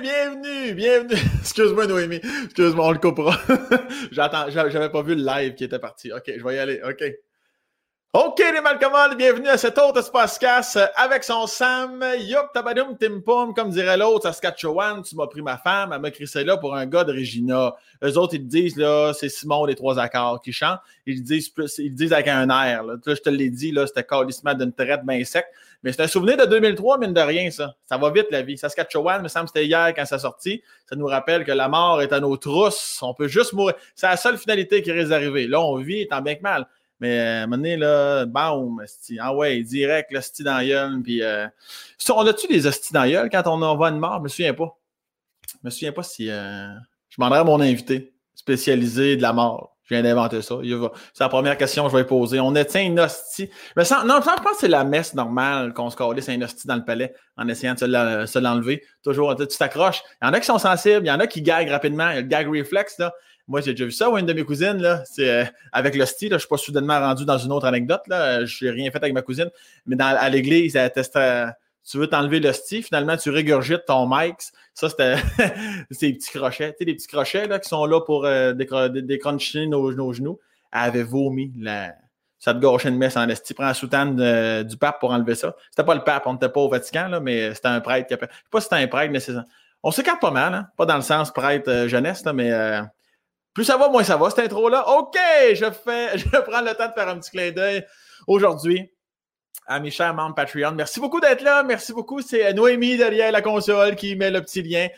bienvenue, bienvenue. Excuse-moi, Noémie. Excuse-moi, on le coupera. J'attends, j'avais pas vu le live qui était parti. OK, je vais y aller. OK. OK, les Malcolm, bienvenue à cet autre espace casse avec son Sam. Yup, tabadoum, timpum, comme dirait l'autre, Saskatchewan, tu m'as pris ma femme, elle m'a crissé là pour un gars de Regina. Eux autres, ils disent, là, c'est Simon des Trois Accords qui chante. Ils disent ils disent avec un air, je te l'ai dit, là, c'était calissement d'une traite bien sec. Mais c'est un souvenir de 2003, mine de rien, ça. Ça va vite, la vie. Saskatchewan, me semble, c'était hier quand ça sorti. Ça nous rappelle que la mort est à nos trousses. On peut juste mourir. C'est la seule finalité qui risque d'arriver. Là, on vit tant bien que mal. Mais à moment donné, là, boum, ah ouais, direct, l'hostie dans. Puis, euh, on a-tu des hosties dans quand on envoie une mort? Je me souviens pas. Je me souviens pas si. Euh, je demanderais à mon invité spécialisé de la mort. Je viens d'inventer ça. C'est la première question que je vais poser. On éteint une hostie? non, je pense que c'est la messe normale qu'on se c'est un hostie dans le palais en essayant de se l'enlever. Toujours, tu t'accroches. Il y en a qui sont sensibles, il y en a qui gaguent rapidement. Il y a le gag reflex, là. Moi, j'ai déjà vu ça, ou une de mes cousines, là, c'est euh, avec l'hostie, je ne suis pas soudainement rendu dans une autre anecdote, là, je n'ai rien fait avec ma cousine, mais dans, à l'église, elle testait, tu veux t'enlever l'hostie, finalement, tu régurgites ton mic. Ça, c'était ces petits crochets, tu sais, les petits crochets là, qui sont là pour euh, nos, genoux. Elle avait vomi la, ça te gâchait une messe en esti. Prends la soutane du pape pour enlever ça. C'était pas le pape, on n'était pas au Vatican, là, mais c'était un prêtre qui a Je sais pas si c'était un prêtre, mais c'est ça. On s'écarte pas mal, hein? Pas dans le sens prêtre euh, jeunesse, mais euh, plus ça va, moins ça va, cette intro-là. OK, je fais, je prends le temps de faire un petit clin d'œil aujourd'hui à mes chers membres Patreon. Merci beaucoup d'être là. Merci beaucoup. C'est Noémie derrière la console qui met le petit lien.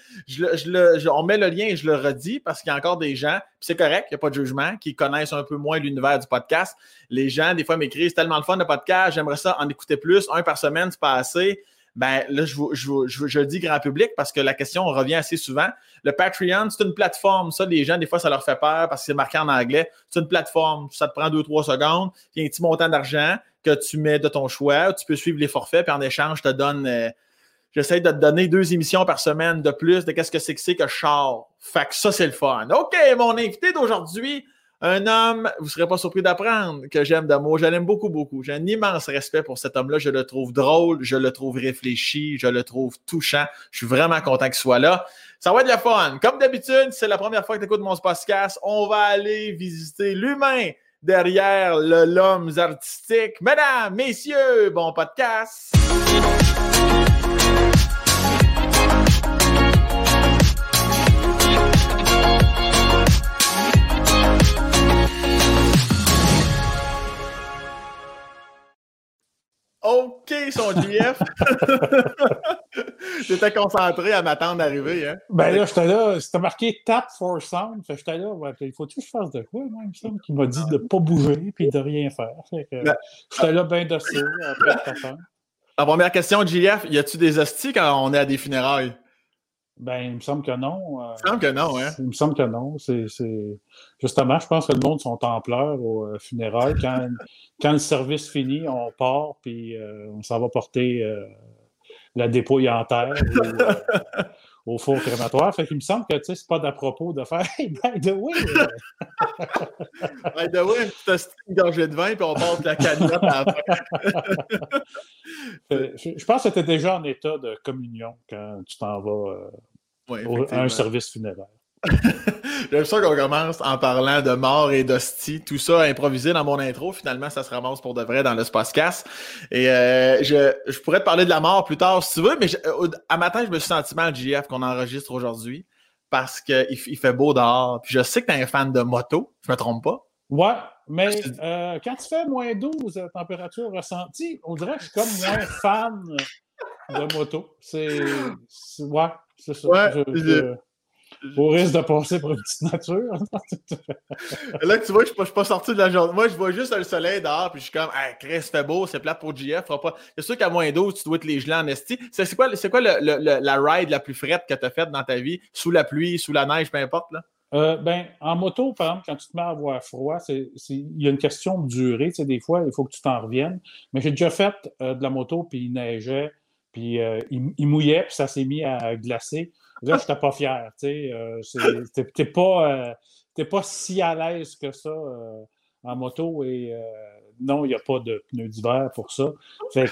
On met le lien et je le redis parce qu'il y a encore des gens, c'est correct, il n'y a pas de jugement, qui connaissent un peu moins l'univers du podcast. Les gens, des fois, m'écrivent, c'est tellement le fun de podcast, j'aimerais ça en écouter plus. Un par semaine, c'est pas assez ben là, je, je, je, je, dis grand public parce que la question revient assez souvent. Le Patreon, c'est une plateforme. Ça, les gens, des fois, ça leur fait peur parce que c'est marqué en anglais. C'est une plateforme. Ça te prend deux, trois secondes. Il y a un petit montant d'argent que tu mets de ton choix. Tu peux suivre les forfaits, puis en échange, je te donne. Euh, j'essaie de te donner deux émissions par semaine de plus de qu'est-ce que c'est que c'est que Fait que ça, c'est le fun. OK, mon invité d'aujourd'hui, un homme, vous ne serez pas surpris d'apprendre que j'aime d'amour. Je l'aime beaucoup, beaucoup. J'ai un immense respect pour cet homme-là. Je le trouve drôle, je le trouve réfléchi, je le trouve touchant. Je suis vraiment content qu'il soit là. Ça va être le fun. Comme d'habitude, c'est la première fois que tu écoutes mon podcast. On va aller visiter l'humain derrière l'homme artistique. Mesdames, messieurs, bon podcast. OK, son GF. J'étais concentré à m'attendre d'arriver. Hein? Ben là, j'étais là, c'était marqué Tap for Sound. J'étais là, ouais, il faut-tu que je fasse de quoi, moi, il me semble qu'il m'a dit de ne pas bouger et de rien faire. Ben, j'étais là bien docile après La première question, GF, y a-tu des hosties quand on est à des funérailles? Ben, il me semble que non. Euh, il me semble que non, hein? Il me semble que non. C'est, Justement, je pense que le monde sont en pleurs au euh, funérailles. Quand, quand le service finit, on part, puis euh, on s'en va porter la dépouille en terre au four crématoire. Fait qu'il me semble que tu sais, c'est pas d'à propos de faire Hey, by the way! by the way, une petite gorgée de vin, puis on porte la cagnotte à la fin. je pense que tu déjà en état de communion quand tu t'en vas un service funéraire. J'aime ça qu'on commence en parlant de mort et d'hostie. Tout ça improvisé dans mon intro. Finalement, ça se ramasse pour de vrai dans le podcast. Et euh, je, pourrais te parler de la mort plus tard si tu veux, mais euh, à matin, je me suis senti mal, JF, qu'on enregistre aujourd'hui parce qu'il il fait beau dehors. Puis je sais que tu es un fan de moto. Je me trompe pas? Ouais, mais euh, quand tu fais moins 12 température ressentie, on dirait que je suis comme moins fan de moto. C'est. Ouais, c'est ça. Au risque de passer pour une petite nature. là, tu vois, je ne suis, pas sorti de la journée. Moi, je vois juste le soleil dehors, puis je suis comme, hey, Chris, fait beau, c'est plate pour JF. Pas... C'est sûr qu'à moins d'eau, tu dois être les gelés en esti. C'est quoi, quoi la ride la plus frette que tu as faite dans ta vie, sous la pluie, sous la neige, peu importe? Là? Euh, ben, en moto, par exemple, quand tu te mets à avoir froid, il y a une question de durée. des fois, il faut que tu t'en reviennes. Mais j'ai déjà fait euh, de la moto, puis il neigeait, puis euh, il, mouillait, puis ça s'est mis à glacer. Là, je n'étais pas fier. Tu n'es pas, pas si à l'aise que ça en moto et non, il n'y a pas de pneus d'hiver pour ça. Fait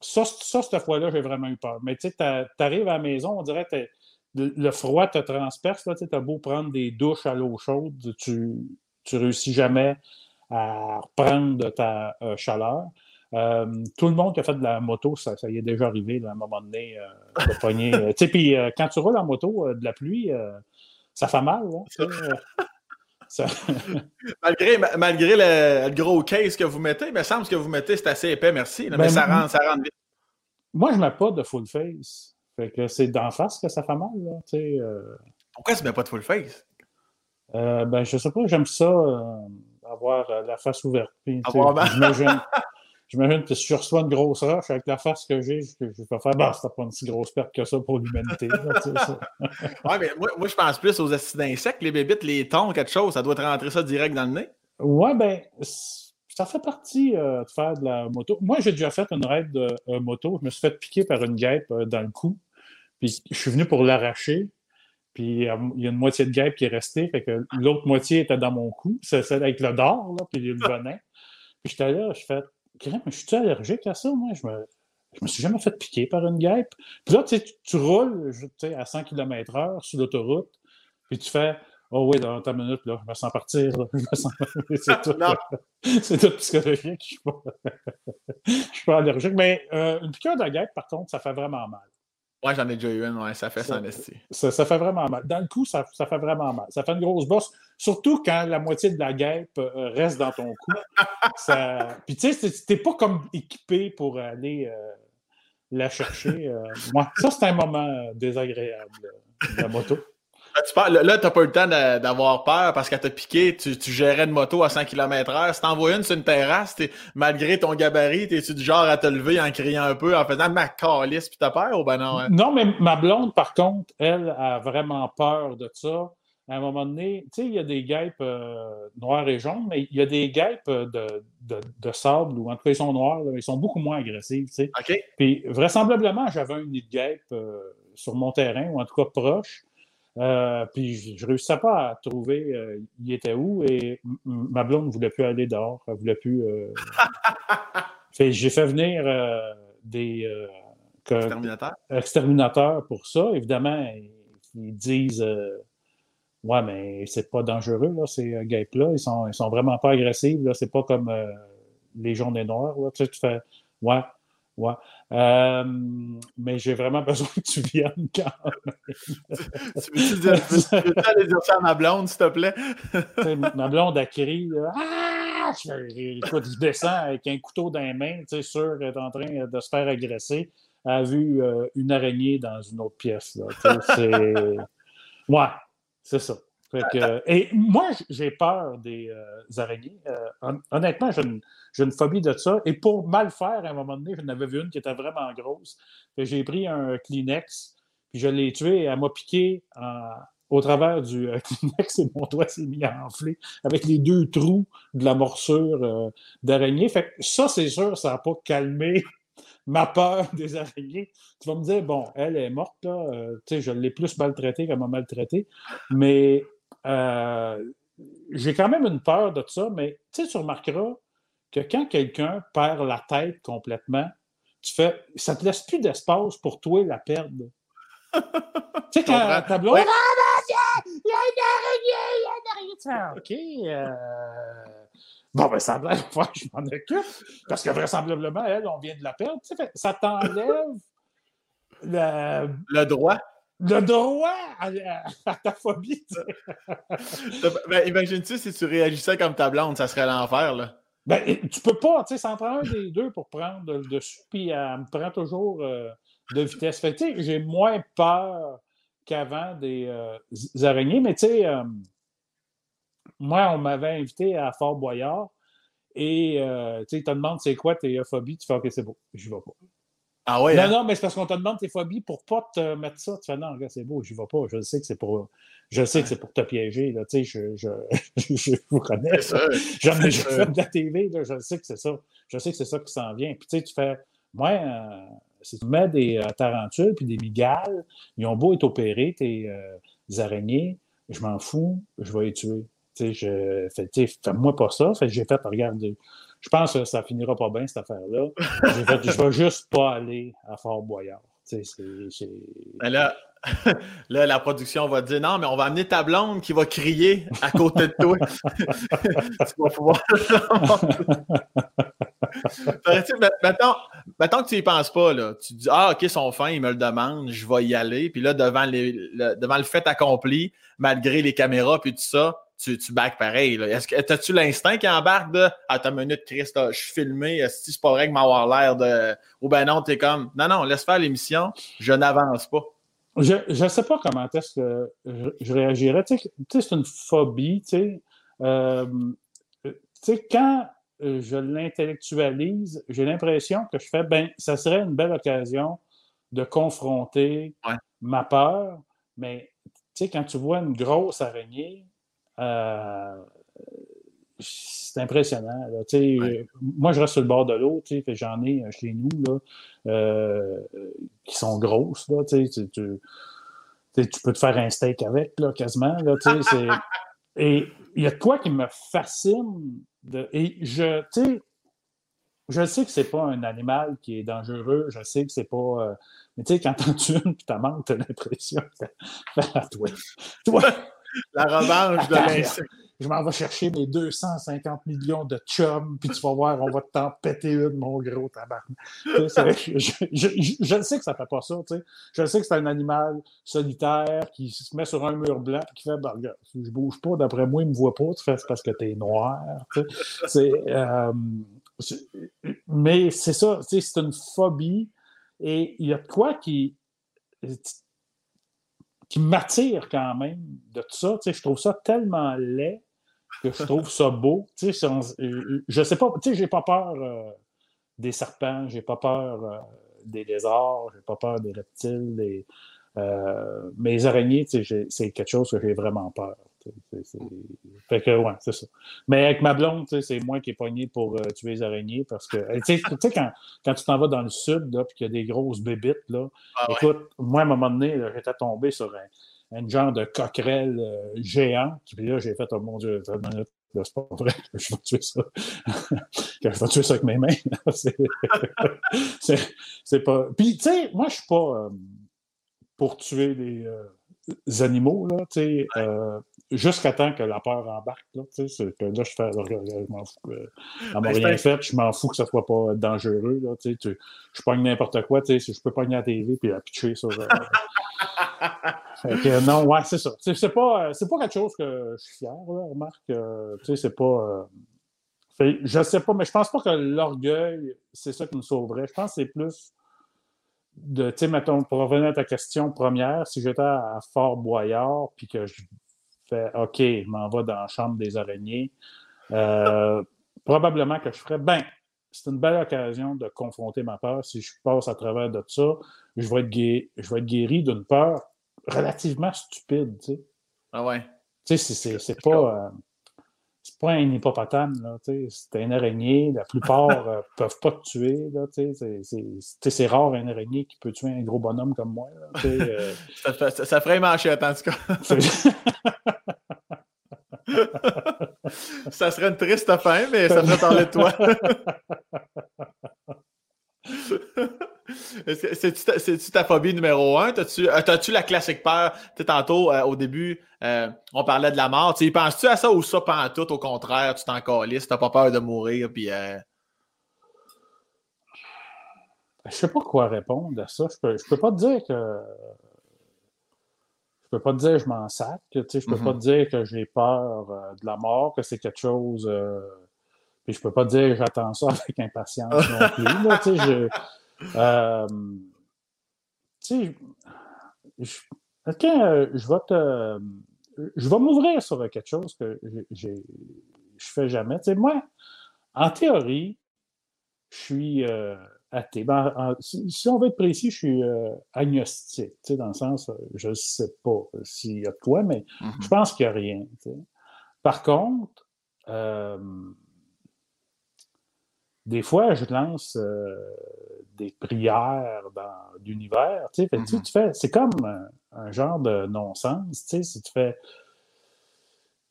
ça, ça, cette fois-là, j'ai vraiment eu peur. Mais tu sais, tu arrives à la maison, on dirait que le froid te transperce. Tu as beau prendre des douches à l'eau chaude, tu, tu réussis jamais à reprendre de ta euh, chaleur. Euh, tout le monde qui a fait de la moto, ça, ça y est déjà arrivé à un moment donné euh, de pogner. puis quand tu roules en moto, de la pluie, ça fait mal. Hein, malgré malgré le, gros case que vous mettez, il me semble que ce que vous mettez, c'est assez épais, merci. mais ben, ça rend, ça rend vite. Moi, je ne mets pas de full face. Fait que c'est d'en face que ça fait mal. Là, Pourquoi tu ne mets pas de full face? Euh, ben, je sais pas, j'aime ça, euh, avoir euh, la face ouverte. J'imagine que si je reçois une grosse roche avec la face que j'ai, je, je vais faire, bah, c'est pas une si grosse perte que ça pour l'humanité. ouais, mais moi, moi, je pense plus aux acides d'insectes, les bébites, les tons, quelque chose, ça doit te rentrer ça direct dans le nez. Ouais, ben, ça fait partie de faire de la moto. Moi, j'ai déjà fait une raide de moto. Je me suis fait piquer par une guêpe dans le cou. Puis je suis venu pour l'arracher. Puis euh, il y a une moitié de guêpe qui est restée, fait que l'autre moitié était dans mon cou, c'est avec le dard, là, puis le venin. Puis j'étais là, je fais, je suis allergique à ça, moi? Je me, je me suis jamais fait piquer par une guêpe. Puis là, tu, tu roules à 100 km/h sur l'autoroute, puis tu fais, oh oui, dans ta minute, là, je me sens partir, C'est tout, c'est tout psychologique. Je ne suis, pas allergique. Mais euh, une piqûre de guêpe, par contre, ça fait vraiment mal. Ouais, j'en ai déjà eu une, ouais, ça fait ça, ça, ça, fait vraiment mal. Dans le coup, ça, ça, fait vraiment mal. Ça fait une grosse bosse, surtout quand la moitié de la guêpe euh, reste dans ton cou. Puis tu sais, t'es pas comme équipé pour aller euh, la chercher. Euh. ça, c'est un moment désagréable de la moto. Là, tu n'as pas eu le temps d'avoir peur parce qu'elle t'a piqué, tu, gérais une moto à 100 km/h. Si t'en vois une sur une terrasse, malgré ton gabarit, t'es-tu du genre à te lever en criant un peu, en faisant ma calice, puis t'as peur ou ben non? Hein? Non, mais ma blonde, par contre, elle a vraiment peur de ça. À un moment donné, tu sais, il y a des guêpes euh, noires et jaunes, mais il y a des guêpes de, de, sable, ou en tout cas, ils sont noirs, ils sont beaucoup moins agressifs, tu sais. Puis vraisemblablement, j'avais un nid de guêpe euh, sur mon terrain, ou en tout cas proche. Euh, puis je ne réussissais pas à trouver euh, il était où et ma blonde ne voulait plus aller dehors. Elle voulait plus. Euh... j'ai fait venir euh, des exterminateurs? pour ça. Évidemment, ils, disent Ouais, mais c'est pas dangereux, là, ces guêpes-là. Ils sont, ils sont vraiment pas agressifs. C'est pas comme les jaunes et noirs. Là. Tu, sais, tu fais Ouais, Ouais. Euh, mais j'ai vraiment besoin que tu viennes quand même. tu veux-tu dire, aller dire ça à ma blonde, s'il te plaît? ma blonde a crié. Ah! Écoute, je descends avec un couteau dans les mains, tu sais, sûr, est en train de se faire agresser. Elle a vu euh, une araignée dans une autre pièce. C'est... Ouais, c'est ça. Et moi, j'ai peur des euh, araignées. honnêtement, je ne j'ai une phobie de ça. Et pour mal faire, à un moment donné, j'en avais vu une qui était vraiment grosse. J'ai pris un Kleenex, puis je l'ai tué et elle m'a piqué au travers du euh, Kleenex et mon doigt s'est mis à enfler avec les deux trous de la morsure euh, d'araignée. Fait ça, c'est sûr, ça n'a pas calmé ma peur des araignées. Tu vas me dire, bon, elle est morte, là. Euh, tu sais, je l'ai plus maltraitée qu'elle m'a maltraité. Mais j'ai quand même une peur de ça. Mais tu remarqueras, que quand quelqu'un perd la tête complètement, tu fais, ça ne te laisse plus d'espace pour toi la perdre. tu sais, quand ta blonde, ah, il y a une araignée, il y a une araignée. OK. Euh... Bon, ben, ça blague, je m'en occupe. Parce que vraisemblablement, elle, on vient de la perdre. Tu sais, ça t'enlève le... le droit. Le droit à, ta phobie. ben, Imagine-tu si tu réagissais comme ta blonde, ça serait l'enfer, là. Ben, tu peux pas, tu sais, ça en prend un des deux pour prendre le dessus, puis elle me prend toujours euh, de vitesse. Fait tu sais, j'ai moins peur qu'avant des, euh, araignées, mais tu sais, euh, moi, on m'avait invité à Fort Boyard, et tu sais, te demande c'est quoi tes phobies, tu fais OK, c'est beau, je vais pas. Ah ouais? Non, hein? non, mais c'est parce qu'on te demande tes phobies pour pas te mettre ça. Tu fais non, regarde, c'est beau, j'y vais pas. Je sais que c'est pour. Je sais que c'est pour te piéger, là, tu sais, je, je, je, vous connais. J'en ai fait de la TV, là, je sais que c'est ça. Je sais que c'est ça qui s'en vient. Puis tu sais, tu fais, moi, euh, si tu mets des euh, tarentules puis des migales, ils ont beau être opérés, tes euh, araignées, je m'en fous, je vais les tuer. Tu sais, je fais, fais-moi pas ça. Fait j'ai fait, regarde, je pense que ça finira pas bien, cette affaire-là. Je vais juste pas aller à Fort Boyard. Mais là, là, la production va dire non, mais on va amener ta blonde qui va crier à côté de toi. tu vas pouvoir. mettons, que tu n'y penses pas, là. tu dis Ah, OK, son fin, il me le demande, je vais y aller. Puis là, devant, le, devant le fait accompli, malgré les caméras puis tout ça, tu, tu back pareil. Est-ce que as-tu l'instinct qui embarque de Ah, ta minute, Chris, je suis filmé, est-ce que c'est pas vrai que m'avoir l'air de. Ou ben non, t'es comme Non, non, laisse faire l'émission, je n'avance pas. Je ne sais pas comment est-ce que je, réagirais. Tu sais, c'est une phobie, tu sais. Euh, tu sais, quand je l'intellectualise, j'ai l'impression que je fais, ben, ça serait une belle occasion de confronter ma peur, mais tu sais, quand tu vois une grosse araignée, c'est impressionnant. Moi, je reste sur le bord de l'eau, j'en ai euh, chez nous là, euh, qui sont grosses. Là, tu, tu, peux te faire un steak avec, là, quasiment. Là, et il y a quoi qui me fascine. De, et je, je sais que c'est pas un animal qui est dangereux, je sais que c'est pas. mais tu sais, quand t'en tues une et t'as manque, t'as l'impression que. toi. toi la revanche de l'insecte. Je m'en vais chercher mes 250 millions de chums, puis tu vas voir, on va t'en péter une, mon gros tabac. je, je, sais que ça fait pas ça, tu sais. Je sais que c'est un animal solitaire qui se met sur un mur blanc qui fait, ben, regarde, si je bouge pas, d'après moi, il me voit pas, tu fais, c'est parce que t'es noir, C'est, euh, mais c'est ça, tu sais, c'est une phobie, et il y a de quoi qui qui m'attire quand même de tout ça. je trouve ça tellement laid que je trouve ça beau. Tu sais, je sais pas, tu sais, j'ai pas peur euh, des serpents, j'ai pas peur euh, des lézards, j'ai pas peur des reptiles, des, euh, mes araignées, c'est quelque chose que j'ai vraiment peur. Fait que, ouais, c'est ça. Mais avec ma blonde, c'est moi qui ai pogné pour tuer les araignées parce que, tu sais, quand, quand, tu t'en vas dans le sud, là, puis qu'il y a des grosses bébites, là, ah écoute, moi, à un moment donné, j'étais tombé sur un, un, genre de coquerelle géant, puis là, j'ai fait, oh mon Dieu, c'est pas vrai que je vais tuer ça. je vais tuer ça avec mes mains. c'est pas. Puis, tu sais, moi, je suis pas pour tuer des animaux, là, tu sais, euh, jusqu'à temps que la peur embarque, là, tu sais, que là, je fais, je m'en fous, euh, ben, rien fait, je m'en fous que ça soit pas dangereux, là, tu sais, je pogne n'importe quoi, tu sais, si je peux pogner la TV puis la pitcher sur... Euh, fait que, non, ouais, c'est ça. C'est pas, c'est pas quelque chose que je suis fier, là, remarque, tu sais, c'est pas... Fait, je sais pas, mais je pense pas que l'orgueil, c'est ça qui me sauverait. Je pense que c'est plus de, tu sais, mettons, pour revenir à ta question première, si j'étais à Fort Boyard, puis que je fais OK, je m'en vais dans la chambre des araignées, euh, probablement que je ferais ben, c'est une belle occasion de confronter ma peur. Si je passe à travers de ça, je vais être, guéri, je vais être guéri d'une peur relativement stupide, tu sais. Ah ouais. Tu sais, c'est pas. Euh, c'est pas un hippopotame, là, c'est une araignée. La plupart ne euh, peuvent pas te tuer. C'est, rare un araignée qui peut tuer un gros bonhomme comme moi. Là, euh... ça, ça, ça, ferait manchette, en tout cas. ça serait une triste fin, mais ça ferait parler de toi. C'est-tu ta phobie numéro un? T'as-tu euh, la classique peur? tantôt, euh, au début, euh, on parlait de la mort. penses-tu à ça ou ça pendant tout? Au contraire, tu t'en calisses, t'as pas peur de mourir, puis... Je sais pas quoi répondre à ça. Je peux, peux pas te dire que... Je peux pas te dire que je m'en sac. Je peux pas mm-hmm. te dire que j'ai peur de la mort, que c'est quelque chose... Puis je peux pas te dire que j'attends ça avec impatience non plus. je, euh, tu sais, euh, je vais te. Je vais m'ouvrir sur quelque chose que je ne fais jamais. Tu sais, moi, en théorie, je suis euh, athée. Ben, si, on veut être précis, je suis agnostique, tu sais, dans le sens, je ne sais pas s'il y a quoi, mais mm-hmm. je pense qu'il n'y a rien. Tu sais. Par contre, des fois, je lance des prières dans l'univers. Tu, sais, tu mm-hmm. fais, c'est comme un, genre de non-sens. Tu sais, si tu fais,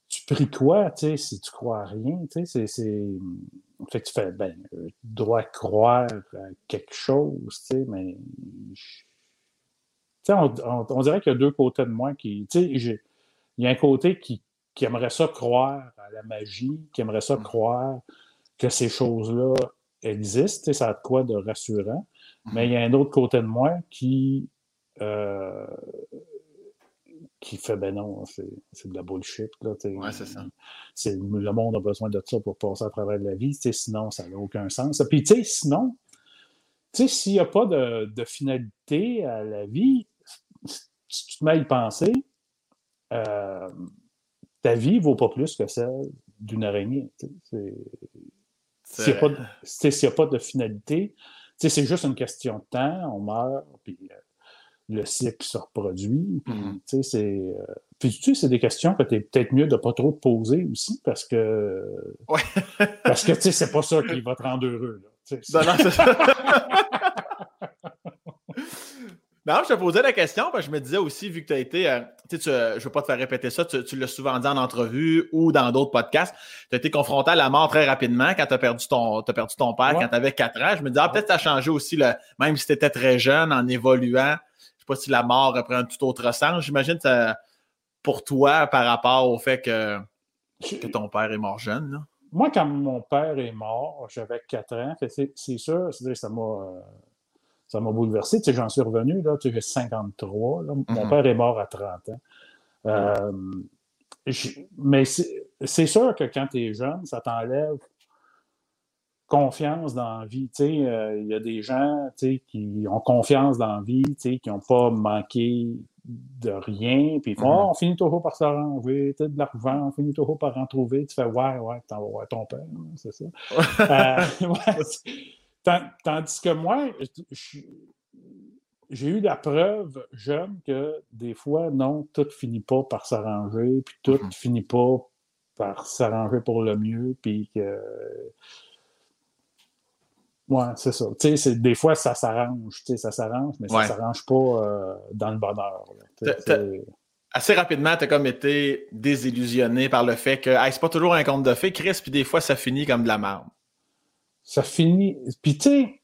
tu pries quoi, tu sais, si tu crois à rien, tu sais, c'est, fait que tu fais, ben, je dois croire à quelque chose, tu sais, mais. Tu sais, on, dirait qu'il y a deux côtés de moi qui. Tu sais, il y a un côté qui, qui aimerait ça croire à la magie, qui aimerait ça mm. croire que ces choses-là existent, ça a de quoi de rassurant. Mais il y a un autre côté de moi qui, euh, qui fait ben non, c'est de la bullshit. Là, ouais, c'est ça. Le monde a besoin de ça pour passer à travers la vie, sinon ça n'a aucun sens. Puis tu sais, sinon, s'il n'y a pas de, de, finalité à la vie, si tu te mets à y penser, euh, ta vie ne vaut pas plus que celle d'une araignée. S'il n'y a, pas de finalité, c'est juste une question de temps, on meurt, puis euh, le cycle se reproduit. Puis, mm-hmm. c'est, euh, puis tu sais, c'est des questions que tu es peut-être mieux de ne pas trop te poser aussi, parce que, ouais. parce que c'est pas ça qui va te rendre heureux. Là, non, non, c'est ça. Non, je te posais la question parce que je me disais aussi, vu que tu as été, euh, tu sais, je ne veux pas te faire répéter ça, tu, l'as souvent dit en entrevue ou dans d'autres podcasts, tu as été confronté à la mort très rapidement quand tu as perdu ton, as perdu ton père quand tu avais 4 ans. Je me disais, ah, peut-être que ça a changé aussi, le, même si tu étais très jeune, en évoluant. Je ne sais pas si la mort a pris un tout autre sens. J'imagine que pour toi, par rapport au fait que, que ton père est mort jeune. Là. Moi, quand mon père est mort, j'avais 4 ans. C'est sûr, ça m'a. Ça m'a bouleversé. Tu sais, j'en suis revenu, là, tu sais, j'ai 53. Mon mhm. père est mort à 30 ans. Euh, mais c'est sûr que quand tu es jeune, ça t'enlève confiance dans la vie. Euh, il y a des gens qui ont confiance dans la vie, qui n'ont pas manqué de rien, puis ils font mhm. oh, on finit toujours par s'arranger, de l'argent, on finit toujours par en trouver. Tu fais Ouais, ouais, t'en vas voir ton père, c'est ça. euh, ouais, Tandis que moi, j'ai eu la preuve jeune que des fois, non, tout finit pas par s'arranger, puis tout mm-hmm. finit pas par s'arranger pour le mieux, puis que. Ouais, c'est ça. Tu sais, des fois, ça s'arrange, tu sais, ça s'arrange, mais ça ne s'arrange pas euh, dans le bonheur. Assez rapidement, tu as comme été désillusionné par le fait que c'est pas toujours un conte de fées, Chris, puis des fois, ça finit comme de la merde ça finit. Puis, tu sais,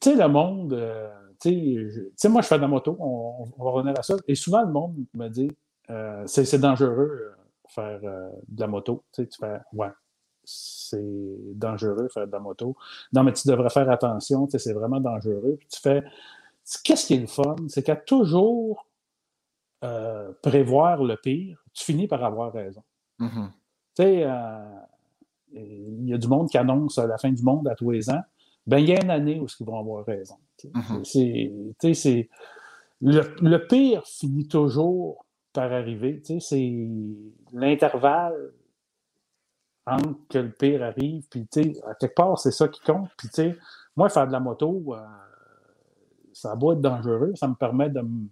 tu sais, le monde, euh, tu sais, moi, je fais de la moto, on, va revenir à ça. Et souvent, le monde me dit, euh, c'est dangereux euh, faire de la moto. Tu sais, tu fais, ouais, c'est dangereux faire de la moto. Non, mais tu devrais faire attention, tu sais, c'est vraiment dangereux. Puis tu fais, qu'est-ce qui est le fun? C'est qu'à toujours prévoir le pire, tu finis par avoir raison. Mm-hmm. Tu sais, il y a du monde qui annonce la fin du monde à tous les ans, ben, il y a une année où ils vont avoir raison. Mm-hmm. C'est, le, pire finit toujours par arriver. C'est l'intervalle entre que le pire arrive, puis à quelque part, c'est ça qui compte. Puis, moi, faire de la moto, euh, ça a beau être dangereux, ça me permet de me,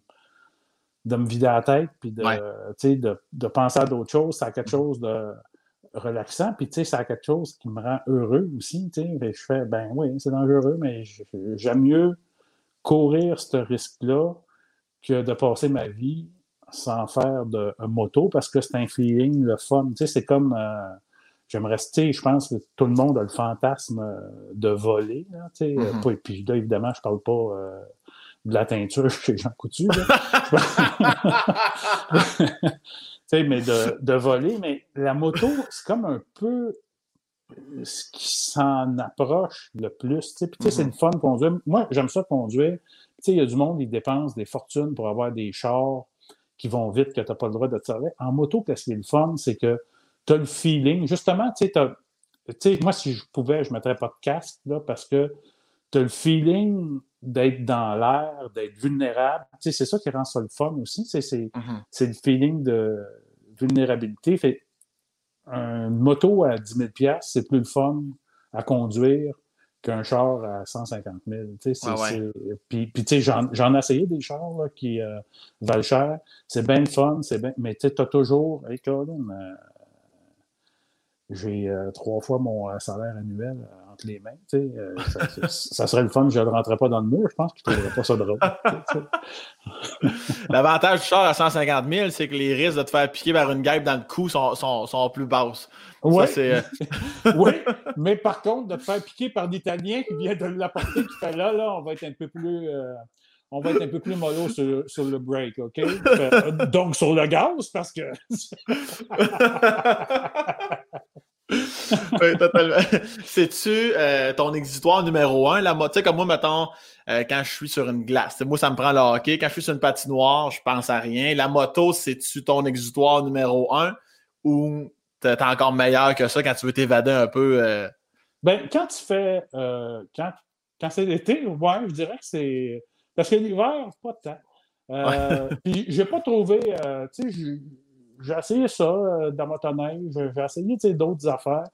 de me vider la tête, puis de, de, de, penser à d'autres choses. C'est quelque chose de relaxant. Puis, tu sais, ça quelque chose qui me rend heureux aussi. Tu sais, je fais, ben oui, c'est dangereux, mais j'aime mieux courir ce risque-là que de passer ma vie sans faire de moto parce que c'est un feeling, le fun. Tu sais, c'est comme. Euh, j'aime rester, je pense que tout le monde a le fantasme euh, de voler. Là, tu sais, mm-hmm. puis là, évidemment, je parle pas. Euh, de la teinture chez Jean Coutu. mais de, voler. Mais la moto, c'est comme un peu ce qui s'en approche le plus. Puis, tu sais, c'est une fun conduire. Moi, j'aime ça conduire. Tu il y a du monde qui dépense des fortunes pour avoir des chars qui vont vite, que tu n'as pas le droit de te servir. En moto, qu'est-ce qui est le fun, c'est que tu as le feeling. Justement, tu sais, moi, si je pouvais, je ne mettrais pas de casque, là, parce que tu as le feeling d'être dans l'air, d'être vulnérable. Tu sais, c'est ça qui rend ça le fun aussi. C'est, mm-hmm. c'est le feeling de vulnérabilité. Fait une moto à 10 000 c'est plus le fun à conduire qu'un char à 150 000. Puis, tu sais, j'en ai essayé des chars qui euh, valent cher. C'est bien le fun, c'est bien... mais tu as toujours... Hey, Colin, euh, j'ai euh, trois fois mon euh, salaire annuel euh, entre les mains. Ça, ça, serait le fun, je ne rentrerais pas dans le mur, je pense qu'il ne trouverait pas ça drôle. L'avantage du char à 150 000, c'est que les risques de te faire piquer par une guêpe dans le cou sont, sont, sont plus basses. Oui. oui, mais par contre, de te faire piquer par l'Italien qui vient de l'apporter, qui fait là, là, on va être un peu plus on va être un peu plus mollo sur, sur, le break, OK? Donc, sur le gaz, parce que. oui, totalement. C'est-tu euh, ton exitoire numéro un? La tu sais, comme moi, mettons, euh, quand je suis sur une glace, moi, ça me prend le hockey. Quand je suis sur une patinoire, je pense à rien. La moto, c'est-tu ton exitoire numéro un ou t'es encore meilleur que ça quand tu veux t'évader un peu? Euh? Ben, quand tu fais. quand, quand c'est l'été, ouais, je dirais que c'est parce que l'hiver, pas de temps. Puis, j'ai pas trouvé. Tu sais, j'ai essayé ça euh, dans motoneige, j'ai essayé d'autres affaires.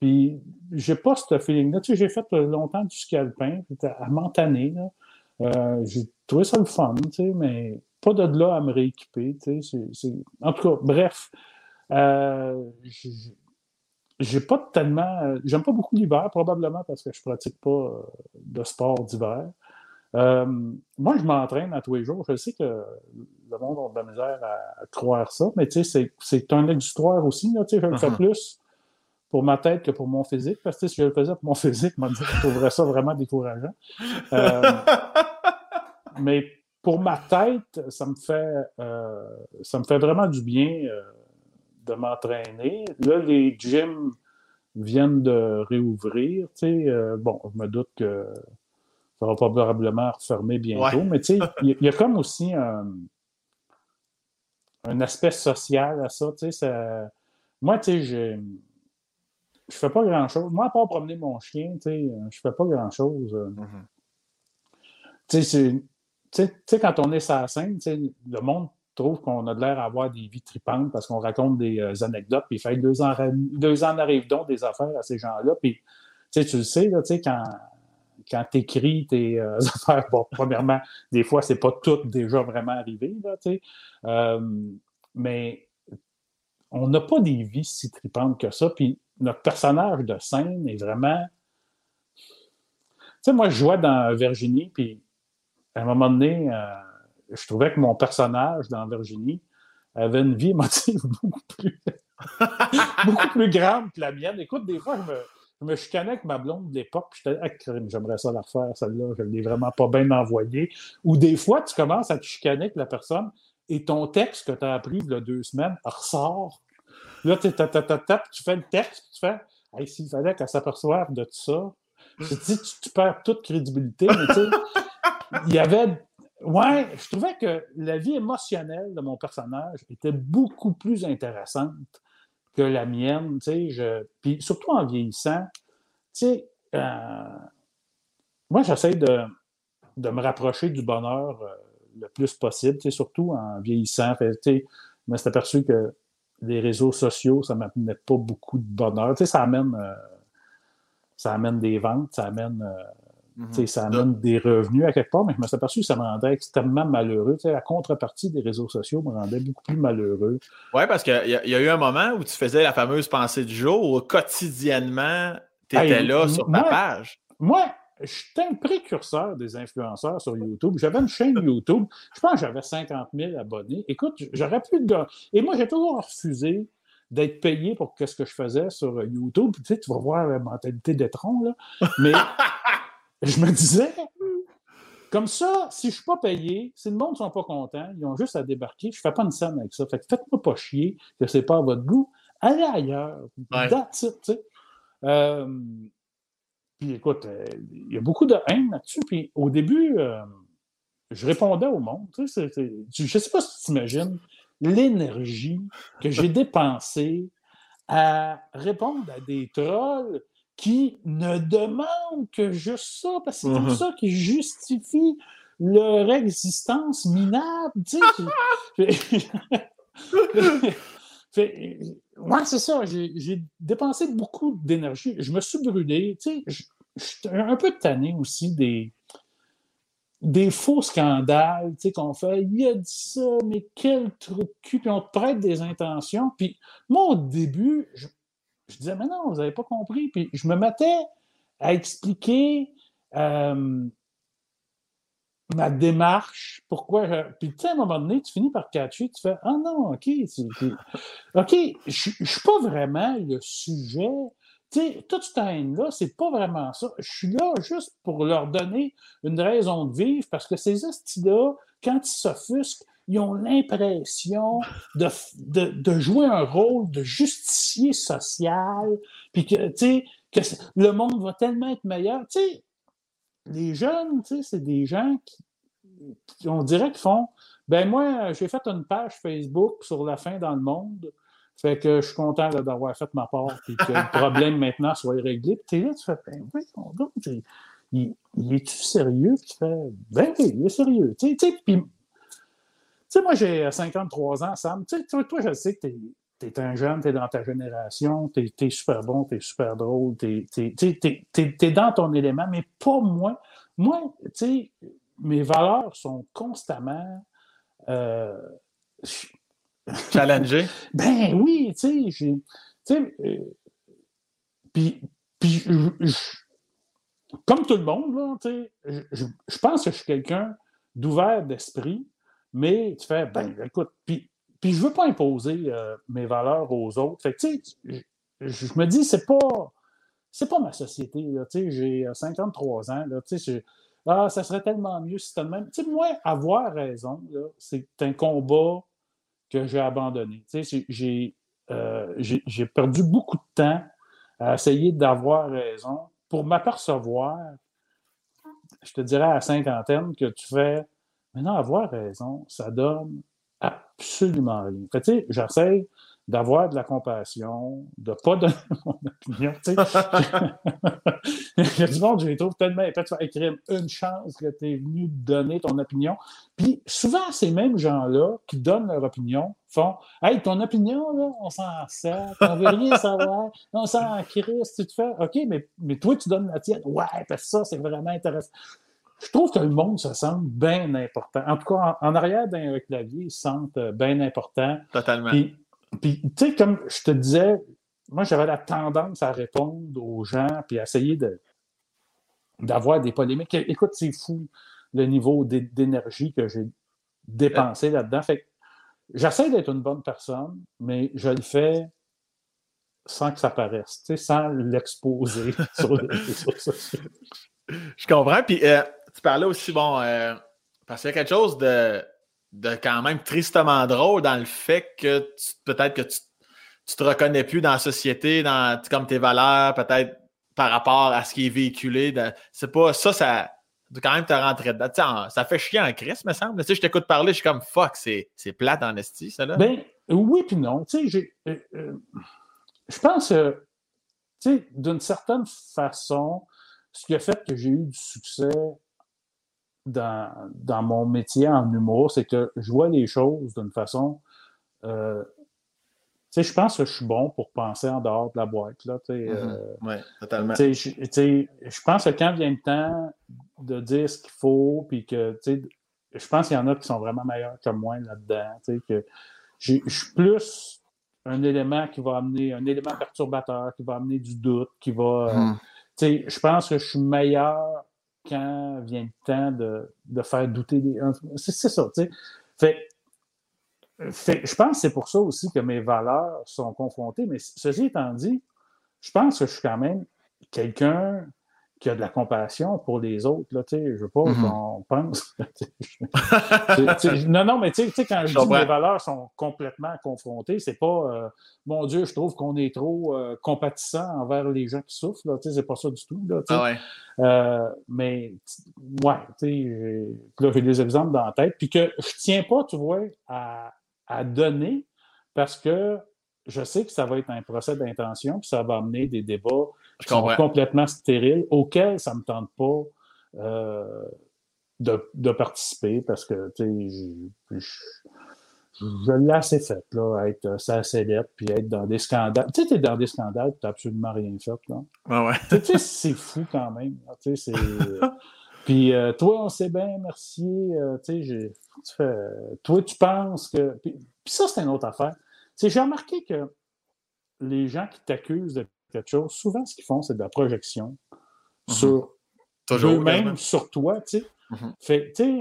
Puis, j'ai pas ce feeling-là. Tu sais, j'ai fait longtemps du ski alpin, à m'entanner. j'ai trouvé ça le fun, tu sais, mais pas de là à me rééquiper. Tu sais, En tout cas, bref. j'ai pas tellement. J'aime pas beaucoup l'hiver, probablement parce que je pratique pas de sport d'hiver. Euh, moi, je m'entraîne à tous les jours. Je sais que le monde a de la misère à, croire ça, mais tu sais, c'est un exutoire aussi. Là, tu sais, je le fais uh-huh. plus pour ma tête que pour mon physique, parce que si je le faisais pour mon physique, je trouverais ça vraiment décourageant. Euh, mais pour ma tête, ça me fait, euh, ça me fait vraiment du bien de m'entraîner. Là, les gyms viennent de réouvrir. Tu sais, bon, je me doute que ça va probablement refermer bientôt. Mais tu sais, il y, a comme aussi un, aspect social à ça. Tu sais, moi, tu sais, je je fais pas grand-chose. Moi, à part promener mon chien, tu sais, je fais pas grand-chose. Mm-hmm. Tu sais, quand on est sur la scène, le monde trouve qu'on a de l'air à avoir des vies tripantes parce qu'on raconte des euh, anecdotes, puis il fait deux ans, deux ans arrive donc des affaires à ces gens-là. Puis, tu sais, tu le sais, là, quand, quand tu écris tes euh, affaires, bon, premièrement, des fois, c'est pas tout déjà vraiment arrivé, là. Euh, mais on n'a pas des vies si tripantes que ça. Puis notre personnage de scène est vraiment. Tu sais, moi, je jouais dans Virginie, puis à un moment donné, euh, je trouvais que mon personnage dans Virginie avait une vie émotive beaucoup plus, beaucoup plus grande que la mienne. Écoute, des fois, je me, je me chicanais avec ma blonde de l'époque, puis j'étais, ah, j'aimerais ça la refaire, celle-là, je ne l'ai vraiment pas bien envoyée. Ou des fois, tu commences à te chicaner avec la personne et ton texte que tu as appris il y a deux semaines ressort. Là, tu fais le texte, tu fais, hey, s'il fallait qu'elle s'aperçoive de tout ça, tu, dis, tu, perds toute crédibilité, mais tu sais, il y avait Ouais, je trouvais que la vie émotionnelle de mon personnage était beaucoup plus intéressante que la mienne, je... puis surtout en vieillissant, euh, moi, j'essaie de, de, me rapprocher du bonheur euh, le plus possible, surtout en vieillissant. je me suis aperçu que les réseaux sociaux, ça ne m'amenait pas beaucoup de bonheur. Ça amène, euh, ça amène des ventes, ça amène Mhm. Ça amène des revenus à quelque part, mais je me suis aperçu que ça me rendait extrêmement malheureux. la contrepartie des réseaux sociaux me rendait beaucoup plus malheureux. Oui, parce qu'il y, y, a eu un moment où tu faisais la fameuse pensée du jour où quotidiennement, tu étais là sur ta page. Moi, j'étais un précurseur des influenceurs sur YouTube. J'avais une chaîne YouTube. Je pense que j'avais 50 000 abonnés. Écoute, j'aurais pu... Et moi, j'ai toujours refusé d'être payé pour ce que je faisais sur YouTube. Tu, sais, tu vas voir la mentalité d'étron, là. Mais je me disais, comme ça, si je ne suis pas payé, si le monde ne sont pas contents, ils ont juste à débarquer, je ne fais pas une scène avec ça. Fait que faites-moi pas chier que ce n'est pas à votre goût. Allez ailleurs. Euh, puis écoute, euh, il y a beaucoup de haine là-dessus. Puis au début, euh, je répondais au monde. je ne sais pas si tu imagines l'énergie que j'ai dépensée à répondre à des trolls qui ne demandent que juste ça, parce que c'est comme ça qu'ils justifient leur existence minable. Tu sais. ouais, c'est ça. J'ai dépensé beaucoup d'énergie. Je me suis brûlé. Tu sais, je suis un peu tanné aussi des, des faux scandales, tu sais, qu'on fait, il a dit ça, mais quel truc cul, puis on te prête des intentions. Puis moi, au début, je, je disais, mais non, vous n'avez pas compris. Puis je me mettais à expliquer euh, ma démarche, pourquoi. Puis tu sais, à un moment donné, tu finis par catcher, tu fais, ah non, OK, OK, je ne suis pas vraiment le sujet. Tu sais, tout ce temps-là, c'est pas vraiment ça. Je suis là juste pour leur donner une raison de vivre parce que ces hosties-là, quand ils s'offusquent, ils ont l'impression de, de, jouer un rôle de justicier social, puis que, que le monde va tellement être meilleur. les jeunes, c'est des gens qui, on dirait qu'ils font, ben moi, j'ai fait une page Facebook sur la fin dans le monde, fait que je suis content d'avoir fait ma part, puis que le problème maintenant soit réglé. Puis là, tu fais, ben oui, il, il est-tu sérieux? Puis tu fais, ben oui, il est sérieux. Tu sais, puis sais, moi, j'ai 53 ans, Sam. Tu sais, toi, je sais que tu es, un jeune, tu es dans ta génération, tu es, super bon, tu es super drôle, tu es, dans ton élément, mais pas moi. Moi, tu sais, mes valeurs sont constamment. Euh, Challengées? ben oui, tu sais, euh, puis, puis comme tout le monde, là, je, je pense que je suis quelqu'un d'ouvert d'esprit, mais tu fais, ben, écoute, puis, puis je ne veux pas imposer euh, mes valeurs aux autres. Fait tu sais, je, me dis, c'est pas, c'est pas ma société, tu sais, j'ai 53 euh, ans, là, tu sais, ah, ça serait tellement mieux si c'était le même. Tu sais, moi, avoir raison, c'est un combat que j'ai abandonné. Tu sais, j'ai, euh, j'ai perdu beaucoup de temps à essayer d'avoir raison pour m'apercevoir, je te dirais à cinquantaine, que tu fais Maintenant, avoir raison, ça donne absolument rien. tu sais, j'essaie d'avoir de la compassion, de ne pas donner mon opinion. Il y a du monde, je les trouve tellement épais. Tu vas écrire une chance que tu es venu donner ton opinion. Puis souvent, ces mêmes gens-là qui donnent leur opinion font Hey, ton opinion, là, on s'en sert, on veut rien savoir, on s'en crisse, tu te fais OK, mais, mais toi, tu donnes la tienne. Ouais, parce ça, c'est vraiment intéressant je trouve que le monde se sent bien important. En tout cas, en, arrière d'un clavier, ils se sentent euh, bien important. Totalement. Puis, tu sais, comme je te disais, moi, j'avais la tendance à répondre aux gens puis à essayer de, d'avoir des polémiques. Écoute, c'est fou le niveau d'énergie que j'ai dépensé là-dedans. Fait j'essaie d'être une bonne personne, mais je le fais sans que ça paraisse, sans l'exposer sur les réseaux sociaux. Je comprends. Puis euh, tu parlais aussi, bon, euh, parce qu'il y a quelque chose de, de, quand même tristement drôle dans le fait que peut-être que tu, tu te reconnais plus dans la société, dans comme tes valeurs, peut-être par rapport à ce qui est véhiculé. C'est pas ça, ça quand même te rentrer dedans. ça fait chier en crise, me semble. Tu sais, je t'écoute parler, je suis comme fuck, c'est, c'est plate en esti, ça là. Ben oui, puis non. Tu sais, euh, euh, je pense, d'une certaine façon, ce qui a fait que j'ai eu du succès dans, dans mon métier en humour, c'est que je vois les choses d'une façon. Euh, tu sais, je pense que je suis bon pour penser en dehors de la boîte. Là, mm-hmm. euh, oui, totalement. Tu sais, je pense que quand vient le temps de dire ce qu'il faut, puis que, tu sais, je pense qu'il y en a qui sont vraiment meilleurs que moi là-dedans. Tu sais, que je suis plus un élément qui va amener, un élément perturbateur, qui va amener du doute, qui va. Mm-hmm. tu sais, je pense que je suis meilleur quand vient le temps de, de faire douter les. C'est ça, tu sais. Fait, fait, je pense que c'est pour ça aussi que mes valeurs sont confrontées. Mais ceci étant dit, je pense que je suis quand même quelqu'un qui a de la compassion pour les autres. Là, je ne veux pas mm-hmm. qu'on pense. non, non, mais tu sais, quand je, dis que mes valeurs sont complètement confrontées, c'est pas euh, mon Dieu, je trouve qu'on est trop euh, compatissant envers les gens qui souffrent. Là, c'est pas ça du tout. Là, ah ouais. euh, mais ouais, là, j'ai des exemples dans la tête. Puis que je tiens pas, tu vois, à, à donner parce que je sais que ça va être un procès d'intention, puis ça va amener des débats qui sont complètement stériles, auxquels ça ne me tente pas euh, de, participer parce que je, je, l'ai assez fait, là, être euh, ça célèbre, puis être dans des scandales. Tu sais, tu es dans des scandales, tu n'as absolument rien fait. Là. Ah ouais. tu sais, c'est fou quand même. Tu sais, puis euh, toi, on sait bien, merci. tu sais, toi, tu penses que. Puis, ça, c'est une autre affaire. J'ai remarqué que les gens qui t'accusent de quelque chose, souvent, ce qu'ils font, c'est de la projection mhm. sur eux-mêmes, sur toi, tu sais. Mhm. Fait, tu sais,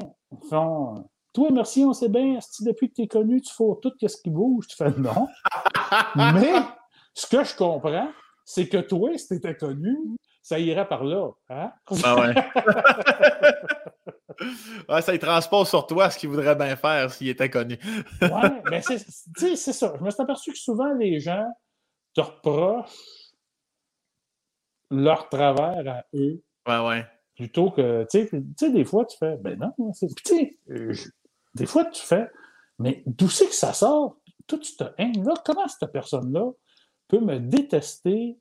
font toi, merci, on sait bien, depuis que tu es connu, tu fais tout ce qui bouge. Tu fais non. Mais ce que je comprends, c'est que toi, si tu étais connu, ça irait par là. Hein? Ah ouais. ouais, ça y transpose sur toi ce qu'il voudrait bien faire s'il était connu. ouais, mais c'est ça. Je me suis aperçu que souvent les gens te reprochent leur travers à eux. Ouais, ouais. Plutôt que, tu sais, des fois, tu fais, ben non, tu sais, des fois, tu fais, mais d'où c'est que ça sort? Toute cette haine-là, comment cette personne-là peut me détester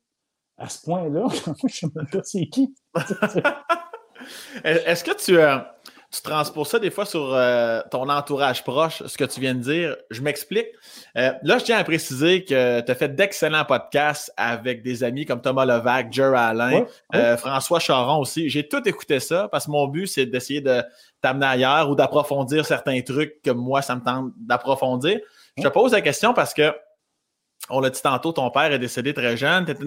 à ce point-là? je ne sais même pas c'est qui. Est-ce que tu, euh, tu transposes ça des fois sur euh, ton entourage proche, ce que tu viens de dire. Je m'explique. Euh, là, je tiens à préciser que tu as fait d'excellents podcasts avec des amis comme Thomas Levac, Jer Alain, euh, François Charon aussi. J'ai tout écouté ça parce que mon but, c'est d'essayer de t'amener ailleurs ou d'approfondir certains trucs que moi, ça me tente d'approfondir. Je te pose la question parce que on l'a dit tantôt, ton père est décédé très jeune. Tu étais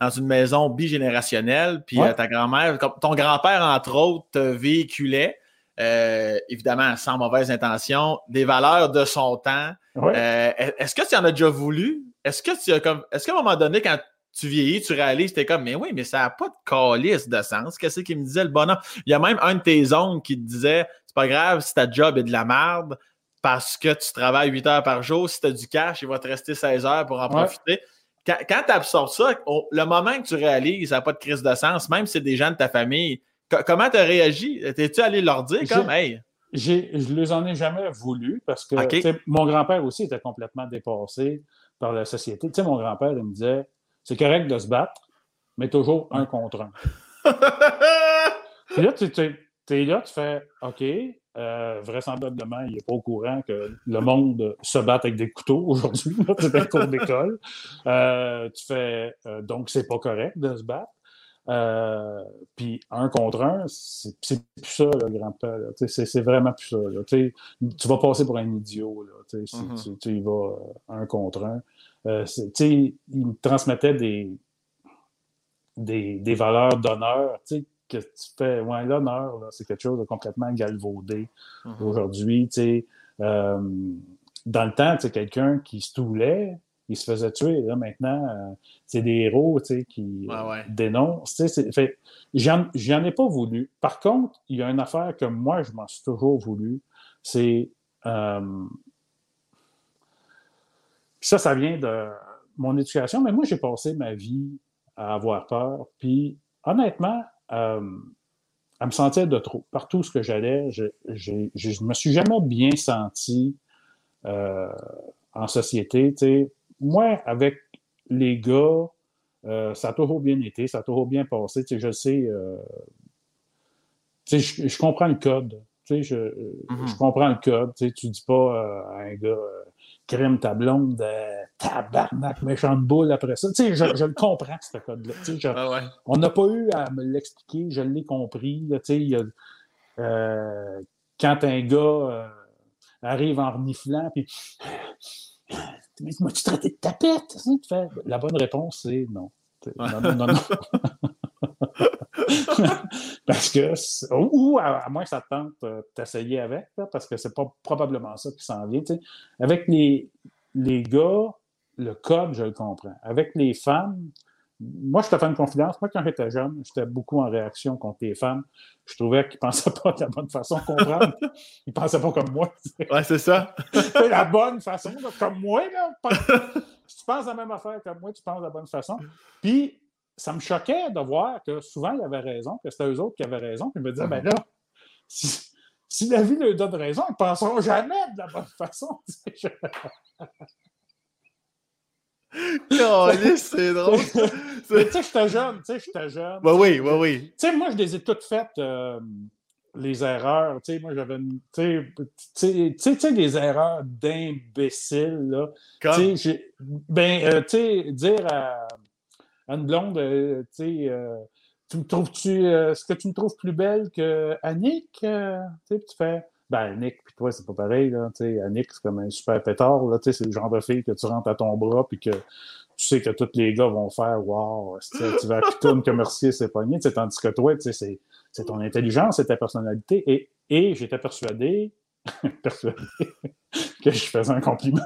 dans une maison bigénérationnelle, puis ta grand-mère, ton grand-père, entre autres, te véhiculait. Euh, évidemment sans mauvaise intention, des valeurs de son temps. Euh, est-ce que tu en as déjà voulu? Est-ce que tu as comme. Est-ce qu'à un moment donné, quand tu vieillis, tu réalises, t'es comme, mais oui, mais ça n'a pas de calice de sens. Qu'est-ce qu'il me disait le bonhomme? Il y a même un de tes oncles qui te disait, c'est pas grave si ta job est de la merde parce que tu travailles 8 heures par jour. Si tu as du cash, il va te rester 16 heures pour en profiter. Quand, tu absorbes ça, le moment que tu réalises, ça n'a pas de crise de sens, même si c'est des gens de ta famille, comment tu as réagi? T'es-tu allé leur dire comme, hey? Je ne les en ai jamais voulu parce que mon grand-père aussi était complètement dépassé par la société. Tu sais, mon grand-père, il me disait c'est correct de se battre, mais toujours un contre un. Puis là, tu es là, tu fais OK, euh, vraisemblablement, il n'est pas au courant que le monde se bat avec des couteaux aujourd'hui. C'est un cours d'école. Euh, tu fais euh, donc, c'est pas correct de se battre. Euh, puis un contre un, c'est plus ça, le grand-père. C'est vraiment plus ça. Tu vas passer pour un idiot là, si mm-hmm. tu, y vas euh, un contre un. Euh, il me transmettait des, des, valeurs d'honneur que tu fais. Ouais, l'honneur, c'est quelque chose de complètement galvaudé mm-hmm. aujourd'hui. Euh, dans le temps, quelqu'un qui se toulait, il se faisait tuer. Là, maintenant, euh, c'est des héros qui dénoncent. J'en ai pas voulu. Par contre, il y a une affaire que moi, je m'en suis toujours voulu. C'est. Euh, ça, ça vient de mon éducation, mais moi, j'ai passé ma vie à avoir peur. Puis, honnêtement, euh, à me sentir de trop. Partout que j'allais, je ne me suis jamais bien senti en société. Moi, avec les gars, euh, ça a toujours bien été, ça a toujours bien passé. Tu sais, je sais, euh, tu sais, je, comprends le code. Tu sais, je, mm-hmm. je comprends le code. Tu sais, tu dis pas euh, à un gars, crème ta blonde, tabarnak, méchante boule après ça. Tu sais, je, je le comprends, ce code-là. Tu sais, ah On n'a pas eu à me l'expliquer, je l'ai compris. tu sais, y a, quand un gars arrive en reniflant, puis mais m'as-tu traité de tapette? La bonne réponse, c'est non. Non, non, non, non. parce que, ou à, moins que ça tente euh, t'essayer avec, parce que c'est pas probablement ça qui s'en vient. Avec les, les gars, le code, je le comprends. Avec les femmes, moi, je te fais une confidence. Moi, quand j'étais jeune, j'étais beaucoup en réaction contre les femmes. Je trouvais qu'ils ne pensaient pas de la bonne façon de comprendre. ils ne pensaient pas comme moi. Ouais, c'est ça. la bonne façon, comme moi. Là, si tu penses la même affaire comme moi, tu penses de la bonne façon. Puis, ça me choquait de voir que souvent, ils avaient raison, que c'était eux autres qui avaient raison. Puis, je me disais, ben là, si, la vie leur donne raison, ils ne penseront jamais de la bonne façon. C'est drôle. tu sais, j'étais jeune, tu sais, j'étais jeune. Bah oui, oui. Tu sais, moi, je les ai toutes faites, euh, les erreurs. Tu sais, moi, j'avais Tu sais, tu sais, des erreurs d'imbécile, là. Sais, ben, euh, tu sais, dire à, une blonde, euh, tu sais, tu me trouves-tu, est-ce que tu me trouves plus belle que Annick? tu sais, tu fais ben, Annick, puis toi, c'est pas pareil. Là, Annick, c'est comme un super pétard. Là, c'est le genre de fille que tu rentres à ton bras puis que tu sais que tous les gars vont faire Wow, tu vas à que Mercier s'est pogné, tandis que toi, c'est ton intelligence, c'est ta personnalité. Et, et j'étais persuadé, persuadé que je faisais un compliment.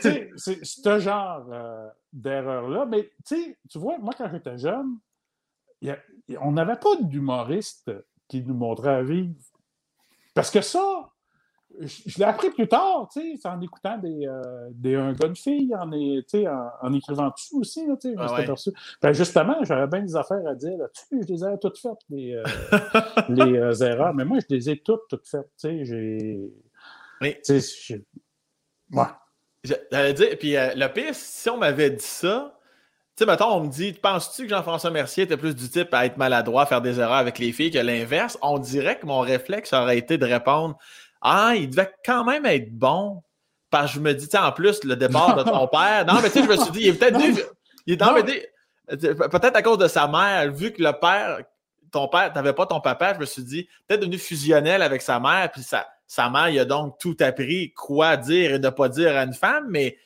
c'est ce genre euh, d'erreur-là. Mais tu vois, moi, quand j'étais jeune, on n'avait pas d'humoriste qui nous montrait à vivre. Parce que ça, je, l'ai appris plus tard, tu sais, en écoutant des, euh, des un gars de fille, en, en, en écrivant dessus aussi, tu sais, ah ben, justement, j'avais bien des affaires à dire là-dessus. Je les ai toutes faites, les, euh, les euh, erreurs. Mais moi, je les ai toutes, toutes faites. Tu sais, j'ai. Oui. Tu sais, J'allais dire, puis le pire, si on m'avait dit ça, sais, mettons, on me dit, penses-tu que Jean-François Mercier était plus du type à être maladroit, faire des erreurs avec les filles que l'inverse? On dirait que mon réflexe aurait été de répondre, ah, il devait quand même être bon. Parce que je me dis, en plus, le départ de ton père. Non, mais tu sais, je me suis dit, il est peut-être dû. Il est peut-être à cause de sa mère, vu que le père, ton père, t'avais pas ton papa, je me suis dit, peut-être devenu fusionnel avec sa mère, puis sa, sa mère, il a donc tout appris, quoi dire et ne pas dire à une femme, mais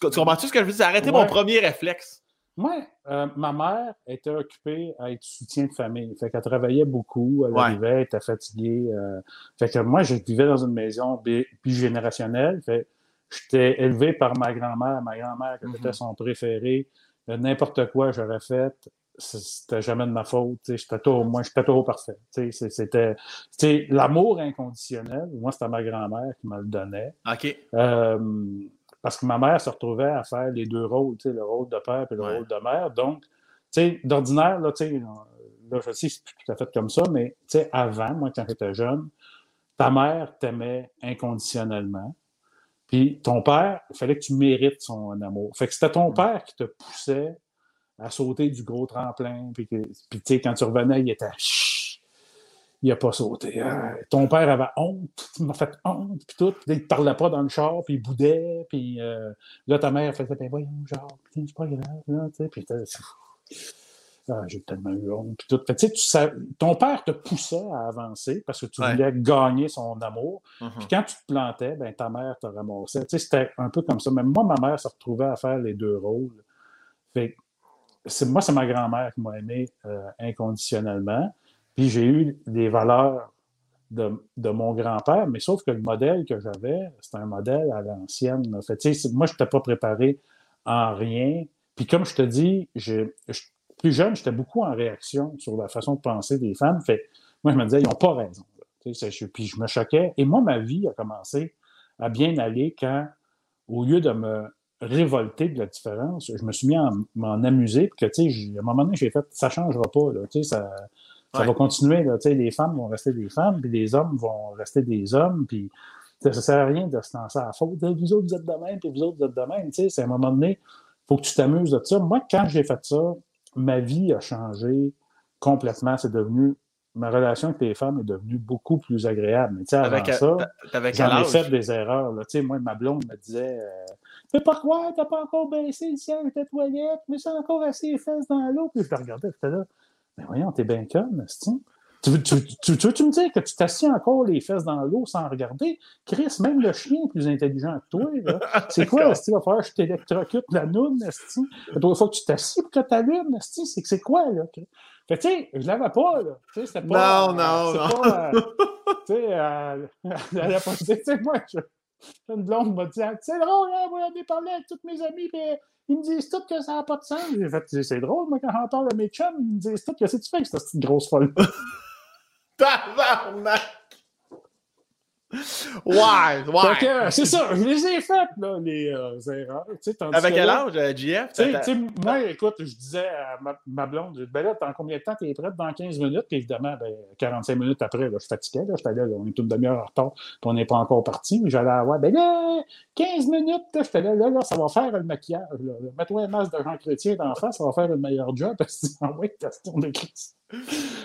tu, comprends-tu ce que je veux dire? Arrêtez mon premier réflexe. Moi, euh, ma mère était occupée à être soutien de famille. Fait qu'elle travaillait beaucoup, elle arrivait, elle était fatiguée. Euh. fait que moi, je vivais dans une maison bigénérationnelle. Fait j'étais élevé par ma grand-mère. Ma grand-mère, qui était mm-hmm. son préféré. N'importe quoi j'aurais fait, c'était jamais de ma faute. J'étais toujours, moi, j'étais toujours parfait. C'était l'amour inconditionnel. Moi, c'était ma grand-mère qui me le donnait. OK. Euh, parce que ma mère se retrouvait à faire les deux rôles, le rôle de père et le rôle de mère. Donc, d'ordinaire, là, là, je sais, c'est tout à fait comme ça, mais avant, moi, quand j'étais jeune, ta mère t'aimait inconditionnellement. Puis ton père, il fallait que tu mérites son amour. Fait que c'était ton père qui te poussait à sauter du gros tremplin. Puis, tu sais, quand tu revenais, il était il n'a pas sauté. Hein. ton père avait honte, il m'a fait honte, puis tout. il ne parlait pas dans le char, puis il boudait, puis euh, là, ta mère faisait, ben voyons, genre, c'est pas grave, là, tu sais, puis ah, j'ai tellement eu honte, puis tout. Fait, tu sais, ton père te poussait à avancer parce que tu voulais gagner son amour, mm-hmm. puis quand tu te plantais, ben ta mère te ramassait. Tu sais, c'était un peu comme ça. Même moi, ma mère se retrouvait à faire les deux rôles. Fait moi, c'est ma grand-mère qui m'a aimé euh, inconditionnellement. Puis j'ai eu des valeurs de, mon grand-père, mais sauf que le modèle que j'avais, c'était un modèle à l'ancienne. Moi, je n'étais pas préparé en rien. Puis comme je te dis, plus jeune, j'étais beaucoup en réaction sur la façon de penser des femmes. Fait, moi, je me disais, ils n'ont pas raison. Puis je me choquais. Et moi, ma vie a commencé à bien aller quand, au lieu de me révolter de la différence, je me suis mis à m'en amuser. Puis que, tu sais, à un moment donné, j'ai fait, ça ne changera pas. Ça va continuer. Là, les femmes vont rester des femmes, puis les hommes vont rester des hommes. Puis ça ne sert à rien de se lancer à la faute. Vous autres, vous êtes de même, puis vous autres, vous êtes de même. C'est à un moment donné, il faut que tu t'amuses de ça. Moi, quand j'ai fait ça, ma vie a changé complètement. C'est devenu ma relation avec les femmes est devenue beaucoup plus agréable. Mais avant avec, ça, j'en ai fait des erreurs. Là. Moi, ma blonde me disait euh, Mais pourquoi t'as pas encore baissé le ciel de ta toilette? Mais c'est encore assez les fesses dans l'eau. Puis je te regardais, j'étais là. Mais voyons, t'es bien conne, tu, tu, tu, tu, veux-tu me dire que tu t'assieds encore les fesses dans l'eau sans regarder? Chris, même le chien est plus intelligent que toi. C'est quoi, Il va falloir que je t'électrocute la noune, Il faut que tu t'assieds pour que tu allumes, C'est c'est quoi, là? Fait tu sais, je l'avais pas, là. Tu sais, pas. Non, non, non. Pas, euh, tu sais, euh, elle a pas tu sais, moi, je, une blonde m'a dit, c'est drôle, hein, moi, j'ai parlé avec tous mes amis, mais ils me disent tous que ça n'a pas de sens. J'ai fait, c'est drôle, moi, quand j'entends le mes chums, ils me disent tous que c'est tu fais avec cette grosse folle. Tabarnak! Ouais, ouais. C'est ça, je les ai faites, là, les euh, erreurs. Avec quel âge? Euh, moi, écoute, je disais à ma, blonde, ben là, dans combien de temps t'es prête? Dans 15 minutes? Puis évidemment, ben, 45 minutes après, là, je fatiguais. Là, j'étais là, on est une demi-heure en retard, puis on n'est pas encore parti. J'allais avoir, ben là, 15 minutes, j'étais là, là, là, ça va faire le maquillage. Mets-toi un masque de Jean Chrétien d'en face, ça va faire le meilleur job parce que c'est en question de crise.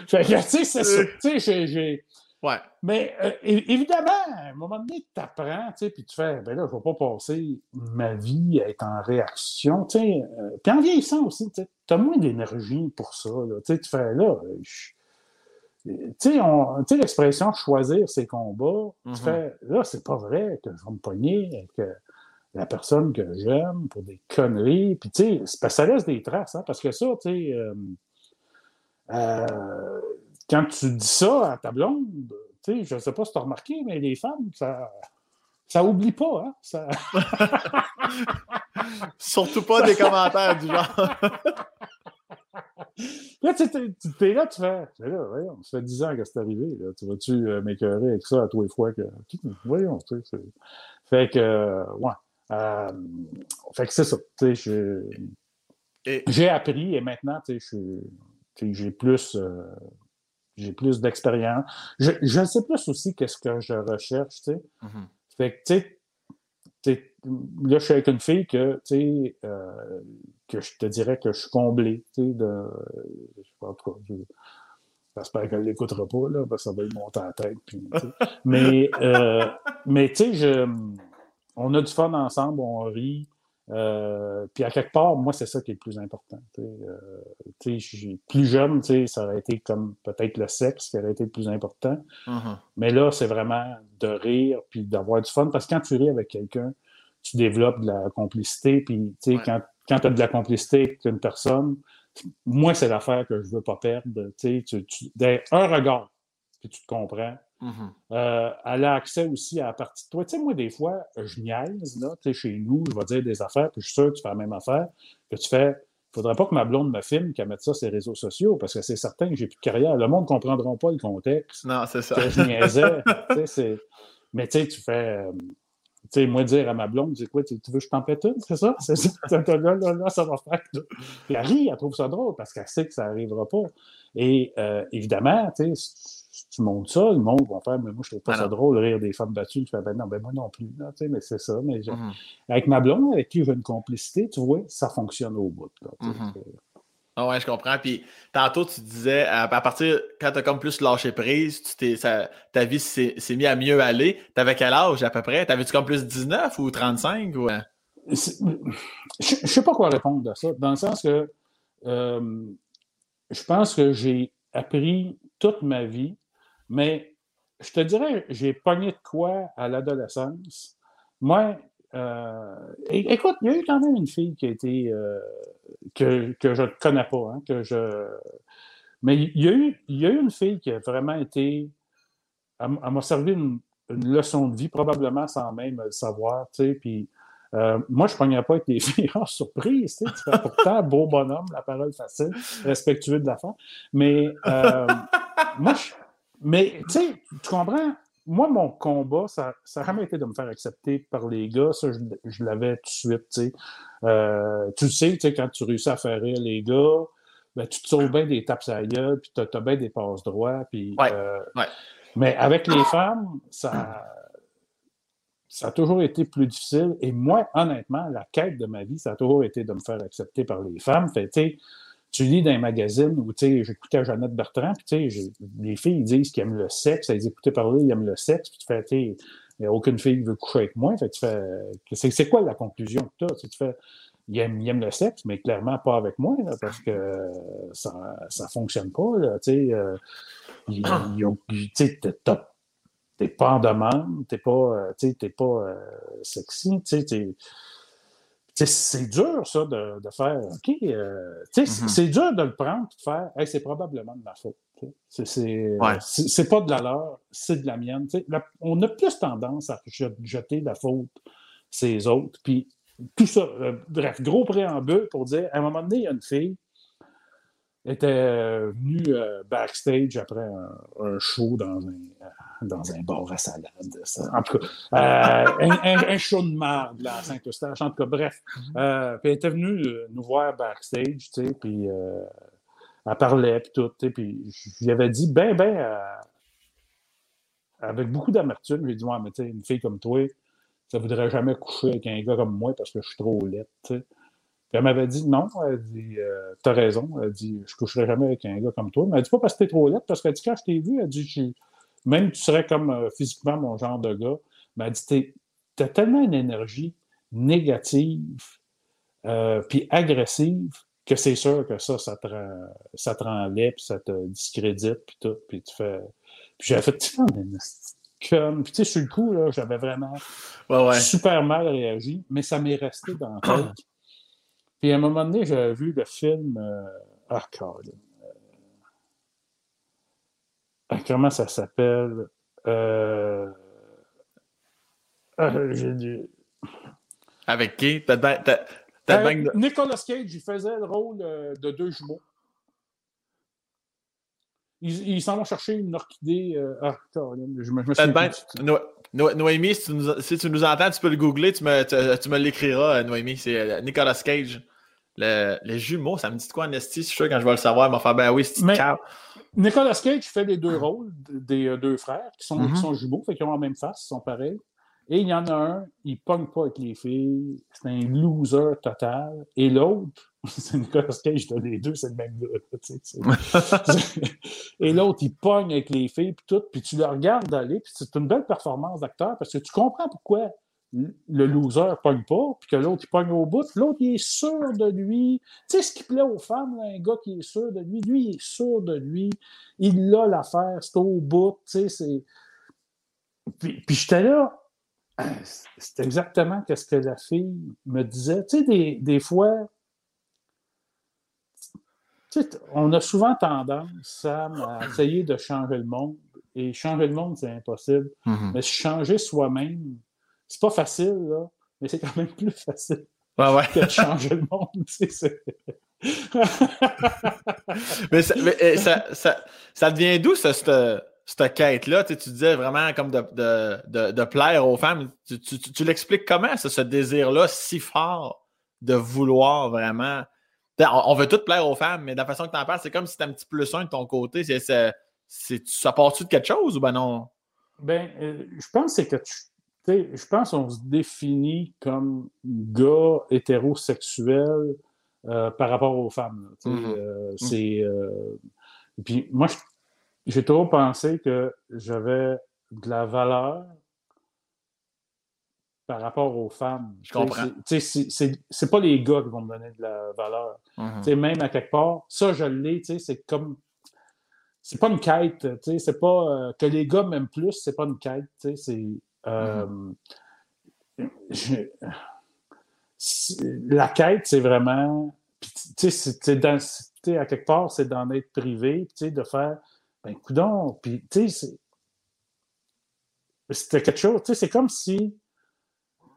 Fait que, tu sais, c'est ça. Tu sais, j'ai Ouais. Mais euh, évidemment, à un moment donné, tu apprends, tu sais, puis tu fais, ben là, je ne vais pas passer ma vie à être en réaction, tu sais. Euh, puis en vieillissant aussi, tu as moins d'énergie pour ça, là. Tu sais, tu fais, là, tu sais, l'expression choisir ses combats, tu Mhm. fais, là, c'est pas vrai que je vais me pogner avec euh, la personne que j'aime pour des conneries. Puis, tu sais, ça laisse des traces, hein, parce que ça, tu sais, euh, euh, quand tu dis ça à ta blonde, tu sais, je sais pas si tu as remarqué, mais les femmes, ça. Ça oublie pas, hein? Ça... Surtout pas des commentaires du genre. Là, tu sais, tu es là, tu fais. Là, voyons, ça fait 10 ans que c'est arrivé. Là. Tu vas-tu euh, m'écœurer avec ça à tous les fois que. Voyons, tu sais. Fait que, ouais. Euh, fait que c'est ça. J'ai appris et maintenant, j'ai plus. euh, j'ai plus d'expérience. Je, je sais plus aussi qu'est-ce que je recherche, tu sais. Mhm. Fait que, tu sais, là, je suis avec une fille que, tu sais, euh, que je te dirais que je suis comblé, tu sais, de... Je sais pas, en tout cas, je- j'espère qu'elle l'écoutera pas, là, parce que ça va lui monter la tête. puis, mais, euh, mais tu sais, je... on a du fun ensemble, on rit. Euh, puis à quelque part, moi, c'est ça qui est le plus important. tu sais. Euh, plus jeune, ça aurait été comme peut-être le sexe qui aurait été le plus important. Mhm. Mais là, c'est vraiment de rire puis d'avoir du fun. Parce que quand tu ris avec quelqu'un, tu développes de la complicité. Puis, Ouais. quand, quand tu as de la complicité avec une personne, moi, c'est l'affaire que je veux pas perdre. Tu tu, un regard, puis tu te comprends. Mhm. Euh, elle a accès aussi à la partie de toi. Tu sais, moi, des fois, je niaise, là, tu sais, chez nous, je vais dire des affaires, puis je suis sûr que tu fais la même affaire, que tu fais. Il faudrait pas que ma blonde me filme, qu'elle mette ça sur les réseaux sociaux, parce que c'est certain que j'ai plus de carrière. Le monde ne comprendra pas le contexte Non, c'est ça. que je niaisais. Tu sais, c'est- Mais tu sais, tu fais. euh, Tu sais, moi, dire à ma blonde, c'est quoi, tu veux que je t'en pète une, c'est ça? C'est ça? Là, là, là, ça va faire. Puis elle rit, elle trouve ça drôle parce qu'elle sait que ça n'arrivera pas. Et euh, évidemment, tu sais, tu montes ça, le monde va faire, mais moi, je trouve pas Ah ça non. drôle, rire des femmes battues. Tu fais, ben non, ben moi non plus. tu sais, mais c'est ça. Mais je- Mhm. avec ma blonde, avec qui j'ai une complicité, tu vois, ça fonctionne au bout. Là, tu. Mhm. Ah ouais, je comprends. Puis tantôt, tu disais, à, à partir, quand tu as comme plus lâché prise, tu ça, ta vie s'est, mise à mieux aller. T'avais quel âge à peu près? T'avais-tu comme plus 19 ou 35? Ou... euh? Je ne sais pas quoi répondre à ça, dans le sens que euh, je pense que j'ai appris toute ma vie, mais je te dirais, j'ai pogné de quoi à l'adolescence. Moi, euh, écoute, il y a eu quand même une fille qui a été euh, que, que je ne connais pas, hein, que je. Mais il y, a eu, il y a eu une fille qui a vraiment été. Elle, m'a servi une, leçon de vie, probablement sans même le savoir, tu sais. Puis euh, moi, je ne pognais pas avec les filles en surprise, tu sais. Pourtant beau bonhomme, la parole facile, respectueux de la femme. Mais moi, je- mais tu sais, tu comprends? Moi, mon combat, ça, ça a jamais été de me faire accepter par les gars. Ça, je, je l'avais tout de suite, tu sais. Euh, tu sais, quand tu réussis à faire rire les gars, ben, tu te sauves bien des tapes à gueule, puis tu as, bien des passes droits, puis... Ouais, euh, ouais. Mais avec les femmes, ça, ça a toujours été plus difficile. Et moi, honnêtement, la quête de ma vie, ça a toujours été de me faire accepter par les femmes. Fait, tu lis dans un magazine où, tu sais, j'écoutais Jeannette Bertrand, puis, tu sais, j'ai- les filles ils disent qu'ils aiment le sexe, elles écoutaient parler, ils aiment le sexe, puis tu fais, tu il aucune fille qui veut coucher avec moi. Fait tu fais, c'est, quoi la conclusion que tu as? Tu fais, ils aiment, ils aiment le sexe, mais clairement pas avec moi, là, parce que euh, ça ne fonctionne pas, là, tu sais. euh, t'as- t'es pas en demande, t'es pas, euh, tu sais, t'es pas euh, sexy, tu sais, t'es- tu sais, c'est dur, ça, de, de faire, OK, euh, Mhm. c'est dur de le prendre et de faire, hey, c'est probablement de ma faute. C'est, Ouais. pas de la leur, c'est de la mienne. La- on a plus tendance à je- jeter la faute ces autres. Puis tout ça, euh, bref, gros préambule pour dire, à un moment donné, il y a une fille était euh, venue euh, backstage après un, un show dans un, euh, dans un bar à salade. ça. En tout cas, euh, un, un- un show de marde là, à Saint-Eustache. En tout cas, bref. Euh, puis elle était venue nous voir backstage, tu sais, puis elle parlait, puis tout, tu sais, puis je lui avais dit, ben, ben, avec beaucoup d'amertume, j'ai dit, ouais, mais tu sais, une fille comme toi, ça voudrait jamais coucher avec un gars comme moi parce que je suis trop laide, tu sais. Elle m'avait dit non, elle dit euh, T'as raison, elle dit Je coucherai jamais avec un gars comme toi. Mais elle dit pas parce que t'es trop laide, parce qu'elle dit quand je t'ai vu, elle dit Je- même tu serais comme euh, physiquement mon genre de gars, mais elle dit T'as tellement une énergie négative euh, puis agressive que c'est sûr que ça, ça te rend, ça te rend laid, puis ça te discrédite, puis tout, puis tu fais... Puis j'avais fait, comme, puis tu sais, sur le coup, là, j'avais vraiment super mal réagi, mais ça m'est resté dans la tête. Puis à un moment donné, j'avais vu le film... Euh... Ah, Colin. Euh... Comment ça s'appelle? Euh... Ah, j'ai. Avec qui? T'as, euh, Nicolas Cage, il faisait le rôle euh, de deux jumeaux. Ils s'en vont chercher une orchidée. Euh, ah, je me, je Noémie, si tu, nous, si tu, nous, entends, tu peux le googler, tu me, tu, me l'écriras, Noémie. C'est Nicolas Cage. Le, les jumeaux, ça me dit quoi en esti? Je suis sûr quand je vais le savoir, il m'a fait ben oui, c'est Nicolas Cage fait les deux rôles des deux frères qui sont, qui mm-hmm. sont jumeaux, fait qu'ils ont la même face, ils sont pareils. Et il y en a un, il pogne pas avec les filles, c'est un loser total. Et l'autre, c'est Nicolas Cage, les deux, c'est le même gars. et l'autre, il pogne avec les filles, puis tout, puis tu le regardes aller, puis c'est une belle performance d'acteur parce que tu comprends pourquoi le loser pogne pas, puis que l'autre, il pogne au bout. L'autre, il est sûr de lui. Tu sais, ce qui plaît aux femmes, un gars qui est sûr de lui, lui, il est sûr de lui. Il a l'affaire, c'est au bout, tu sais, c'est... Puis, puis j'étais là, c'est exactement ce que la fille me disait. Tu sais, des, des fois, on a souvent tendance, Sam, à essayer de changer le monde. Et changer le monde, c'est impossible. Mm-hmm. Mais changer soi-même, c'est pas facile, là, mais c'est quand même plus facile que de changer le monde. mais, ça, mais eh, ça, ça, ça, devient d'où, ça, cette quête-là, tu, disais vraiment comme de, plaire aux femmes. Tu, l'expliques comment, ce désir-là si fort de vouloir vraiment? On, veut tout plaire aux femmes, mais de la façon que tu en parles, c'est comme si c'était un petit plus un de ton côté. C'est, ça part-tu de quelque chose ou ben non? Ben, euh, je pense que tu. Je pense qu'on se définit comme gars hétérosexuel euh, par rapport aux femmes. Mm-hmm. Euh, mm. c'est. puis moi, je j'ai toujours pensé que j'avais de la valeur par rapport aux femmes. Je comprends. C'est pas les gars qui vont me donner de la valeur. Mm-hmm. Même à quelque part, ça, je l'ai, c'est comme. C'est pas une quête, c'est pas. Euh, que les gars m'aiment plus, c'est pas une quête, c'est. Euh, mm-hmm. la quête, c'est vraiment. c'est dans. à quelque part, c'est d'en être privé, de faire ben, coudon, puis, tu sais, c'était quelque chose, tu sais, c'est comme si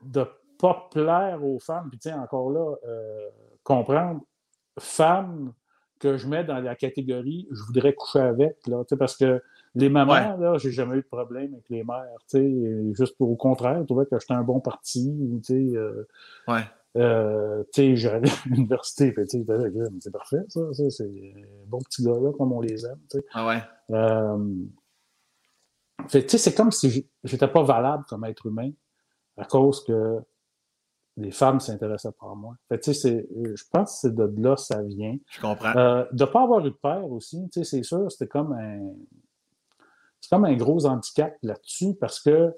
de pas plaire aux femmes, puis, tu sais, encore là, euh, comprendre, femmes que je mets dans la catégorie je voudrais coucher avec, là, tu sais, parce que les mamans, là, j'ai jamais eu de problème avec les mères, tu sais, juste au contraire, je trouvais que j'étais un bon parti, tu sais. Euh, ouais. Euh, tu sais, j'allais à l'université, c'est parfait, ça, ça c'est un bon petit gars-là, comme on les aime, tu sais. Ah ouais. Euh, tu sais, c'est comme si j'étais pas valable comme être humain à cause que les femmes s'intéressaient par moi. Fait tu sais, je pense que c'est de là que ça vient. Je comprends. Euh, de pas avoir eu de père aussi, tu sais, c'est sûr, c'était comme un... C'est comme un gros handicap là-dessus parce que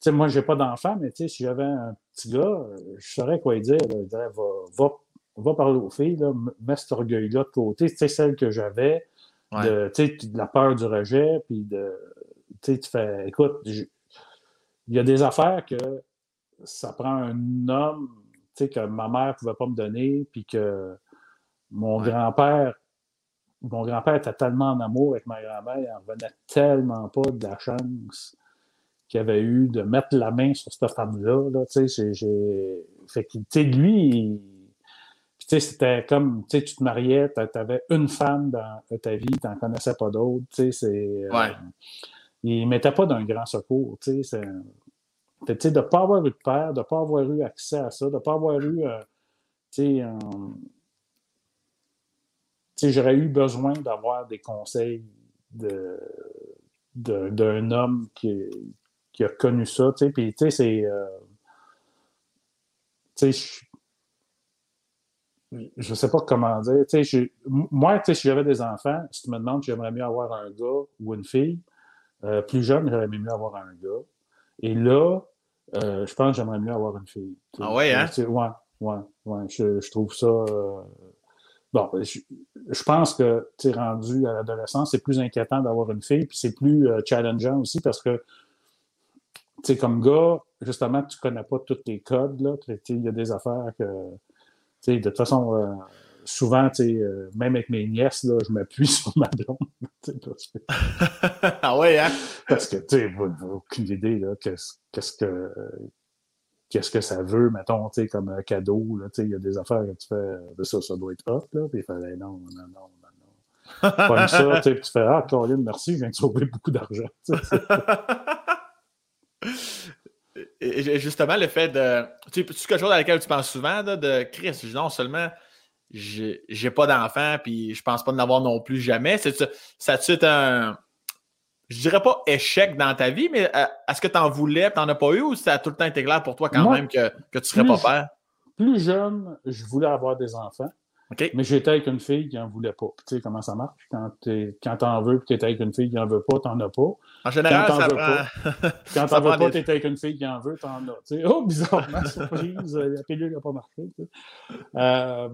sais, moi, j'ai pas d'enfant, mais si j'avais un petit gars, je saurais quoi dire. Je dirais, va, va, parler aux filles, là, mets cet orgueil-là de côté. Tu sais, celle que j'avais, de, de la peur du rejet, puis de. Tu sais, tu fais, écoute, il y a des affaires que ça prend un homme, tu sais, que ma mère ne pouvait pas me donner, puis que mon grand-père mon grand-père était tellement en amour avec ma grand-mère, il n'en revenait tellement pas de la chance qu'il avait eu de mettre la main sur cette femme-là. Là, tu sais, j'ai... Fait que, tu sais, lui, tu sais, c'était comme, tu sais, tu te mariais, tu avais une femme dans ta vie, tu n'en connaissais pas d'autres, tu sais, c'est... Euh, ouais. il ne mettait pas d'un grand secours, tu sais, tu sais, de ne pas avoir eu de père, de ne pas avoir eu accès à ça, de ne pas avoir eu, euh, tu sais, tu sais, j'aurais eu besoin d'avoir des conseils de d'un homme qui, qui a connu ça, tu sais, puis tu sais, c'est... Euh, tu sais, je, ne sais pas comment dire, tu sais, moi, tu sais, si j'avais des enfants, si tu me demandes, j'aimerais mieux avoir un gars ou une fille, euh, plus jeune, j'aimerais mieux avoir un gars. Et là, euh, je pense que j'aimerais mieux avoir une fille. Ah ouais, hein? Ouais, ouais, ouais. Je, je trouve ça. bon, je, pense que, tu es rendu à l'adolescence, c'est plus inquiétant d'avoir une fille, puis c'est plus challengeant aussi parce que, tu sais, comme gars, justement, tu connais pas tous les codes, là. Il y a des affaires que, tu sais, de toute façon, euh, souvent, tu sais, euh, même avec mes nièces, là, je m'appuie sur ma blonde. ah ouais, hein? Parce que, tu sais, aucune idée, là, qu'est-ce que qu'est-ce que ça veut, mettons, tu sais, comme un cadeau, là, tu sais, il y a des affaires que tu fais, de ça, ça doit être hot, là, puis il fallait, non, non, non, non, non. Pas ça, tu fais, ah, Caroline, merci, je viens de sauver beaucoup d'argent. Et justement, le fait de. Tu sais, quelque chose à laquelle tu penses souvent, là, de Chris, non seulement j'ai pas d'enfant, puis je pense pas en avoir non plus jamais. Ça a-tu un. Je dirais pas échec dans ta vie, mais euh, est-ce que tu en voulais, tu n'en as pas eu, ou ça a tout le temps été clair pour toi quand même que, que tu serais pas père? Plus jeune, je voulais avoir des enfants. Mais j'étais avec une fille qui n'en voulait pas. Tu sais comment ça marche? Quand tu en veux et tu es avec une fille qui n'en veut pas, tu n'en as pas. En général, quand ça prend... Pas, quand tu n'en veux pas, tu es avec une fille qui en veut, tu en as. Oh, bizarrement, surprise, la pilule n'a pas marché. Euh,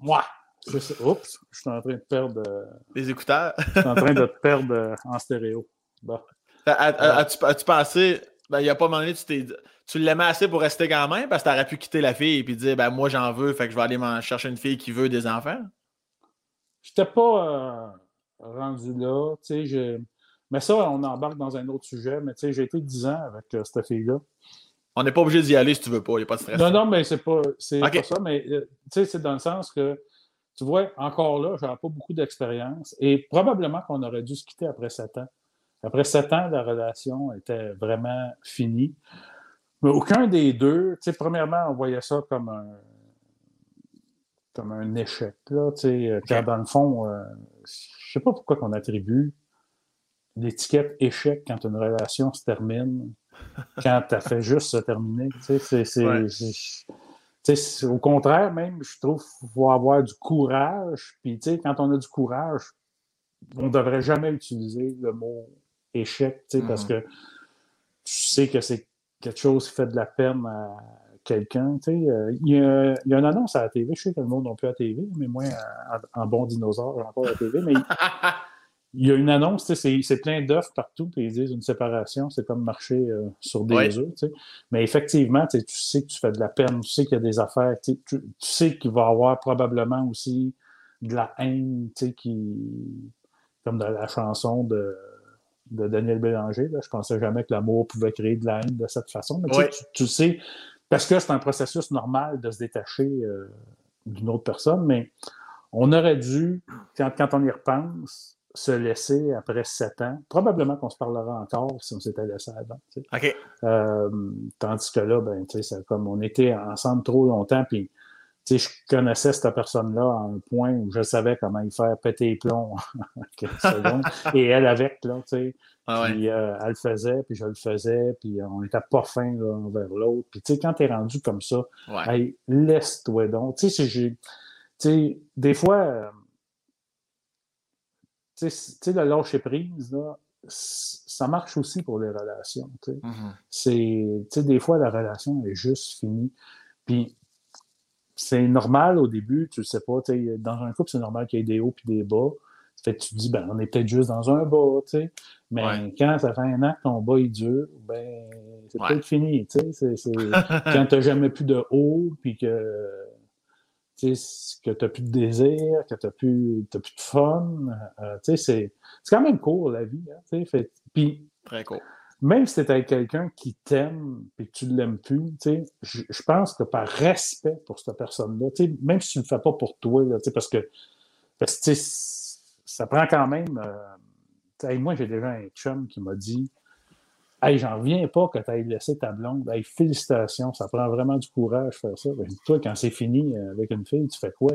moi, oups, je suis en train de perdre. Les écouteurs. je suis en train de te perdre en stéréo. Bon. As-tu as pensé, ben, il n'y a pas un moment donné, tu t'es tu l'aimais assez pour rester quand même parce que tu aurais pu quitter la fille et puis dire ben moi j'en veux, fait que je vais aller chercher une fille qui veut des enfants? J'étais pas euh, rendu là. Je... Mais ça, on embarque dans un autre sujet. Mais j'ai été 10 ans avec euh, cette fille-là. On n'est pas obligé d'y aller si tu veux pas, il n'y a pas de stress. Non, non, mais c'est pas, pas ça. Mais euh, c'est dans le sens que, tu vois, encore là, j'avais pas beaucoup d'expérience et probablement qu'on aurait dû se quitter après 7 ans. Après 7 ans, la relation était vraiment finie. Mais aucun des deux, premièrement, on voyait ça comme un, comme un échec, là, tu sais, euh, car dans le fond, je euh, je sais pas pourquoi qu'on attribue l'étiquette échec quand une relation se termine, quand tu as fait juste se terminer, tu sais, c'est... au contraire, même, je trouve qu'il faut avoir du courage. Puis, tu sais, quand on a du courage, on ne devrait jamais utiliser le mot échec, parce mm-hmm. que tu sais que c'est quelque chose qui fait de la peine à quelqu'un. Euh, il, y a, il y a une annonce à la TV, je sais que le monde n'a plus à la TV, mais moi, en, bon dinosaure, j'ai encore à la TV, mais il y a une annonce, c'est plein d'offres partout, puis ils disent une séparation, c'est comme marcher euh, sur des œufs. Mais effectivement, tu sais que tu fais de la peine, tu sais qu'il y a des affaires, tu, sais qu'il va y avoir probablement aussi de la haine, qui, comme dans la chanson de de Daniel Bélanger. Là. Je pensais jamais que l'amour pouvait créer de la haine de cette façon. Mais tu, sais, parce que c'est un processus normal de se détacher euh, d'une autre personne, mais on aurait dû, quand, on y repense, se laisser après sept ans. Probablement qu'on se parlera encore si on s'était laissé avant. Euh, tandis que là, ben, comme on était ensemble trop longtemps, puis je connaissais cette personne-là à un point où je savais comment il faire péter les plombs en quelques secondes. Et elle avec, là, tu sais. Ah puis euh, elle le faisait, puis je le faisais, puis on n'était pas fin l'un vers l'autre. Puis tu sais, quand t'es rendu comme ça, laisse-toi donc. Tu sais, j'ai... Tu sais, des fois, euh, tu sais, le lâcher prise, là, ça marche aussi pour les relations. Tu sais. Mm-hmm. Tu sais, des fois, la relation est juste finie. Puis c'est normal au début, tu le sais pas. Dans un couple, c'est normal qu'il y ait des hauts et des bas. Fait tu te dis, ben, on est peut-être juste dans un bas, tu sais. Mais quand ça fait un an que ton bas est dur, ben, c'est peut-être fini, tu sais. quand tu n'as jamais plus de haut, puis que tu que tu n'as plus de désir, que tu n'as plus, plus de fun. Euh, tu sais, c'est quand même court, la vie. Hein, tu sais. Puis, Très court même si tu es avec quelqu'un qui t'aime et que tu ne l'aimes plus, je, je pense que par respect pour cette personne-là, même si tu ne le fais pas pour toi, parce que, parce que ça prend quand même. Euh, moi, j'ai déjà un chum qui m'a dit Hey, j'en reviens pas que tu aies laissé ta blonde. Hey, félicitations, ça prend vraiment du courage de faire ça. Ben, toi, quand c'est fini euh, avec une fille, tu fais quoi?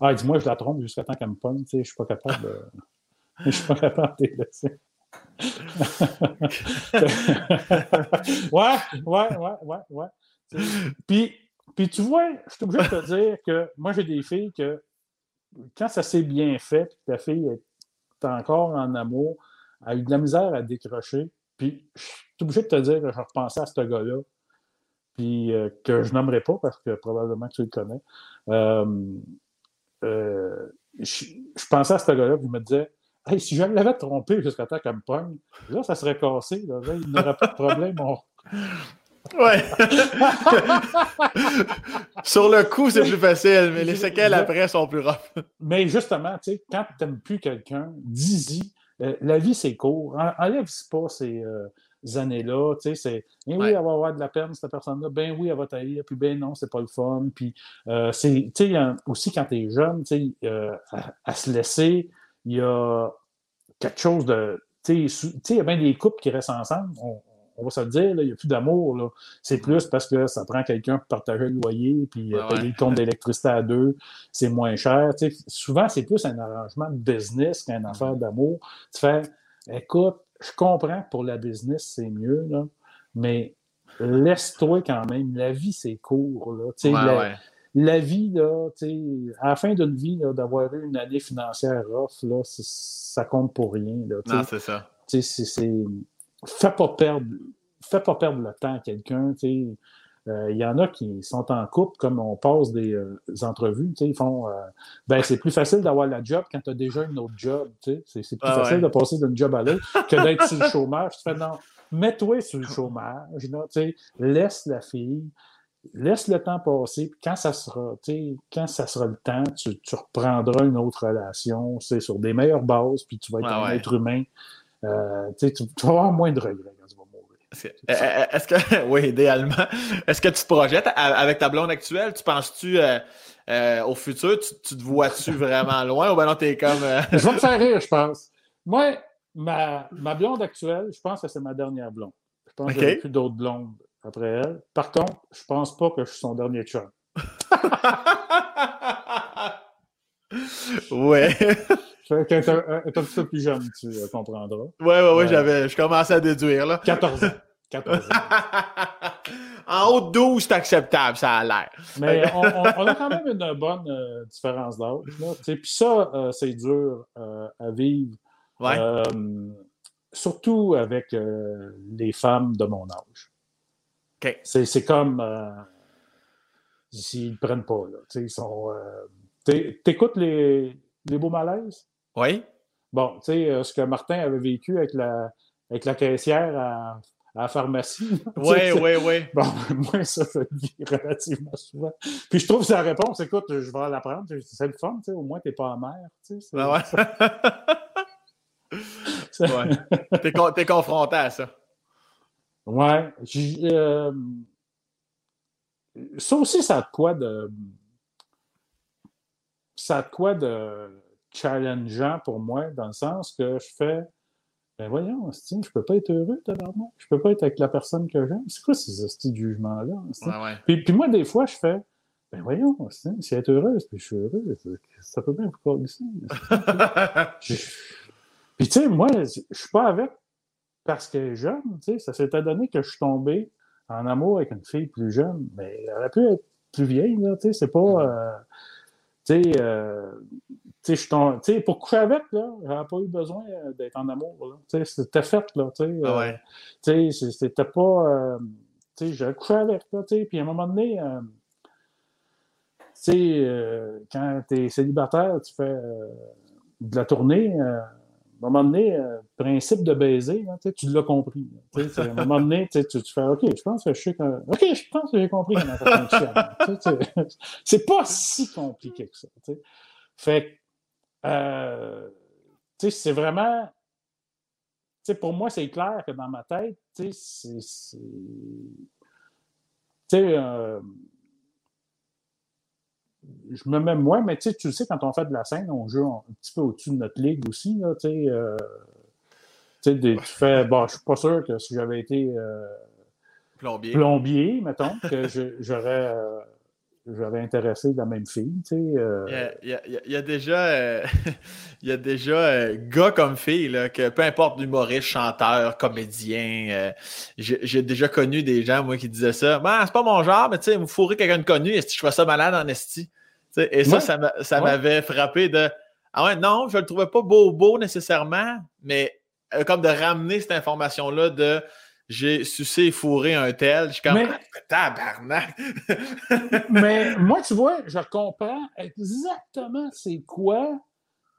Ah, dis-moi, je la trompe jusqu'à temps qu'elle me pogne, je suis pas capable de. Je suis pas capable de laisser. Ouais, ouais, ouais, ouais, ouais. Puis, puis tu vois, je suis obligé de te dire que moi, j'ai des filles que quand ça s'est bien fait, puis ta fille est encore en amour, a eu de la misère à décrocher, puis je suis obligé de te dire que je repensais à ce gars-là, puis euh, que je n'aimerais pas parce que probablement que tu le connais. Euh, je, pensais à ce gars-là, qui me disait Hey, si je l'avais trompé jusqu'à temps qu'elle me pogne, là, ça serait cassé. Là, il n'aurait pas de problème. Ouais. Sur le coup, c'est plus facile, mais les séquelles après sont plus rough. mais justement, tu sais, quand tu n'aimes plus quelqu'un, dis-y. Euh, la vie, c'est court. Enlève pas ces euh, années-là. Tu sais, c'est. Ben oui, elle va avoir de la peine, cette personne-là. Ben oui, elle va tailler. Puis ben non, c'est pas le fun. Puis, euh, c'est. Tu sais, aussi, quand tu es jeune, tu sais, à, se laisser, il y a quelque chose de. Tu sais, il y a bien des couples qui restent ensemble. On, va se le dire, il n'y a plus d'amour. C'est plus parce que ça prend quelqu'un pour partager le loyer, puis euh, payer le compte d'électricité à deux, c'est moins cher. souvent, c'est plus un arrangement de business qu'une affaire d'amour. Tu fais, écoute, je comprends que pour la business, c'est mieux, là, mais laisse-toi quand même. La vie, c'est court. Là la vie, là, à la fin d'une vie, d'avoir eu une année financière off, là, ça compte pour rien. Là, non, c'est ça. Fais pas perdre. Fais pas perdre le temps à quelqu'un. Il euh, y en a qui sont en couple, comme on passe des, euh, entrevues, ils font euh, ben c'est plus facile d'avoir la job quand tu as déjà une autre job. C'est, c'est plus ah facile de passer d'une job à l'autre que d'être sur le chômage. Tu fais non, mets-toi sur le chômage, là, laisse la fille laisse le temps passer, puis quand ça sera, quand ça sera le temps, tu, reprendras une autre relation, c'est sur des meilleures bases, puis tu vas être un être humain. Euh, tu, vas avoir moins de regrets quand tu vas mourir. Est-ce que, oui, idéalement, est-ce que tu te projettes avec ta blonde actuelle? Tu penses-tu euh, euh, au futur? Tu, te vois-tu vraiment loin ou ben non, t'es comme. je vais me faire rire, je pense. Moi, ma, ma blonde actuelle, je pense que c'est ma dernière blonde. Je pense n'y a plus d'autres blondes après elle. Par contre, je pense pas que je suis son dernier chum. ouais. Quand tu es un petit peu plus jeune, tu comprendras. Ouais, ouais, ouais, j'avais, je commençais à déduire, là. 14 ans. 14 ans. en haut de 12, c'est acceptable, ça a l'air. Mais on, a quand même une bonne euh, différence d'âge. Puis ça, euh, c'est dur euh, à vivre. Ouais. surtout avec les femmes de mon âge. C'est comme. Euh, s'ils ne prennent pas, là. Ils sont. Euh, t'écoutes les, les beaux malaises? Oui. Bon, tu sais, euh, ce que Martin avait vécu avec la, avec la caissière à, à la pharmacie. Oui, oui, oui. Bon, moi, ça, je le vis relativement souvent. Puis je trouve sa réponse, écoute, je vais l'apprendre. C'est le fun, tu sais, au moins, t'es pas amer. Tu sais, ah ouais. ouais. T'es, es confronté à ça. Ouais. Euh, ça aussi, ça a de quoi de. Ça a de quoi de challengeant pour moi, dans le sens que je fais. Ben voyons, je peux pas être heureux, tabarnak. Je peux pas être avec la personne que j'aime. C'est quoi ces de jugements-là? Ouais, ouais. Puis, puis, moi, des fois, je fais. Ben voyons, si être heureuse, puis je suis heureux, ça peut bien vous ici. puis tu sais, moi, je suis pas avec parce que jeune, tu sais, ça s'était donné que je suis tombé en amour avec une fille plus jeune, mais elle aurait pu être plus vieille, là, tu sais, c'est pas... Mm. Euh, tu sais, euh, tu sais, pour coucher avec, là, j'avais pas eu besoin euh, d'être en amour, là. Tu sais, c'était fait, là, tu sais. Ah ouais. tu sais, c'était pas... tu sais, j'avais couché avec, là, tu sais, puis à un moment donné... tu sais, quand tu es célibataire, tu fais de la tournée, à un moment donné, euh, principe de baiser, tu l'as compris. à un moment donné, tu, fais OK, je pense que je quand... OK, je pense que j'ai compris comment ça c'est pas si compliqué que ça. Fait euh, c'est vraiment. pour moi, c'est clair que dans ma tête, c'est. Euh, je me mets moi, mais tu sais, quand on fait de la scène, on joue un petit peu au-dessus de notre ligue aussi. Là, euh, tu fais, bon, je suis pas sûr que si j'avais été euh, plombier. plombier, mettons, que j'aurais euh, j'avais intéressé la même fille. Tu sais, euh. il, y a, il, y a, déjà, il y a déjà gars comme fille, là, que peu importe humoriste, chanteur, comédien, j'ai déjà connu des gens, moi, qui disaient ça. Ben, c'est pas mon genre, mais tu sais, vous fourrez quelqu'un de connu, est-ce que je fais ça malade en esti? et ça, ça m'avait frappé de Ah ouais, non, je le trouvais pas beau beau nécessairement, mais comme de ramener cette information-là de j'ai sucé et fourré un tel. Je suis comme, Mais- ah, tabarnak! Mais moi, tu vois, je comprends exactement c'est quoi,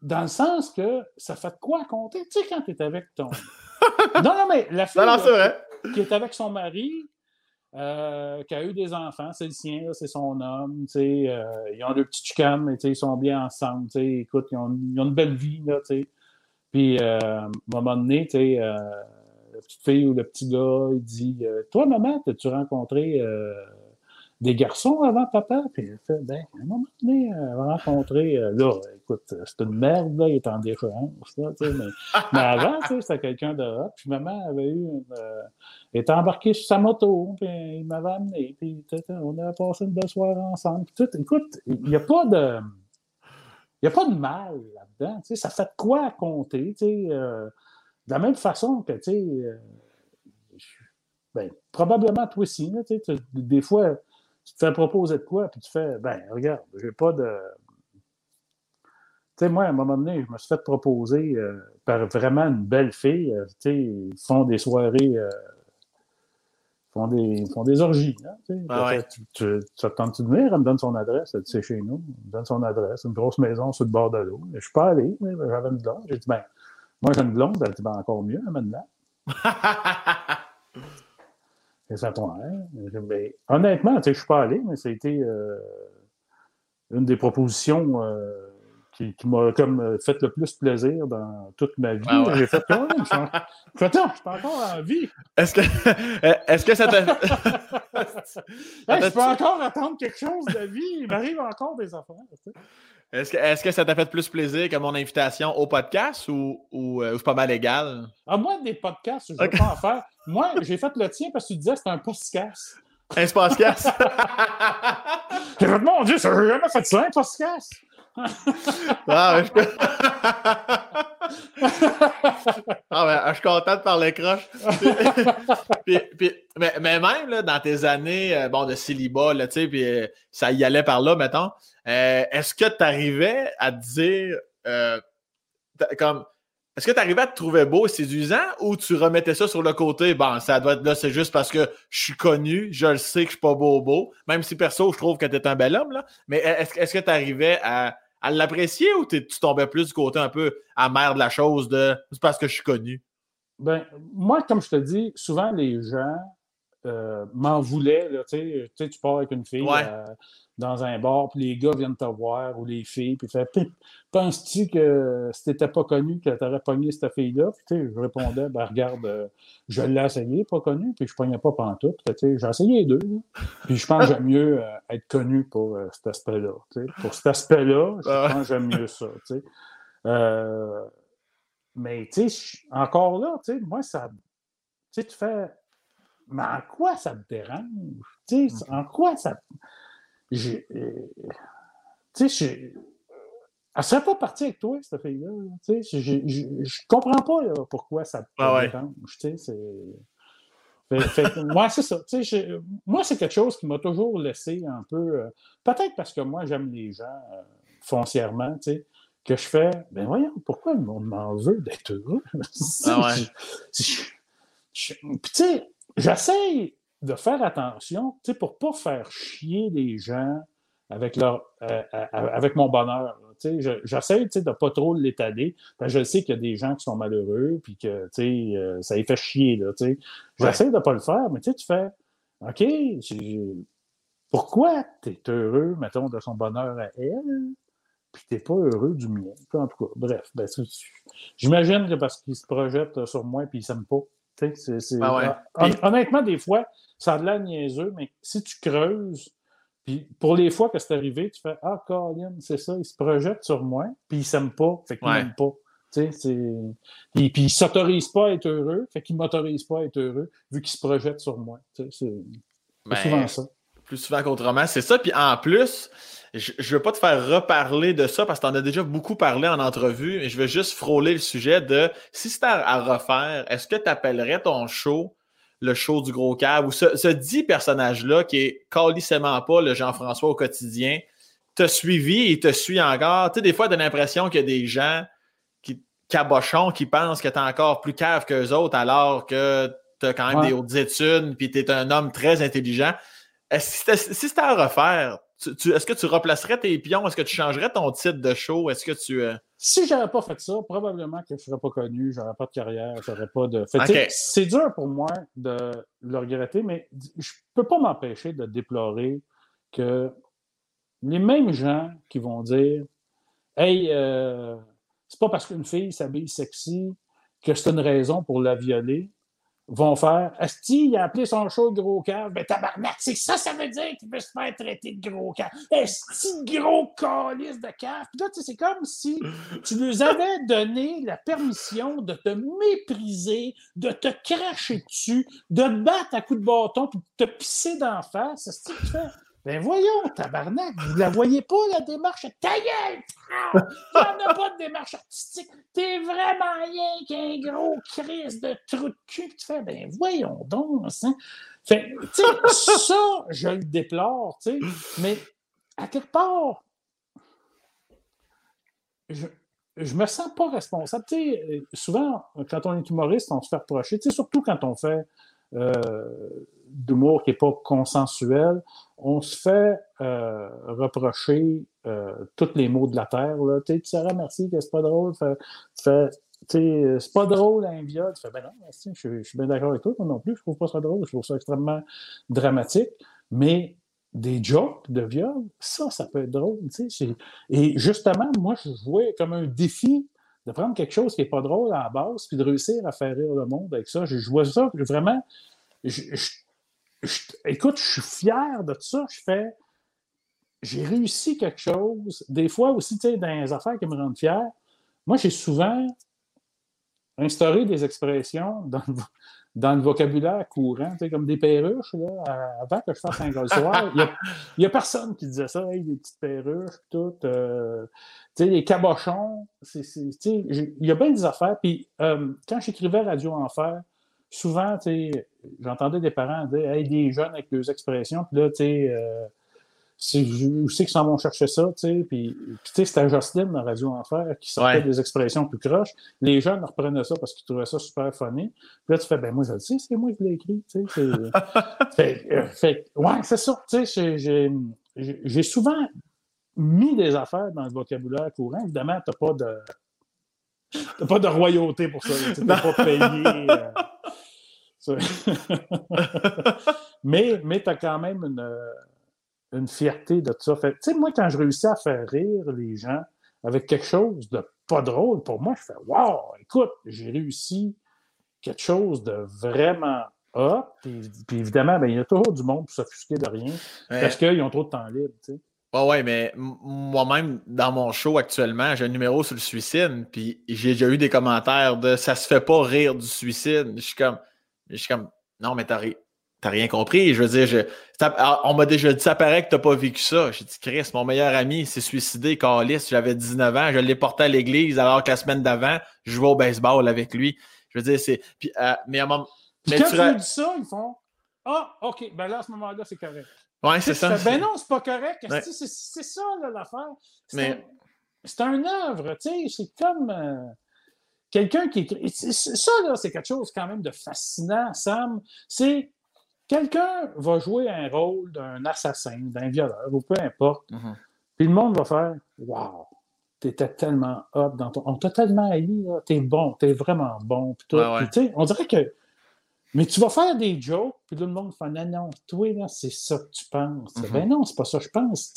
dans le sens que ça fait de quoi compter. Tu sais, quand tu es avec ton. non, non, mais la fille Non, non, là, c'est vrai. qui est avec son mari, euh, qui a eu des enfants, c'est le sien, c'est son homme, tu sais, euh, ils ont deux petits chicanes, mais tu sais, ils sont bien ensemble, tu sais, écoute, ils ont, ils ont une belle vie, là, tu sais. Puis, euh, à un moment donné, tu sais, petite fille ou le petit gars, il dit euh, Toi, maman, as-tu rencontré euh, des garçons avant papa? Puis elle fait Ben, à un moment donné, elle a rencontré, euh, là, écoute, c'est une merde, là, il est en déchéance, là, mais, mais avant, tu sais, c'était quelqu'un de hot. Puis maman avait eu une. euh, elle était embarquée sur sa moto, puis il m'avait amené, puis on a passé une belle soirée ensemble. puis tout. Écoute, il n'y a pas de. Il n'y a pas de mal là-dedans. Ça fait de quoi à compter. tu sais, euh, de la même façon que, tu sais, euh, ben, probablement toi aussi, là, tu sais, tu- des fois, tu te fais proposer de quoi, puis tu fais, ben, regarde, j'ai pas de. Tu sais, moi, à un moment donné, je me suis fait proposer euh, par vraiment une belle fille. euh, tu sais, ils font des soirées. font des, font des orgies. Là, tu. Ah ouais. tu, tu, te tente de venir? Elle me donne son adresse. Elle dit, c'est chez nous. Elle me donne son adresse. Une grosse maison sur le bord de l'eau. Je suis pas allé, mais j'avais une blonde. J'ai dit, ben, moi, j'ai une blonde. Elle dit, ben, encore mieux, amène-la. Et ça toi, hein? J'ai dit, ben, honnêtement, tu sais, je suis pas allé, mais ça a été euh, une des propositions euh, qui, qui m'a comme euh, fait le plus plaisir dans toute ma vie. Ah ouais. J'ai fait, suis en- je fais, attends, je suis encore en vie. Est-ce que, que ça t'a. Hey, je peux encore attendre quelque chose de vie. Il m'arrive encore des affaires. tu sais. Est-ce que, est-ce que ça t'a fait plus plaisir que mon invitation au podcast ou, ou, euh, ou c'est pas mal égal? Ah, moi, des podcasts, je ne veux Ok. pas en faire. Moi, j'ai fait le tien parce que tu disais que c'était un podcast. Un podcast? Mon Dieu, ça, jamais fait ça, un podcast. Ah, je... ah, je suis content de parler croche. Puis- puis- mais, mais même là, dans tes années euh, bon, de célibat, là, puis euh, ça y allait par là, mettons, euh, est-ce que tu arrivais à te dire, comme, est-ce que tu arrivais à te trouver beau et séduisant ou tu remettais ça sur le côté, bon, ça doit être là, c'est juste parce que je suis connu, je le sais que je suis pas beau beau, même si perso, je trouve que tu es un bel homme, là, mais est-ce est-ce que tu arrivais à, à l'apprécier ou tu tombais plus du côté un peu amer de la chose de c'est parce que je suis connu? Ben, moi, comme je te dis, souvent les gens euh, m'en voulaient. Là, tu sais, tu pars avec une fille Ouais. euh, dans un bar, puis les gars viennent te voir, ou les filles, puis fait Penses-tu que si t'étais pas connu, que t'aurais pogné cette fille-là? Puis tu sais, je répondais, ben regarde, euh, je l'ai essayé, pas connu, puis je pognais pas pantoute. Puis, tu sais, J'ai essayé les deux. Puis je pense que j'aime mieux être connu pour cet aspect-là. Pour cet aspect-là, je Ah pense que j'aime mieux ça. mais tu sais, encore là, tu sais, moi, ça. Tu sais, tu fais. Mais en quoi ça me dérange? Tu sais, en quoi ça. euh, Tu sais, j'ai- elle serait pas partie avec toi, cette fille-là. là. Tu sais, je- je je- je comprends pas là, pourquoi ça te Ah ouais. dérange. Tu sais, c'est. Fait, fait que, ouais, c'est ça. Tu sais, je- moi, c'est quelque chose qui m'a toujours laissé un peu. euh, Peut-être parce que moi, j'aime les gens euh, foncièrement, tu sais, que je fais. Ben voyons, pourquoi le monde m'en veut d'être heureux? Ah ouais. Je- je- je- Puis, tu sais, j'essaie de faire attention, tu sais, pour pas faire chier les gens avec leur euh, euh, avec mon bonheur. Tu sais, je- j'essaie tu sais, de pas trop l'étaler. Je sais qu'il y a des gens qui sont malheureux, puis que tu sais, euh, ça les fait chier. Là, tu sais. J'essaie de pas le faire, mais tu sais, tu fais OK, pourquoi tu es heureux, mettons, de son bonheur à elle, puis tu n'es pas heureux du mien? En tout cas, bref, ben, j'imagine que parce qu'il se projette sur moi puis il s'aime pas. Ah ouais. hon- honnêtement, des fois, ça a de l'air niaiseux, mais si tu creuses, puis pour les fois que c'est arrivé, tu fais Ah, Colin, c'est ça, il se projette sur moi, puis il s'aime pas, fait qu'il Ouais. m'aime pas. Tu sais, c'est... Puis, puis il s'autorise pas à être heureux, fait qu'il m'autorise pas à être heureux, vu qu'il se projette sur moi. Tu sais, c'est c'est Ben, souvent ça. plus souvent qu'autrement. C'est ça. Puis en plus, je ne veux pas te faire reparler de ça parce que tu en as déjà beaucoup parlé en entrevue, mais je veux juste frôler le sujet de si c'était à, refaire, est-ce que tu appellerais ton show le show du gros cave ou ce, ce dit personnage-là qui est calicement pas le Jean-François au quotidien, te suivi et te suit encore? Tu sais, des fois, tu as l'impression qu'il y a des gens qui cabochons qui pensent que tu es encore plus cave qu'eux autres alors que tu as quand même des hautes études, puis tu es un homme très intelligent. Si c'était à refaire, est-ce que tu replacerais tes pions? Est-ce que tu changerais ton titre de show? Est-ce que tu. Euh, si j'avais pas fait ça, probablement que je ne serais pas connu, j'aurais pas de carrière, j'aurais pas de. C'est dur pour moi de le regretter, mais je peux pas m'empêcher de déplorer que les mêmes gens qui vont dire Hey, euh, c'est pas parce qu'une fille s'habille sexy que c'est une raison pour la violer vont faire Asti, il a appelé son show gros cave. Ben tabarnak, c'est ça, ça veut dire qu'il veut se faire traiter de gros cave. Asti, gros calice de cave. Puis là, c'est comme si tu nous avais donné la permission de te mépriser, de te cracher dessus, de te battre à coups de bâton, puis de te pisser d'en face. Tu fais. Ben voyons, tabarnak, vous la voyez pas, la démarche? Ta gueule! Il n'y pas de démarche artistique. T'es vraiment rien qu'un gros crise de trou de cul. Tu fais, ben voyons donc, hein? Fait, ça, je le déplore, mais à quelque part, je, je me sens pas responsable. Sais, souvent, quand on est humoriste, on se fait reprocher, surtout quand on fait euh, d'humour qui n'est pas consensuel, on se fait euh, reprocher euh, tous les mots de la terre. Tu sais, merci que c'est pas drôle. c'est pas drôle un viol. Tu fais, ben non, je, suis bien d'accord avec toi, moi non plus, je trouve pas ça drôle, je trouve ça extrêmement dramatique. Mais des jokes de viol, ça, ça peut être drôle. Et justement, moi, je jouais comme un défi de prendre quelque chose qui n'est pas drôle à la base, puis de réussir à faire rire le monde avec ça. Je jouais ça vraiment. écoute, je suis fier de ça. Je fais. J'ai réussi quelque chose. Des fois aussi, tu sais, dans les affaires qui me rendent fier, moi, j'ai souvent instauré des expressions dans, dans le vocabulaire courant, comme des perruches, là, avant que je fasse un gros soir. Il n'y a, personne qui disait ça, des petites perruches, tout. Euh, les cabochons, il y a bien des affaires. Puis euh, quand j'écrivais Radio Enfer, souvent, j'entendais des parents dire hey, des jeunes avec deux expressions, puis là, tu sais. Euh, je sais qu'ils s'en vont chercher ça, tu sais. Puis, tu sais, c'était Jocelyne dans Radio Enfer qui sortait des expressions plus croches. Les jeunes reprenaient ça parce qu'ils trouvaient ça super funny. Puis là, tu fais, ben moi, je le sais, c'est moi qui l'ai écrit, tu sais. fait, euh, fait, ouais, c'est ça, tu sais. J'ai souvent mis des affaires dans le vocabulaire courant. Évidemment, tu n'as pas de. T'as pas de royauté pour ça. Tu n'as pas payé. Euh, mais mais tu as quand même une une fierté de tout ça. Tu sais, moi, quand je réussis à faire rire les gens avec quelque chose de pas drôle, pour moi, je fais Wow, écoute, j'ai réussi quelque chose de vraiment hot. Puis, évidemment, ben, il y a toujours du monde pour s'offusquer de rien parce qu'ils ont trop de temps libre. Tu sais. Ouais, ouais, mais moi-même, dans mon show actuellement, j'ai un numéro sur le suicide, puis j'ai déjà eu des commentaires de ça se fait pas rire du suicide. Je suis comme, je suis comme, non, mais t'as T'as rien compris. Je veux dire, je, ah, on m'a déjà dit, ça paraît que t'as pas vécu ça. J'ai dit, Chris, mon meilleur ami s'est suicidé, Carlis. J'avais 19 ans. Je l'ai porté à l'église alors que la semaine d'avant, je jouais au baseball avec lui. Je veux dire, c'est. Puis, euh, mais à un moment. Mais quand tu, dis ça, ils font Ah, OK, ben là, à ce moment-là, c'est correct. Ouais, c'est ça. ben non, c'est pas correct. C'est ça, l'affaire. C'est un, un œuvre, tu sais. C'est comme. Euh, quelqu'un qui écrit. Ça, là, c'est quelque chose quand même de fascinant, Sam. C'est Quelqu'un va jouer un rôle d'un assassin, d'un violeur, ou peu importe. Mhm. Puis le monde va faire Waouh, t'étais tellement hot dans ton. On t'a tellement haï, t'es bon, t'es vraiment bon. Puis on dirait que. Mais tu vas faire des jokes, puis tout le monde fait Non, non, toi, là, c'est ça que tu penses. Mhm. Ben non, c'est pas ça que je pense.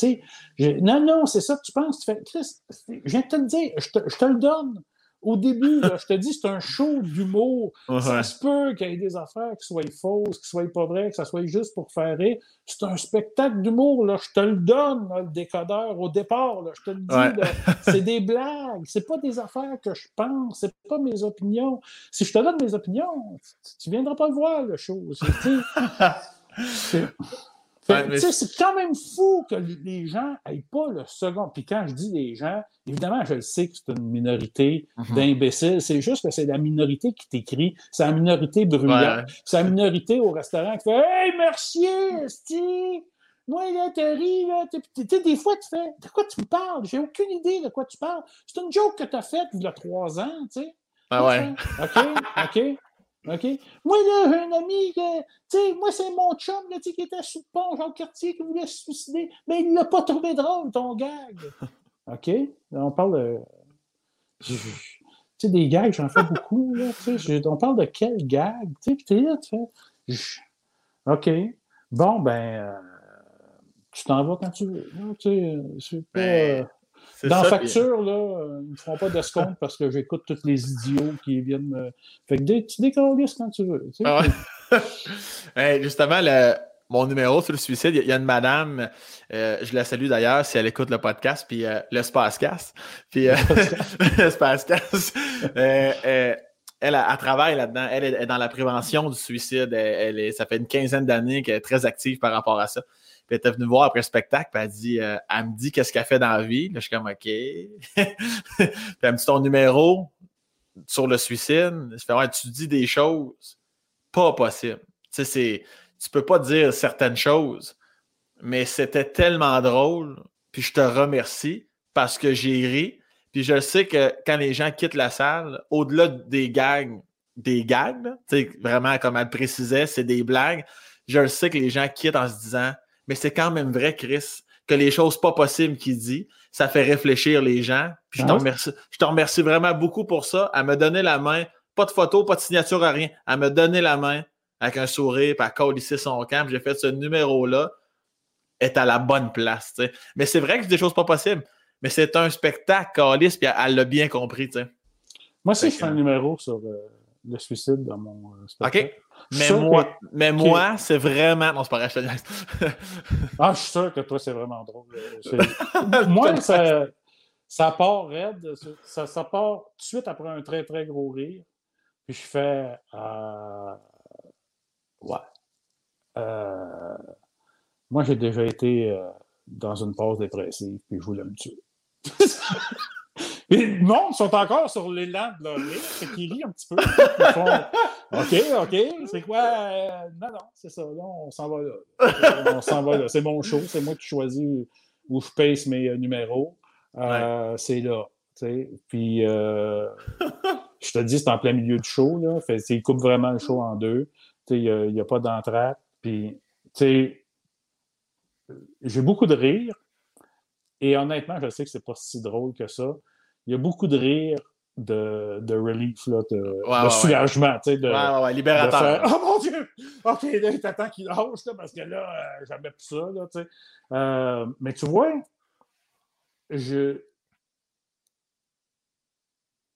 non, non, c'est ça que tu penses. Tu fais, Chris, je viens de te le dire, je te le donne. Au début, je te dis, c'est un show d'humour. Ça se peut qu'il y ait des affaires qui soient fausses, qui soient pas vraies, que ça soit juste pour faire rire. C'est un spectacle d'humour, là. Je te le donne, le décodeur, au départ, là. Je te le dis, c'est des blagues. C'est pas des affaires que je pense. C'est pas mes opinions. Si je te donne mes opinions, tu, viendras pas le voir, le show. c'est quand même fou que les gens n'aient pas le second. Puis quand je dis les gens, évidemment, je le sais que c'est une minorité mhm. d'imbéciles. C'est juste que c'est la minorité qui t'écrit. C'est la minorité bruyante. C'est la minorité au restaurant qui fait Hey, merci, Esti! Moi, là, t'as ri, là. Tu des fois, tu fais De quoi tu me parles? J'ai aucune idée de quoi tu parles. C'est une joke que tu as faite il y a trois ans, tu sais. Ah ouais. OK, OK. OK? Moi, là, j'ai un ami, tu sais, moi, c'est mon chum, là, qui était sous le pont, Jean Cartier, qui voulait se suicider, mais il l'a pas trouvé drôle, ton gag. OK? on parle de. Tu sais, des gags, j'en fais beaucoup, là, tu sais. On parle de quel gag, tu sais, puis t'es là, tu fais. OK. Bon, ben. Euh, tu t'en vas quand tu veux. Tu sais, c'est pas. Euh, dans la facture, là, euh, ils ne feront pas d'escompte parce que j'écoute tous les idiots qui viennent me. Fait que tu décolles quand tu veux. Ah justement, mon numéro sur le suicide, il y, a une madame, euh, je la salue d'ailleurs si elle écoute le podcast, puis euh, le Spacecast. Puis le Spacecast, elle, elle, travaille là-dedans. Elle est dans la prévention du suicide. Elle, est, ça fait une quinzaine d'années qu'elle est très active par rapport à ça. Puis elle était venue voir après le spectacle, puis elle, dit, euh, elle me dit qu'est-ce qu'elle fait dans la vie. Là, je suis comme OK. puis elle me dit ton numéro sur le suicide. Je fais ouais, tu dis des choses pas possibles. Tu sais. Tu peux pas dire certaines choses, mais c'était tellement drôle. Puis je te remercie parce que j'ai ri. Puis je sais que quand les gens quittent la salle, au-delà des gags, des gags, sais, vraiment comme elle précisait, c'est des blagues. Je sais que les gens quittent en se disant mais c'est quand même vrai, Chris, que les choses pas possibles qu'il dit, ça fait réfléchir les gens. Puis je, te ah remercie, je te remercie vraiment beaucoup pour ça. À me donner la main, pas de photo, pas de signature, à rien. À me donner la main avec un sourire, puis à ici son camp. J'ai fait ce numéro-là, est à la bonne place. Mais c'est vrai que c'est des choses pas possibles. Mais c'est un spectacle, Calice, puis elle l'a bien compris. Moi aussi, je fais un numéro sur euh, le suicide dans mon euh, spectacle. OK. Mais moi, mais moi c'est vraiment. Non, c'est pas Ah, je suis sûr que toi, c'est vraiment drôle. moi, ça, ça part raide. Ça, ça, part tout de suite après un très, très gros rire. Puis je fais. Euh... Ouais. Euh... Moi, j'ai déjà été euh, dans une pause dépressive, puis je voulais me tuer. Et le monde sont encore sur l'élan de leur rire, c'est qu'ils rient un petit peu. Ils font OK, OK, c'est quoi? Euh, non, non, c'est ça. Là, on s'en va là. on s'en va là. C'est mon show, c'est moi qui choisis où je paye mes euh, numéros. Euh, c'est là. Puis, je te dis, c'est en plein milieu du show. Là. Fait, il coupe vraiment le show en deux. Il n'y a, a, pas d'entraque. Puis, j'ai beaucoup de rire. Et honnêtement, je sais que c'est pas si drôle que ça il y a beaucoup de rire de, de relief, là, de, soulagement. Tu sais, de, ouais, libérateur. oh mon Dieu! OK, là, t'attends qu'il lâche, là, parce que là, euh, j'avais plus ça. Là, tu sais. Euh, mais tu vois, je,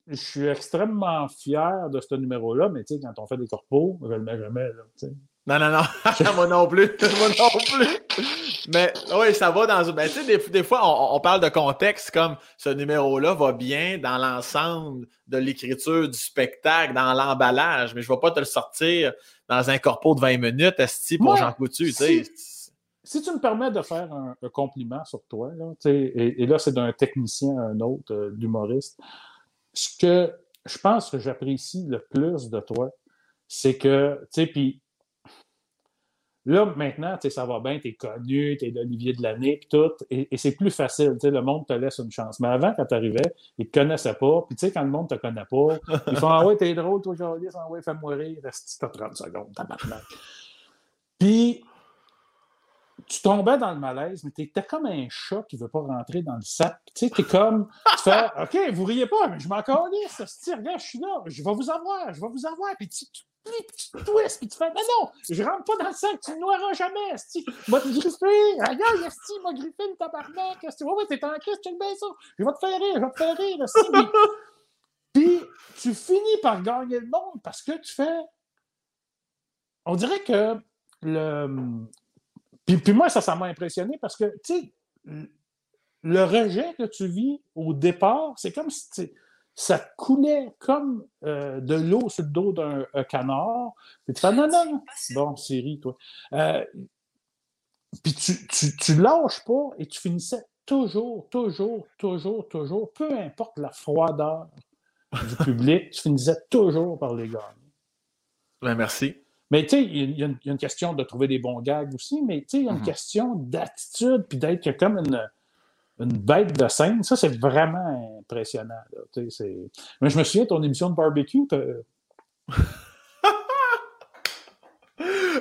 je suis extrêmement fier de ce numéro-là, mais tu sais, quand on fait des corpos, je le mets jamais. Là, tu sais. Non, non, non. moi non plus. moi non plus. Mais oui, ça va dans. Ben, tu sais, des, fois, on, parle de contexte comme ce numéro-là va bien dans l'ensemble de l'écriture du spectacle, dans l'emballage, mais je ne vais pas te le sortir dans un corpo de 20 minutes, Esti, pour Jean Coutu. Si, si, tu me permets de faire un, compliment sur toi, là, et, et, là, c'est d'un technicien à un autre, euh, d'humoriste, ce que je pense que j'apprécie le plus de toi, c'est que, tu sais, puis Là, maintenant, ça va bien, tu es connu, tu es l'Olivier de l'année, tout, et, c'est plus facile. Le monde te laisse une chance. Mais avant, quand tu arrivais, ils te connaissaient pas. Puis, tu sais, quand le monde te connaît pas, ils font Ah ouais, t'es drôle, toi, Jolie, ah ouais, fais-moi rire, reste 30 secondes, tabarnak. Puis, tu tombais dans le malaise, mais tu étais comme un chat qui veut pas rentrer dans le sac. Tu sais, tu es comme, tu fais, OK, vous riez pas, mais je m'en calisse, regarde, je suis là, je vais vous avoir, je vais vous avoir. Puis tu, tu twist, puis tu fais, non, non, je rentre pas dans le sac, tu ne noiras jamais, esti. Moi, te griffer, regarde, esti, m'a griffé le tabarnak, esti. Ouais, ouais, t'es en crise, check bien ça. Je vais te faire rire, je vais te faire rire, esti. Puis, tu finis par gagner le monde parce que tu fais. On dirait que le. Puis, puis moi, ça, ça m'a impressionné parce que, tu sais, le rejet que tu vis au départ, c'est comme si ça coulait comme euh, de l'eau sur le dos d'un canard. Puis tu fais non, non, Bon, Siri, toi. Euh, puis tu, tu, tu, lâches pas et tu finissais toujours, toujours, toujours, toujours, peu importe la froideur du public, tu finissais toujours par les gagner. Ben, merci. Mais tu sais, il y, a une question de trouver des bons gags aussi, mais tu sais, il y a une mm-hmm. question d'attitude, puis d'être comme une une bête de scène. Ça, c'est vraiment impressionnant. Mais je me souviens, ton émission de barbecue,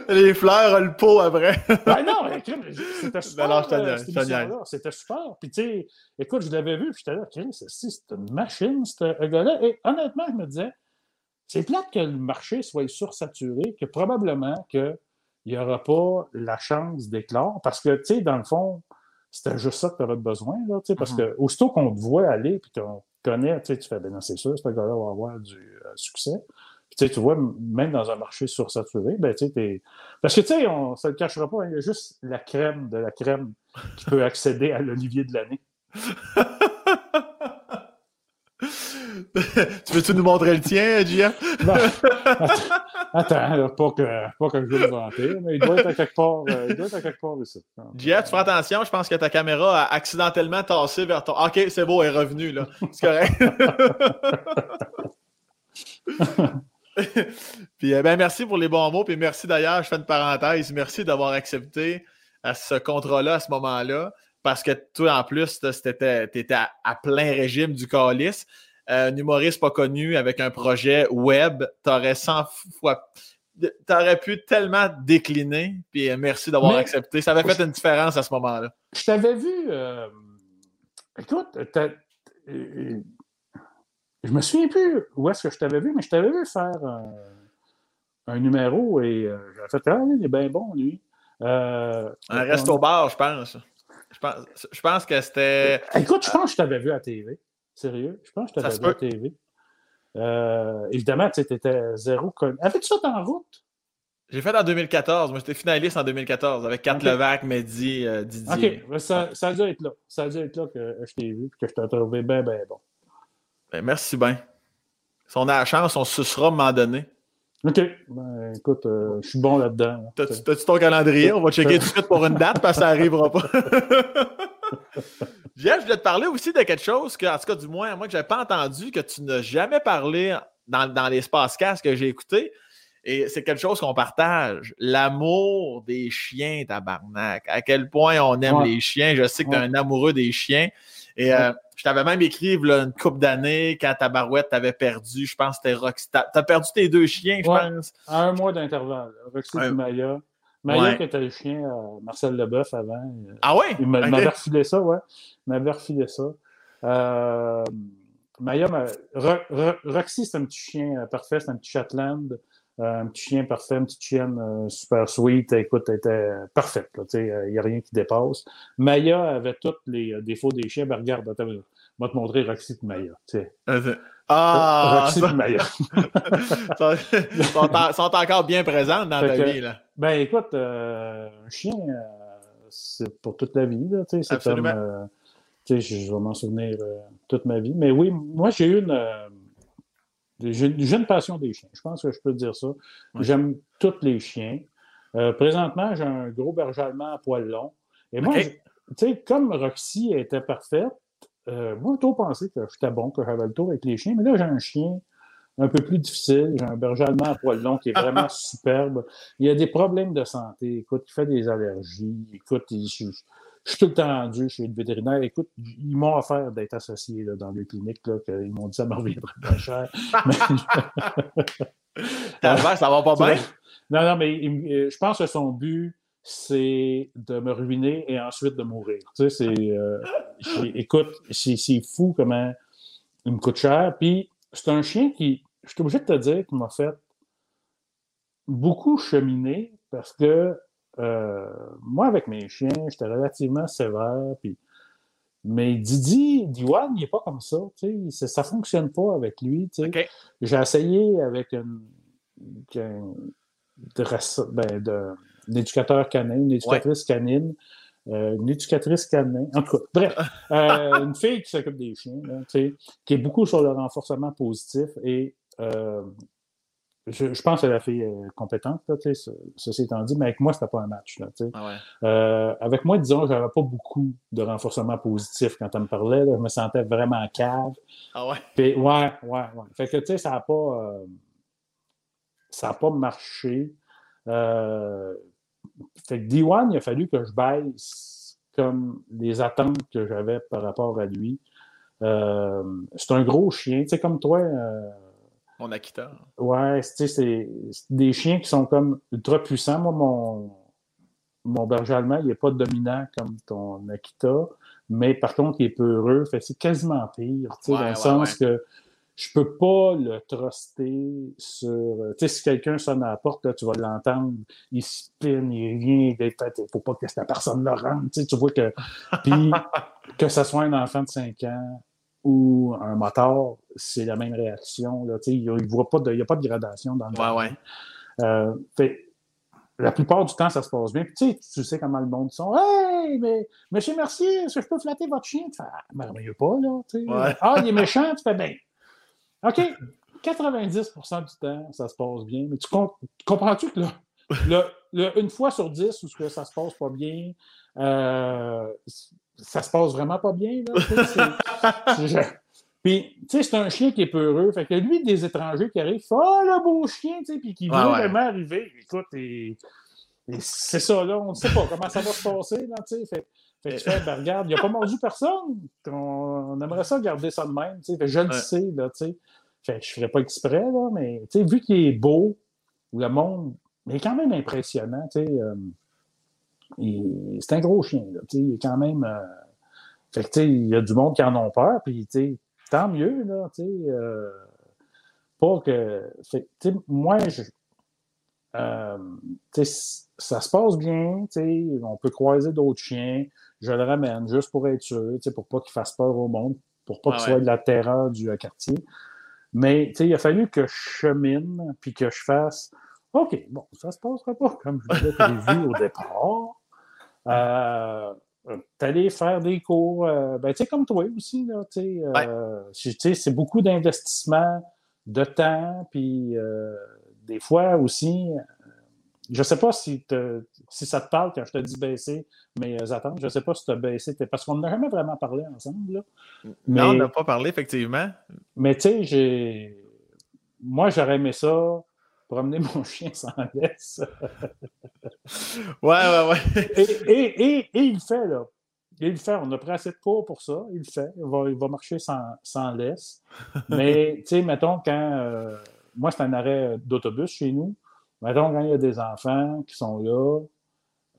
Les fleurs, le pot après. ben non, c'était super. C'était super. Puis, tu sais, écoute, je l'avais vu, puis j'étais là, c'est une machine, ce gars-là. Et honnêtement, je me disais, c'est plate que le marché soit sursaturé, que probablement qu'il n'y aura pas la chance d'éclore, parce que, tu sais, dans le fond, c'était juste ça que tu aurais besoin, là, parce mm-hmm. que aussitôt qu'on te voit aller, puis qu'on connaît, tu fais, ben non, c'est sûr, ce gars-là va avoir du euh, succès. Puis, tu vois, même dans un marché sursaturé, ben, tu sais, Parce que, tu sais, on ne le cachera pas, hein, il y a juste la crème de la crème qui peut accéder à l'olivier de l'année. tu veux-tu nous montrer le tien, Gia? non. Attends, pas, que, pas que je veux le vanter, mais il doit être à quelque part, euh, il doit être à quelque part ici. Gia, tu fais attention, je pense que ta caméra a accidentellement tassé vers ton. Ok, c'est beau, elle est revenue, là. C'est correct. puis, euh, ben, merci pour les bons mots. Puis, merci d'ailleurs, je fais une parenthèse. Merci d'avoir accepté à ce contrat-là à ce moment-là. Parce que toi, en plus, tu étais à, à, plein régime du calice. Euh, un humoriste pas connu avec un projet web, t'aurais 100 fois. T'aurais pu tellement décliner, puis euh, merci d'avoir accepté. Ça avait fait une différence à ce moment-là. Je t'avais vu. Euh, écoute, je me souviens plus où est-ce que je t'avais vu, mais je t'avais vu faire un, numéro et j'avais fait Ah, il est bien bon, lui. un resto bar, je pense. Je pense, je pense que c'était. Écoute, je pense que je t'avais vu à TV. Sérieux? Je pense que je t'avais vu à TV. Euh, évidemment, tu étais zéro connu. Avais-tu ça en route? J'ai fait en 2014. Moi, j'étais finaliste en 2014 avec Kat Levac, Mehdi, euh, Didier. OK. Ça, ça, a dû être là. Ça a dû être là que je t'ai vu et que je t'ai trouvé bien, bien bon. Ben, merci bien. Si on a la chance, on se sera à un moment donné. OK. Ben, écoute, euh, je suis bon là-dedans. T'as-tu ton calendrier? On va checker tout de suite pour une date parce que ça n'arrivera pas. Jeff, je voulais te parler aussi de quelque chose que, en tout cas, du moins, moi, que je n'avais pas entendu, que tu n'as jamais parlé dans, dans l'espace casse que j'ai écouté. Et c'est quelque chose qu'on partage. L'amour des chiens, tabarnak. À quel point on aime les chiens. Je sais que tu es un amoureux des chiens. Et euh, je t'avais même écrit une couple d'années quand ta barouette t'avait perdu. Je pense que c'était Roxy. Tu as perdu tes deux chiens, je pense. À un mois d'intervalle. Roxy et Maya. Maya qui était le chien euh, Marcel Leboeuf avant. Euh, ah oui? Il m'avait refilé ça, ouais. Il m'avait refilé ça. Euh, Maya, Roxy, c'est un petit chien parfait, c'est un petit Shetland. un petit chien parfait, une petite chienne super sweet. Écoute, elle était parfaite. Il n'y a rien qui dépasse. Maya avait tous les défauts des chiens. Ben, regarde, attends, je vais te montrer Roxy de Maya. Ah! Roxy ça... Maya. sont, sont, encore bien présentes dans ta vie. Là. Ben écoute, euh, un chien, euh, c'est pour toute la vie. Là, c'est comme, euh, je vais m'en souvenir toute ma vie. Mais oui, moi, j'ai eu une, j'ai une passion des chiens. Je pense que je peux dire ça. J'aime tous les chiens. présentement, j'ai un gros berger allemand à poil long. Et moi, tu sais, comme Roxy était parfaite, euh, moi, j'ai toujours pensé que j'étais bon, que j'avais le tour avec les chiens, mais là, j'ai un chien un peu plus difficile. J'ai un berger allemand à poil long qui est vraiment superbe. Il a des problèmes de santé. Écoute, il fait des allergies. Écoute, je, suis tout le temps rendu chez le vétérinaire. Écoute, ils m'ont offert d'être associé dans les cliniques. Là, ils m'ont dit que ça me reviendrait pas cher. ça va pas bien? Non, non, mais je pense que son but, c'est de me ruiner et ensuite de mourir. Tu sais, c'est. Euh, écoute, c'est fou comment il me coûte cher. Puis, c'est un chien qui, je suis obligé de te dire, qu'il m'a fait beaucoup cheminer parce que euh, moi, avec mes chiens, j'étais relativement sévère. Puis, mais Didi, Diwan, il n'est pas comme ça. Tu sais, ça ne fonctionne pas avec lui. Tu sais. J'ai essayé avec une, une ben, de, une éducateur canin, une éducatrice canine, euh, une éducatrice canin. En tout cas, bref, euh, une fille qui s'occupe des chiens, qui est beaucoup sur le renforcement positif et euh, je, pense que la fille est compétente, là, ceci étant dit, mais avec moi, c'était pas un match. Là, ah avec moi, disons, j'avais pas beaucoup de renforcement positif quand elle me parlait. je me sentais vraiment cave. Ah ouais? Puis, ouais, ouais, ouais. Fait que, tu sais, ça n'a pas, ça a pas marché. Euh, fait que D1, il a fallu que je baisse comme les attentes que j'avais par rapport à lui. Euh, c'est un gros chien. Tu sais, comme toi, euh, mon Akita. Ouais, c'est des chiens qui sont comme ultra puissants. Moi, mon, mon berger allemand, il n'est pas dominant comme ton Akita, mais par contre, il est peureux. Fait c'est quasiment pire, dans le sens que je peux pas le truster sur. Tu sais, si quelqu'un sonne à la porte, là, tu vas l'entendre, il spin, il vient, il faut pas que cette personne le rentre. Tu, sais, tu vois que. Puis, que ce soit un enfant de 5 ans ou un moteur, c'est la même réaction. Là, tu sais, il n'y a, a, pas de gradation dans le. Ouais, ouais. Euh, fait, la plupart du temps, ça se passe bien. Puis, tu sais, tu sais comment le monde sont. Hey, mais monsieur Mercier, est-ce que je peux flatter votre chien? Tu fais, ah, merveilleux pas, là. Tu sais. Ah, il est méchant, tu fais bien. OK. 90% du temps, ça se passe bien. Mais tu, comprends-tu que là, une fois sur 10 où ça se passe pas bien, euh, ça se passe vraiment pas bien. Là, puis, tu sais, c'est un chien qui est peureux. Fait que lui, des étrangers qui arrivent, oh, le beau chien, tu sais, puis qui veut vraiment arriver. Écoute, et, c'est ça, là, on ne sait pas comment ça va se passer, là, tu sais. Fait, fait que tu fais, ben, regarde, il n'a pas mordu personne. On, aimerait ça garder ça de même, je le sais, là, tu sais. Fait que je ne ferais pas exprès, là, mais, tu sais, vu qu'il est beau, le monde est quand même impressionnant, tu sais. Euh, c'est un gros chien, là, tu sais. Il est quand même. Euh, fait que, tu sais, il y a du monde qui en ont peur, puis, tu sais, tant mieux, là, tu sais. Euh, pas que. tu sais, moi, je, euh, ça se passe bien, on peut croiser d'autres chiens, je le ramène juste pour être sûr, pour pas qu'il fasse peur au monde, pour pas qu'il soit de la terreur du euh, quartier. Mais il a fallu que je chemine puis que je fasse OK, bon, ça se passera pas comme je l'avais prévu au départ. Euh, T'aller faire des cours, euh, ben, tu sais, comme toi aussi, là, tu sais, c'est beaucoup d'investissement de temps, puis des fois aussi, je ne sais pas si, si, ça te parle quand je te dis baisser mes attentes. Je ne sais pas si tu as baissé. Parce qu'on n'a jamais vraiment parlé ensemble. Mais, non, on n'a pas parlé, effectivement. Mais tu sais, j'ai. Moi, j'aurais aimé ça, promener mon chien sans laisse. ouais, ouais, ouais. et, et, il fait, là. Il le fait. On a pris assez de cours pour ça. Il le fait. Il va, il va marcher sans, sans laisse. Mais, tu sais, mettons, quand. Euh, moi, c'est un arrêt d'autobus chez nous. Mettons, quand il y a des enfants qui sont là,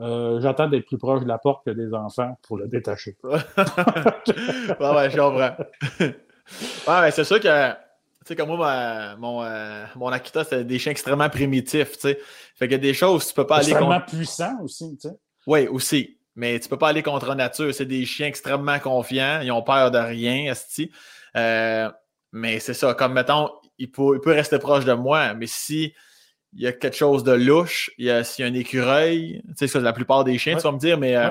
euh, j'attends d'être plus proche de la porte que des enfants pour le détacher. ouais, ouais, je comprends. ouais, mais c'est sûr que, tu sais, comme moi, mon, euh, mon Akita, c'est des chiens extrêmement primitifs, tu sais. Fait qu'il y a des choses, tu peux pas aller contre. Extrêmement puissants aussi, tu sais. Oui, aussi. Mais tu peux pas aller contre nature. C'est des chiens extrêmement confiants. Ils ont peur de rien, esti. Euh, mais c'est ça. Comme, mettons, il peut, il peut rester proche de moi, mais si il y a quelque chose de louche, s'il y a un écureuil, tu sais, la plupart des chiens, tu vas me dire, mais euh,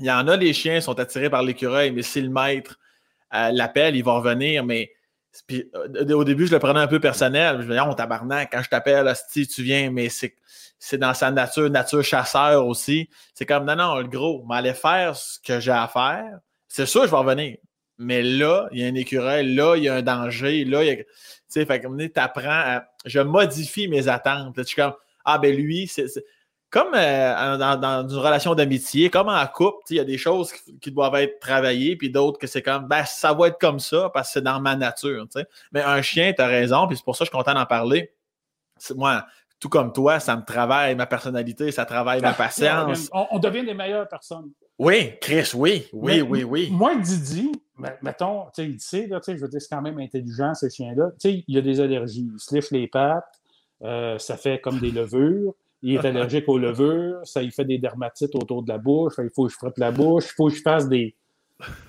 il y en a, les chiens sont attirés par l'écureuil, mais si le maître euh, l'appelle, il va revenir, mais puis, euh, au début, je le prenais un peu personnel. Je me disais, on tabarnak, quand je t'appelle, si tu viens, mais c'est dans sa nature, nature chasseur aussi. C'est comme, non, non, le gros, m'allait faire ce que j'ai à faire. C'est sûr, je vais revenir. Mais là, il y a un écureuil, là, il y a un danger, là, il y a sais, fait que tu apprends Je modifie mes attentes. je suis comme, ah, ben lui, c'est. Comme euh, dans, une relation d'amitié, comme en couple, il y a des choses qui, doivent être travaillées, puis d'autres que c'est comme, ben, ça va être comme ça parce que c'est dans ma nature. Mais un chien, tu as raison, puis c'est pour ça que je suis content d'en parler. Moi, tout comme toi, ça me travaille ma personnalité, ça travaille ma ah, patience. On, devient des meilleures personnes. Oui, Chris, oui, oui, oui, oui. Moi, Didi, mettons, tu sais, il sait, là, je veux dire, c'est quand même intelligent, ces chiens-là. Tu sais, il a des allergies. Il se les pattes, euh, ça fait comme des levures. Il est allergique aux levures, ça il fait des dermatites autour de la bouche. il faut que je frotte la bouche, il faut que je fasse des,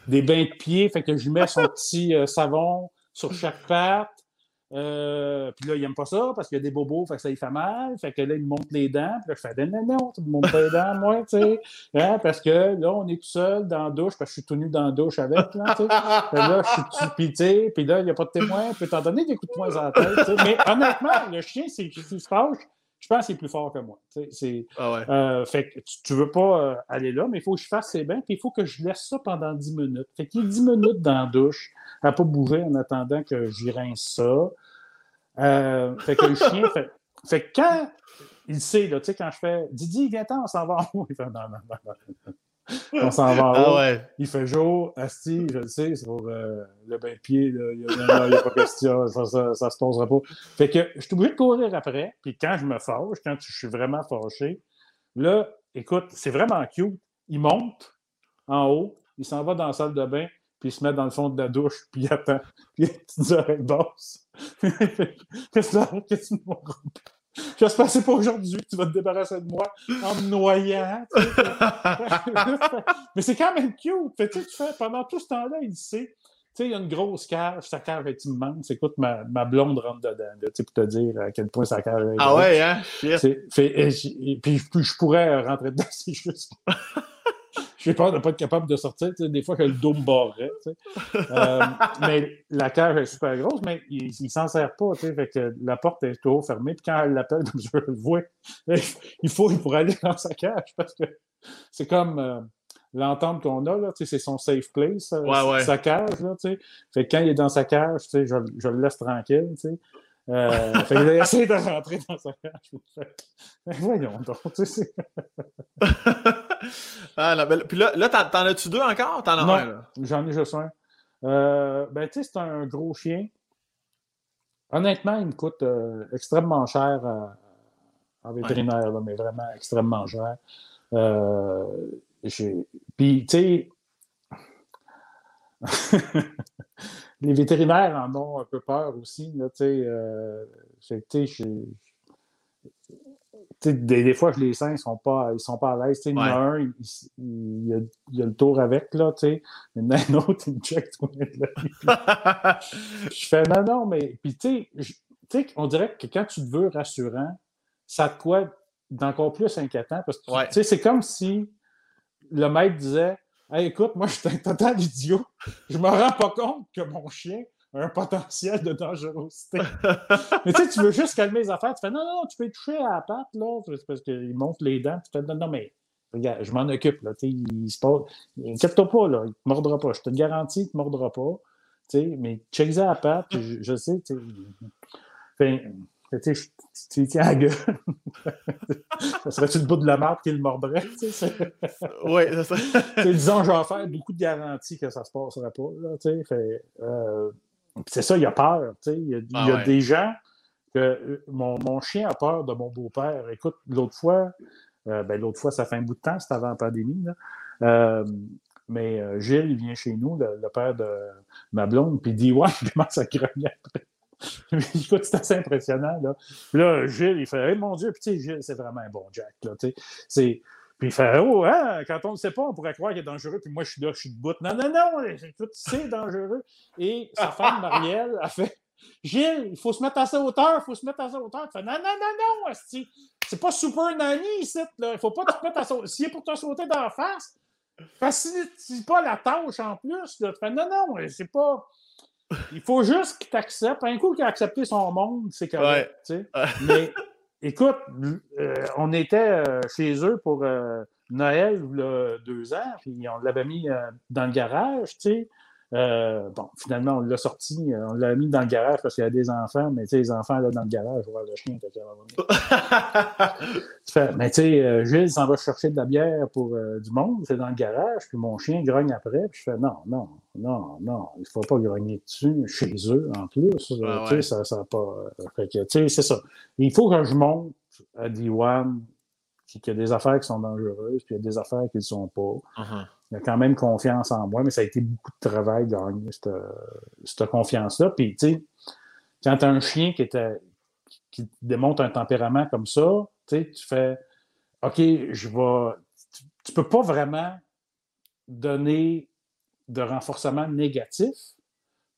des bains de pied, fait que je mets son petit euh, savon sur chaque patte. Euh, puis là, il n'aime pas ça parce qu'il y a des bobos, fait que ça lui fait mal. Fait que là, il me monte les dents. Puis là, je fais non, non, tu me montes les dents, moi, tu sais. Hein, parce que là, on est tout seul dans la douche, parce que je suis tout nu dans la douche avec, là, tu sais. là, je suis puis, puis là, il n'y a pas de témoin. Puis t'en donner des coups de poing la tête, Mais honnêtement, le chien, c'est se fâche. Je pense qu'il est plus fort que moi. C'est, ah ouais. euh, fait que tu, ne veux pas euh, aller là, mais il faut que je fasse ses bains, puis il faut que je laisse ça pendant 10 minutes. Fait qu'il y a 10 minutes dans la douche à pas bouger en attendant que j'y rince ça. Euh, fait que le chien fait, fait que quand il sait, là, tu sais, quand je fais Didi, viens-t'en, on s'en va en haut. Il fait non, non, non, non. On s'en va en Ah ouais. Il fait jour, Asti, je le sais, c'est pour euh, le bain de pied, là. il n'y a, pas question, ça, ça, ça se posera pas. Fait que je suis obligé de courir après, puis quand je me fâche, quand je suis vraiment fâché, là, écoute, c'est vraiment cute. Il monte en haut, il s'en va dans la salle de bain, puis il se met dans le fond de la douche, puis il attend. Puis il a des petites oreilles basses. Qu'est-ce que tu me J'espère que c'est pas aujourd'hui? Que tu vas te débarrasser de moi en me noyant. tu sais. Mais c'est quand même cute. Fait, tu fais, pendant tout ce temps-là, il sait. Tu sais, il y a une grosse cage, sa cage est immense. Écoute, ma, ma blonde rentre dedans, là, pour te dire à quel point sa cage est Ah ouais, hein? Fait- et et puis, puis je pourrais rentrer dedans, c'est juste. J'ai peur de ne pas être capable de sortir. Des fois que le dos me barrerait. Euh, mais la cage est super grosse, mais il ne s'en sert pas. Fait que la porte est toujours fermée. Puis quand elle l'appelle, comme je le vois, il faut pour aller dans sa cage parce que c'est comme euh, l'entente qu'on a. C'est son safe place, euh, Ouais, ouais. sa cage. Là, fait que quand il est dans sa cage, je, je le laisse tranquille. Euh, fait qu'il essaie de rentrer dans sa cage. Voyons donc. tu sais, c'est- ah, ben, puis là, là t'en, as-tu deux encore? T'en as Non. un, là? J'en ai juste un. Euh, ben, tu sais, c'est un gros chien. Honnêtement, il me coûte euh, extrêmement cher en vétérinaire, là, mais vraiment extrêmement cher. Euh, Puis, tu sais, les vétérinaires en ont un peu peur aussi. Là, euh, des, des fois, je les sens, ils sont pas, ils sont pas à l'aise. Il y en a un, il, il- il a, il a le tour avec, là, tu sais. Il y en a un autre, il me check tout le temps. Je fais non, non, mais. Puis, tu sais, on dirait que quand tu te veux rassurant, ça te quoi d'encore plus inquiétant parce que, tu Ouais. sais, c'est comme si le maître disait Hey, écoute, moi, je suis un total idiot. Je me rends pas compte que mon chien a un potentiel de dangerosité. Mais tu sais, tu veux juste calmer les affaires. Tu fais non, non, non, tu peux toucher à la patte, là. Parce qu'il monte les dents. Tu fais non, non, mais regarde, je m'en occupe, là. Tu sais, il se passe. Inquiète-toi pas, là. Il te mordra pas. Je te le garantis, il te mordra pas. Tu sais, mais check ça à la patte. Je, je sais, tu sais. Fait, tu sais, tu lui tiens à la gueule. ça serait-tu le bout de la marque qui le mordrait? tu sais, c'est- oui, c'est ça. disons, je vais faire beaucoup de garanties que ça ne se passera pas. Là, tu sais, fait, euh, c'est ça, il a peur. tu sais, Il y a, il y a Ah ouais. des gens que euh, mon, mon chien a peur de mon beau-père. Écoute, l'autre fois, euh, ben, l'autre fois, ça fait un bout de temps, c'était avant la pandémie. Là. Euh, mais Gilles, il vient chez nous, le, le père de ma blonde, puis il dit Ouais, il commence à grogner après. Écoute, c'est assez impressionnant. Là, Puis là Gilles, il fait Hey, mon Dieu, puis tu sais, Gilles, c'est vraiment un bon Jack. Là, c'est, puis il fait Oh, hein, quand on ne sait pas, on pourrait croire qu'il est dangereux, puis moi je suis là, je suis debout. Non, non, non, c'est dangereux. Et sa femme, Marielle, a fait Gilles, il faut se mettre à sa hauteur, il faut se mettre à sa hauteur. Tu fais Non, non, non, non, c'est pas Super Nanny ici, là. Il faut pas te mettre à sa S'il est pour te sauter dans la face, facilite pas la tâche en plus. Là. Tu fais Non, non, c'est pas. Il faut juste qu'il t'accepte. Un coup qu'il a accepté son monde, c'est correct. tu sais. Ouais. Mais écoute, euh, on était euh, chez eux pour euh, Noël deux ans, puis on l'avait mis euh, dans le garage, tu sais. Euh, bon, finalement, on l'a sorti, euh, on l'a mis dans le garage parce qu'il y a des enfants, mais tu sais, les enfants là dans le garage, voir le chien. fait que, tu fais, mais tu sais, euh, Gilles s'en va chercher de la bière pour euh, du monde, c'est dans le garage, puis mon chien grogne après, puis je fais non, non, non, non, il faut pas grogner dessus chez eux en plus. Ah tu sais, ouais. ça, ça pas. fait que, tu sais, c'est ça. Il faut que je monte à D1 qu'il y a des affaires qui sont dangereuses, puis il y a des affaires qui ne le sont pas. Mhm. Il a quand même confiance en moi, mais ça a été beaucoup de travail de gagner cette, cette confiance-là. Puis, tu sais, quand tu as un chien qui, était, qui démontre un tempérament comme ça, tu sais, tu fais OK, je vais. Tu, tu peux pas vraiment donner de renforcement négatif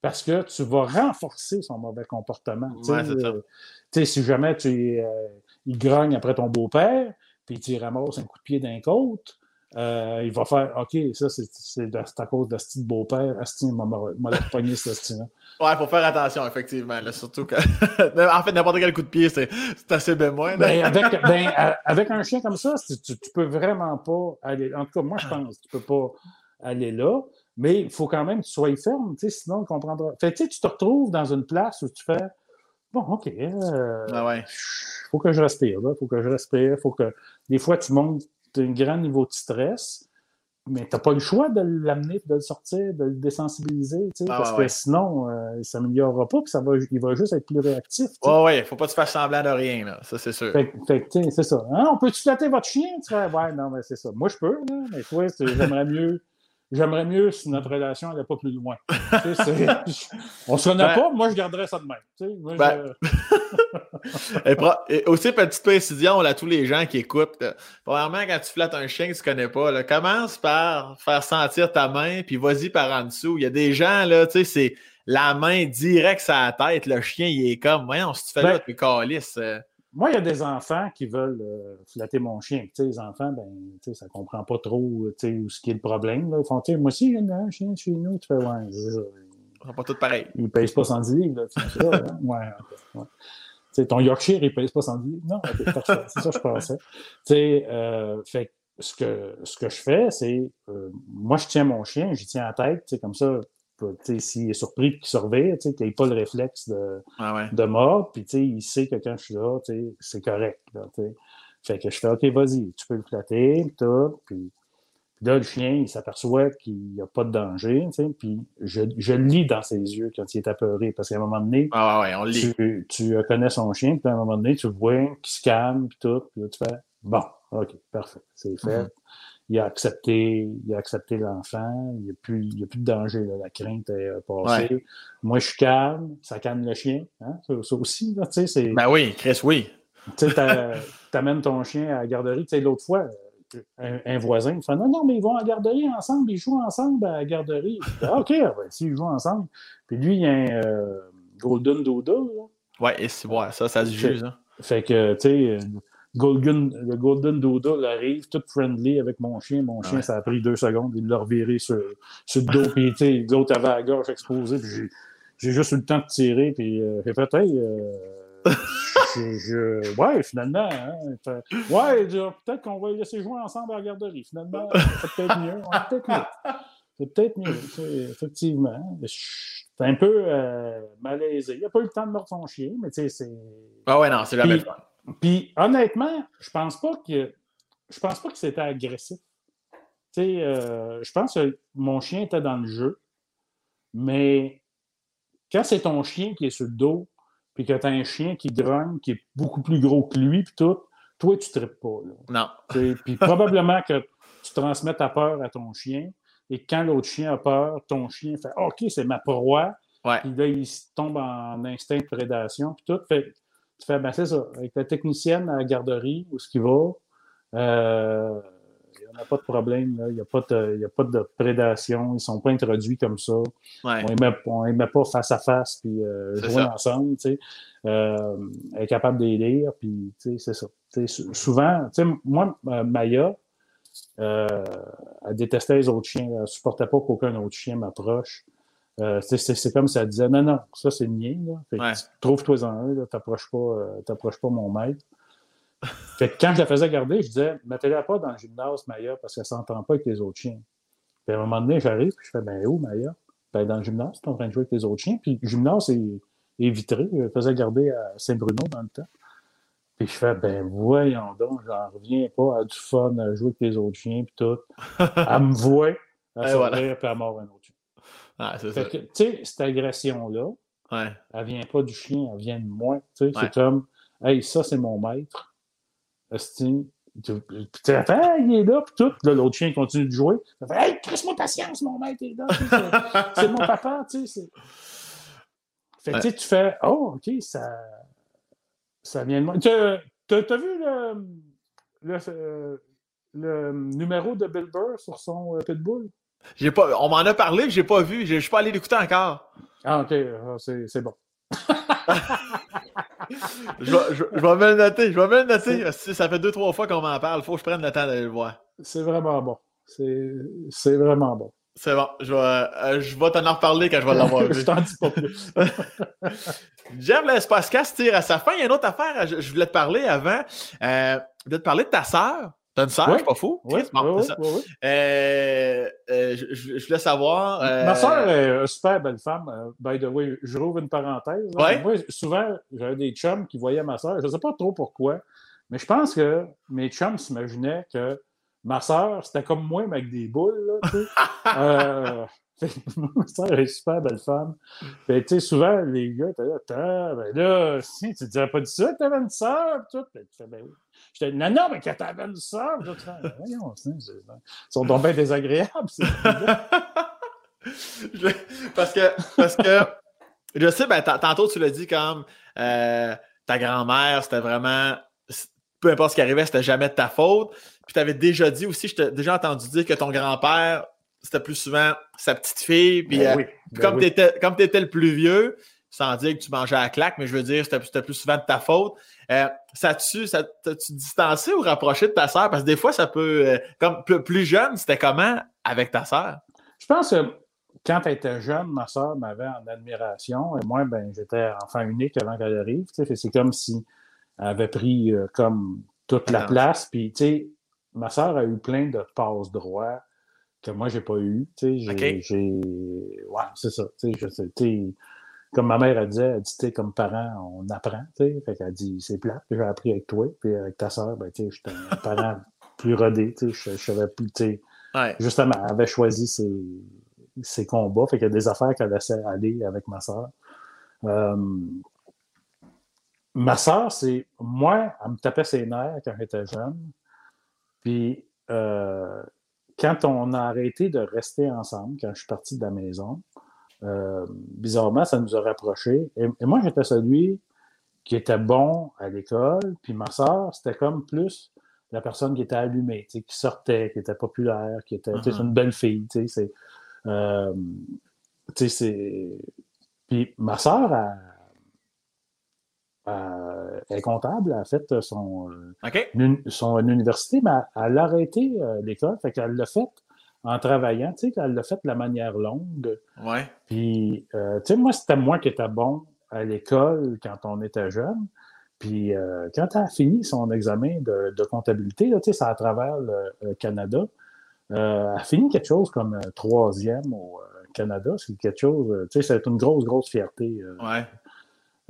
parce que tu vas renforcer son mauvais comportement. Ouais, ça. euh, si jamais tu, euh, il grogne après ton beau-père, puis tu ramasses un coup de pied d'un côte, euh, il va faire OK, ça, c'est à cause de ce beau-père. Asti, m'a m'a pogné ce style-là. Ouais, faut faire attention, effectivement. Là, surtout que. en fait, n'importe quel coup de pied, c'est, assez bémoin. Ben, là. avec, ben, avec un chien comme ça, tu, peux vraiment pas aller. En tout cas, moi, je pense que tu peux pas aller là, mais il faut quand même que tu sois ferme, sinon, on comprendra. Fait tu te retrouves dans une place où tu fais Bon, OK, euh, Ah ouais. faut que je respire, là, faut que je respire, faut que. Des fois, tu montes un grand niveau de stress, mais tu n'as pas le choix de l'amener, de le sortir, de le désensibiliser, ah, parce que sinon, euh, il ne s'améliorera pas, puis ça va, il va juste être plus réactif. Oui, oui, il ne faut pas te faire semblant de rien, là. ça c'est sûr. c'est ça. Hein, on peut-tu flatter votre chien? Tu ouais, non, mais c'est ça. Moi, je peux, là, mais toi, j'aimerais mieux J'aimerais mieux si notre relation n'allait pas plus loin. on se connaît pas, moi je garderais ça de même. Moi, ben... et, aussi, petite précision à tous les gens qui écoutent. Premièrement, quand tu flattes un chien que tu ne connais pas, commence par faire sentir ta main, puis vas-y par en dessous. Il y a des gens, là, tu sais, c'est la main direct sur la tête. Le chien, il est comme, voyons, si tu fais ben... là, tu es calice. Euh. Moi, il y a des enfants qui veulent euh, flatter mon chien. Tu sais, les enfants, ben, ça ne comprend pas trop tu sais, ce qui est le problème. Là. Ils font, moi aussi, j'ai un chien chez nous. Tu fais, ouais, c'est pas tout pareil. Ils ne pèsent pas 110 livres. Hein? ouais, Tu sais, ton Yorkshire, il ne pèse pas 110 livres. Non, c'est ça que je pensais. Euh, fait ce que, ce que je fais, c'est, euh, moi, je tiens mon chien, je tiens la tête, tu sais, comme ça, s'il est surpris qu'il surveille, qu'il n'ait pas le réflexe de, ah de mort, puis il sait que quand je suis là, c'est correct. Là, fait que je fais OK, vas-y, tu peux le flatter, tout, puis, là, le chien, il s'aperçoit qu'il n'y a pas de danger, puis je, je lis dans ses yeux quand il est apeuré, parce qu'à un moment donné, ah ouais, on lit. Tu, tu, connais son chien, puis à un moment donné, tu vois qu'il se calme, puis tout, puis là, tu fais bon, OK, parfait, c'est fait. Mm-hmm il a accepté, il a accepté l'enfant, il n'y a, plus, il a plus de danger, la crainte est passée. Moi, je suis calme, ça calme le chien, hein? ça, aussi, tu sais, c'est... Ben oui, Chris, oui. Tu sais, t'amènes ton chien à la garderie, tu sais, l'autre fois, un, voisin me fait « Non, non, mais ils vont à la garderie ensemble, ils jouent ensemble à la garderie. ah, OK, ben, s'ils jouent ensemble. Puis lui, il y a un euh, Golden Doda, là. Ouais, et c'est ouais, ça, ça se juge, hein. Fait que, tu sais Golden, le Golden Doodle arrive, tout friendly avec mon chien. Mon chien, ça a pris deux secondes. Il l'a reviré sur, sur le dos. puis, l'autre avait la gorge exposée. Puis j'ai juste eu le temps de tirer. Puis euh, j'ai fait, hey, euh, je, ouais, finalement. Hein, ouais, peut-être qu'on va les laisser jouer ensemble à la garderie. Finalement, c'est peut-être mieux. peut-être mieux. C'est peut-être mieux, effectivement. C'est un peu euh, malaisé. Il n'a pas eu le temps de mordre son chien, mais tu sais, c'est. Ah ouais, non, c'est jamais le fun. Puis honnêtement, je pense pas que je pense pas que c'était agressif. Tu sais, euh, je pense que mon chien était dans le jeu, mais quand c'est ton chien qui est sur le dos, puis que tu as un chien qui grogne, qui est beaucoup plus gros que lui, puis tout, toi, tu ne tripes pas. Non. Puis probablement que tu transmets ta peur à ton chien, et quand l'autre chien a peur, ton chien fait OK, c'est ma proie. Puis là, il tombe en instinct de prédation, puis tout. Fait tu fais, ben c'est ça, avec la technicienne à la garderie, où ce qui va, euh, il n'y a pas de problème, il n'y a, pas de, a pas de prédation, ils ne sont pas introduits comme ça. On ne met, pas face à face, puis euh, jouer ensemble, tu sais. Euh, elle est capable d'aider, puis tu sais, c'est ça. souvent, tu sais, moi, Maya, elle détestait les autres chiens, elle ne supportait pas qu'aucun autre chien m'approche. Euh, c'est comme ça disait non, non, ça c'est le mien. Trouve-toi-en un, t'approches pas, euh, pas mon maître. Fait que quand je la faisais garder, je disais mettez-la pas dans le gymnase, Maya, parce qu'elle s'entend pas avec les autres chiens. Puis à un moment donné, j'arrive, puis je fais ben où, Maya? Ben dans le gymnase, tu es en train de jouer avec les autres chiens. Puis le gymnase est, est vitré. Je faisais garder à Saint-Bruno dans le temps. Puis je fais, ben voyons donc, j'en reviens pas à du fun à jouer avec les autres chiens, puis tout. Elle me voit, elle se voilà. puis elle mord un autre Ah, tu sais, cette agression-là, ouais. elle vient pas du chien, elle vient de moi. C'est comme, hey, ça, c'est mon maître. Puis tu il est là, puis tout. Là, l'autre chien continue de jouer. Tu fait, hey, laisse-moi patience, mon maître est là. c'est mon papa, tu sais. Fait que tu fais, oh, OK, ça, ça vient de moi. Tu as, vu le, le, euh, le, numéro de Bill Burr sur son euh, Pitbull? J'ai pas, on m'en a parlé, mais j'ai pas vu. Je suis pas allé l'écouter encore. Ah, OK. Ah, c'est bon. je, vais, je, vais me le noter. Je vais me le noter. Ça fait deux, trois fois qu'on m'en parle. Il faut que je prenne le temps d'aller le voir. C'est vraiment bon. C'est vraiment bon. C'est bon. Je vais, euh, je vais t'en en reparler quand je vais l'avoir vu. je t'en dis pas plus. J'aime l'espace casse tire à sa fin. Il y a une autre affaire. Je, voulais te parler avant. Euh, je voulais te parler de ta sœur. T'as une sœur, c'est pas fou? Oui, euh, euh, je, voulais savoir. Ma euh, sœur est une super belle femme. by the way, je rouvre une parenthèse. Moi, souvent, j'avais des chums qui voyaient ma sœur. Je ne sais pas trop pourquoi, mais je pense que mes chums s'imaginaient que Ma soeur, c'était comme moi, mais avec des boules, là, ma soeur super belle femme. tu sais, souvent, les gars, t'es là, ben là, si, tu disais pas dit ça, t'avais une soeur, tout. tu fais, ben oui. J'étais, non, non, mais que t'avais une soeur, tout. Voyons, ils sont donc bien désagréables, parce que, parce que, je sais, ben, tantôt, tu l'as dit comme, euh, ta grand-mère, c'était vraiment, peu importe ce qui arrivait, c'était jamais de ta faute. Puis tu avais déjà dit aussi, je t'ai déjà entendu dire que ton grand-père, c'était plus souvent sa petite fille. Puis, ben euh, ben comme tu étais, le plus vieux, sans dire que tu mangeais à la claque, mais je veux dire, c'était plus souvent de ta faute. Euh, ça tu ça tu distancé ou rapproché de ta sœur? Parce que des fois, ça peut. Euh, comme plus jeune, c'était comment avec ta sœur? Je pense que quand elle était jeune, ma sœur m'avait en admiration. Et moi, ben, j'étais enfant unique avant qu'elle arrive. C'est comme si elle avait pris comme toute la place. Puis, tu sais, ma sœur a eu plein de passes droits que moi, j'ai pas eu. J'ai. Ouais, c'est ça. Je sais, comme ma mère a dit, elle dit, comme parent, on apprend. Fait qu'elle dit, c'est plat, j'ai appris avec toi. Puis avec ta sœur, ben, j'étais un parent plus rodé. Je, je savais plus. Ouais. Justement, elle avait choisi ses, ses combats. Fait qu'il y a des affaires qu'elle laissait aller avec ma sœur. Euh, ma sœur, c'est. Moi, elle me tapait ses nerfs quand j'étais jeune. Puis, euh, quand on a arrêté de rester ensemble, quand je suis parti de la maison, euh, bizarrement, ça nous a rapprochés. Et, moi, j'étais celui qui était bon à l'école, puis ma soeur, c'était comme plus la personne qui était allumée, qui sortait, qui était populaire, qui était uh-huh. une belle fille. C'est, euh, Puis ma soeur, a euh, elle est comptable, elle a fait son, euh, son université, mais elle, a arrêté euh, l'école, fait qu'elle l'a fait en travaillant, tu sais, elle l'a fait de la manière longue. Ouais. Puis, tu sais, moi, c'était moi qui étais bon à l'école quand on était jeune. Puis, quand elle a fini son examen de, comptabilité, tu sais, c'est à travers le, Canada, elle a fini quelque chose comme troisième au Canada. C'est quelque chose, tu sais, c'est une grosse, grosse fierté. ouais.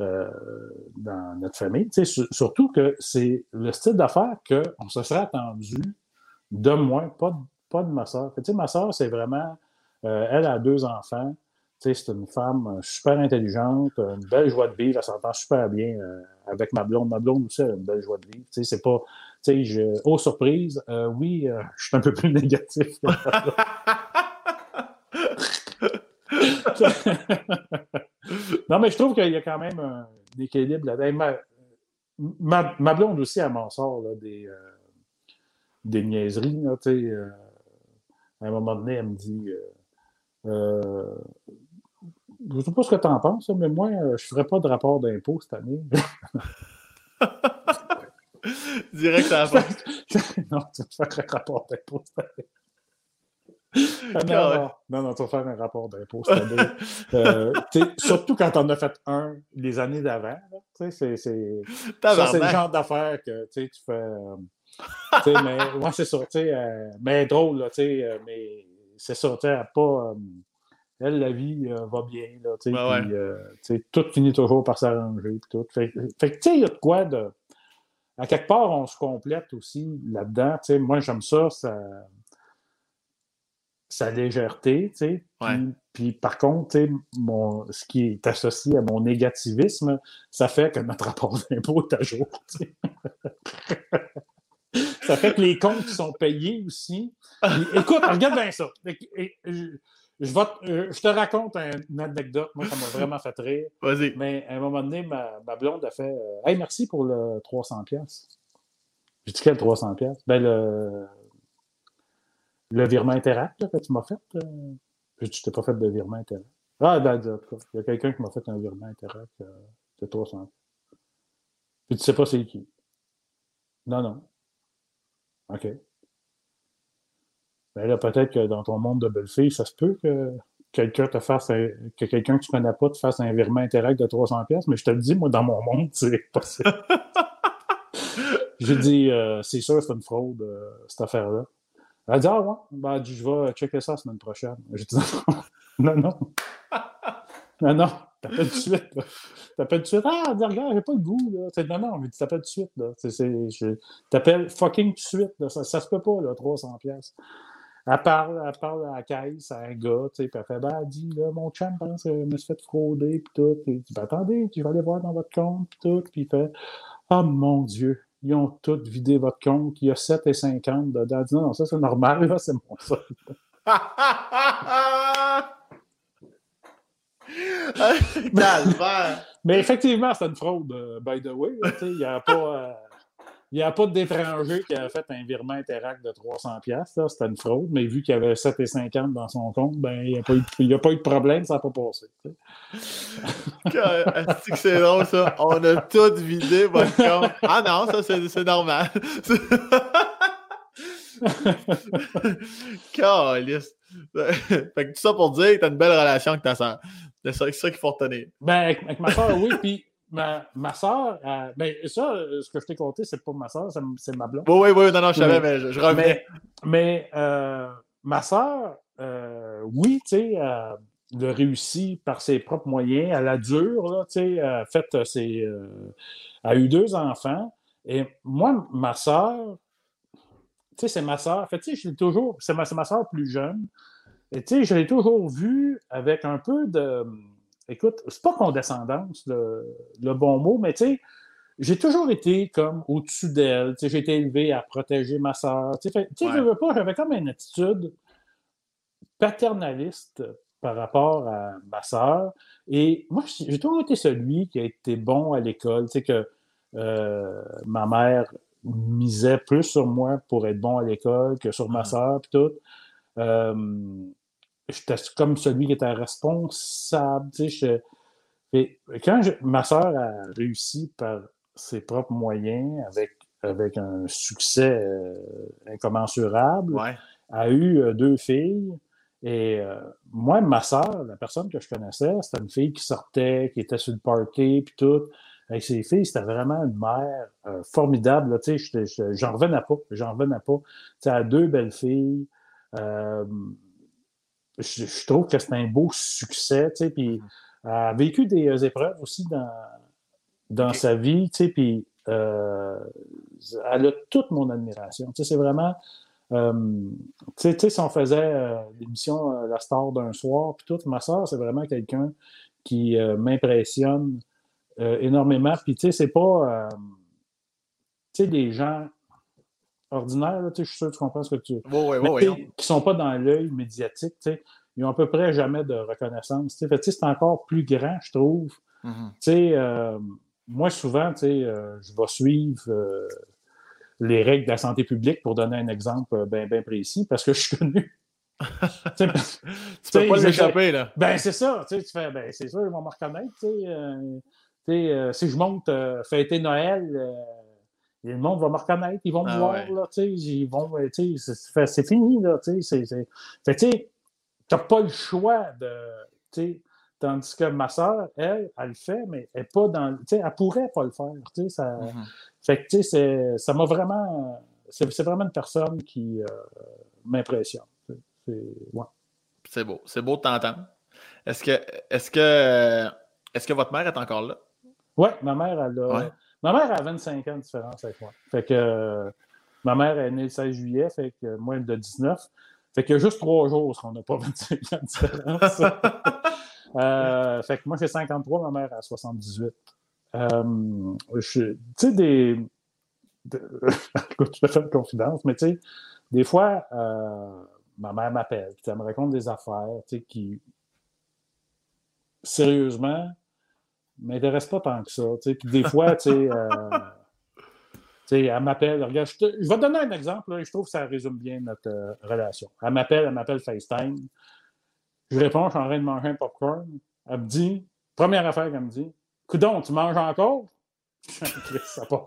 Euh, dans notre famille. surtout que c'est le style d'affaires qu'on se serait attendu de moi, pas de, pas de ma soeur. ma soeur, c'est vraiment, euh, elle a deux enfants. C'est une femme super intelligente, une belle joie de vivre, elle s'entend super bien euh, avec ma blonde. Ma blonde aussi a une belle joie de vivre. C'est pas, je, oh surprise, oui, je suis un peu plus négatif. non, mais je trouve qu'il y a quand même un équilibre là Ma, ma, blonde aussi, elle m'en sort des, euh, des niaiseries. Là, euh, à un moment donné, elle me dit euh, Je ne sais pas ce que tu en penses, mais moi, je ne ferai pas de rapport d'impôt cette année. Direct à la fin. non, tu ne feras un rapport d'impôt cette année. Ah, non, non, non, tu vas faire un rapport d'impôt. euh, surtout quand on a fait un les années d'avant. C'est, le genre d'affaires que tu fais. Euh, mais moi, c'est ça. Euh, mais drôle, là, euh, mais c'est ça. Pas, elle, la vie va bien. Là, tout finit toujours par s'arranger. Fait, fait que, tu sais, il y a de quoi de. À quelque part, on se complète aussi là-dedans. Moi, j'aime ça. ça sa légèreté, tu sais. Puis, par contre, mon, ce qui est associé à mon négativisme, ça fait que notre rapport d'impôt est à jour. ça fait que les comptes sont payés aussi. écoute, regarde bien ça. Je, je, te raconte une anecdote. Moi, ça m'a vraiment fait rire. Vas-y. Mais à un moment donné, ma, blonde a fait euh, Hey, merci pour le 300$. J'ai dit quel 300$? Ben, le, le virement Interact que tu m'as fait. Euh, je t'ai pas fait de virement Interact. Ah, ben, il y a quelqu'un qui m'a fait un virement Interact euh, de 300. Puis tu sais pas c'est qui. Non, non. OK. Ben là, peut-être que dans ton monde de belle-fille, ça se peut que quelqu'un te fasse que quelqu'un que tu connais pas te fasse un virement Interact de 300 pièces, mais je te le dis, moi, dans mon monde, c'est possible. J'ai dit, euh, c'est sûr, c'est une fraude, cette affaire-là. Elle dit Ah ouais, ben, je vais checker ça la semaine prochaine. J'ai dit Non, non. non, non. T'appelles tout de suite. T'appelles tout de suite. Ah, dis, regarde, j'ai pas le goût. Là. non, non, mais tu t'appelles tout de suite. Là. T'appelles fucking tout de suite. Là. Ça, ça se peut pas, là, 300 pièces. Elle parle, elle parle à la caisse à un gars, tu sais, puis elle fait, ben, dit, là, mon chum pense que je me suis fait frauder, puis tout. Puis il dit, ben, attendez, aller voir dans votre compte, puis tout. Puis il fait, oh mon Dieu, ils ont tous vidé votre compte, il y a 7,50 dedans. Dit, non, non, ça c'est normal, là, c'est mon ça. Mais effectivement, c'est une fraude, euh, by the way. Il n'y a pas. Il n'y a pas d'étranger qui a fait un virement Interact de 300$. C'était une fraude, mais vu qu'il y avait 7,50$ dans son compte, ben, il n'y a, pas eu de problème, ça n'a pas passé. Est-ce que c'est drôle, ça? On a tout vidé votre compte. Ah non, ça, c'est normal. Calice. fait que tout ça pour dire que tu as une belle relation avec ta soeur. C'est ça, qu'il faut retenir. Ben, avec, ma soeur, oui. Puis ma, ma soeur, euh, ben, ça, ce que je t'ai conté, c'est pas ma soeur, c'est ma blonde. Oui, oui, oui, non, non, je savais, mais je, reviens. Mais, mais euh, ma soeur, euh, oui, tu sais, elle a réussi par ses propres moyens. Elle a dur, là, tu sais, a fait ses. a eu deux enfants. Et moi, ma soeur, tu sais, c'est ma soeur. En fait, tu sais, je toujours. C'est ma, ma soeur plus jeune. Et tu sais, je l'ai toujours vue avec un peu de. Écoute, c'est pas condescendance, le, le bon mot, mais tu sais, j'ai toujours été comme au-dessus d'elle. Tu sais, j'ai été élevé à protéger ma soeur. Tu sais, je veux pas, j'avais comme une attitude paternaliste par rapport à ma soeur. Et moi, j'ai toujours été celui qui a été bon à l'école. Tu sais, que euh, ma mère misait plus sur moi pour être bon à l'école que sur ma soeur, puis tout. Euh, j'étais comme celui qui était responsable. Tu sais, quand ma soeur a réussi par ses propres moyens, avec, avec un succès euh, incommensurable, a eu euh, deux filles. Et moi, ma soeur, la personne que je connaissais, c'était une fille qui sortait, qui était sur le party, puis tout avec ses filles, c'était vraiment une mère euh, formidable. Tu sais, j'en revenais pas. J'en revenais pas. Tu sais, elle a deux belles filles. Euh, je, trouve que c'est un beau succès. Tu sais, puis elle a vécu des euh, épreuves aussi dans, dans sa vie. Tu sais, puis elle a toute mon admiration. Tu sais, c'est vraiment. tu sais, si on faisait l'émission La star d'un soir, puis tout, ma soeur, c'est vraiment quelqu'un qui m'impressionne euh, énormément. Puis, tu sais, c'est pas. Euh, tu sais, des gens ordinaires, je suis sûr que tu comprends ce que tu. Oui, oui, oui. Qui ne sont pas dans l'œil médiatique. Ils n'ont à peu près jamais de reconnaissance. Sais, c'est encore plus grand, je trouve. Mm-hmm. Euh, moi, souvent, sais, je vais suivre les règles de la santé publique pour donner un exemple bien ben précis parce que je suis connu tu peux pas l'échapper, là. Ben, c'est ça. Tu fais, ben, c'est sûr, ils vont me reconnaître. Euh, euh, si je monte euh, fêter Noël, euh, le monde va me reconnaître, ils vont me ah voir, là, ils vont, c'est fini, là, tu sais, t'as pas le choix de, tandis que ma soeur, elle, elle le fait, mais elle est pas dans, tu sais, elle pourrait pas le faire, tu sais, ça, mm-hmm. fait que, tu sais, ça m'a vraiment, c'est vraiment une personne qui m'impressionne, c'est beau, c'est beau de t'entendre. Est-ce que, est-ce que, est-ce que votre mère est encore là? Oui, ma mère, elle a. Ma mère a 25 ans de différence avec moi. Fait que ma mère est née le 16 juillet, fait que moi, elle de 19. Fait que juste trois jours qu'on n'a pas 25 ans de différence. Euh, fait que moi, j'ai 53, ma mère a 78. Euh, tu sais, des. je vais faire une confidence, mais tu sais, des fois, euh, ma mère m'appelle, elle me raconte des affaires, tu sais, qui. Sérieusement, m'intéresse pas tant que ça. Puis des fois, tu sais, euh, elle m'appelle, regarde, je, vais te donner un exemple, je trouve que ça résume bien notre euh, relation. Elle m'appelle, elle m'appelle FaceTime. Je réponds, je suis en train de manger un popcorn. Elle me dit, première affaire qu'elle me dit, Coudon, tu manges encore? ça part.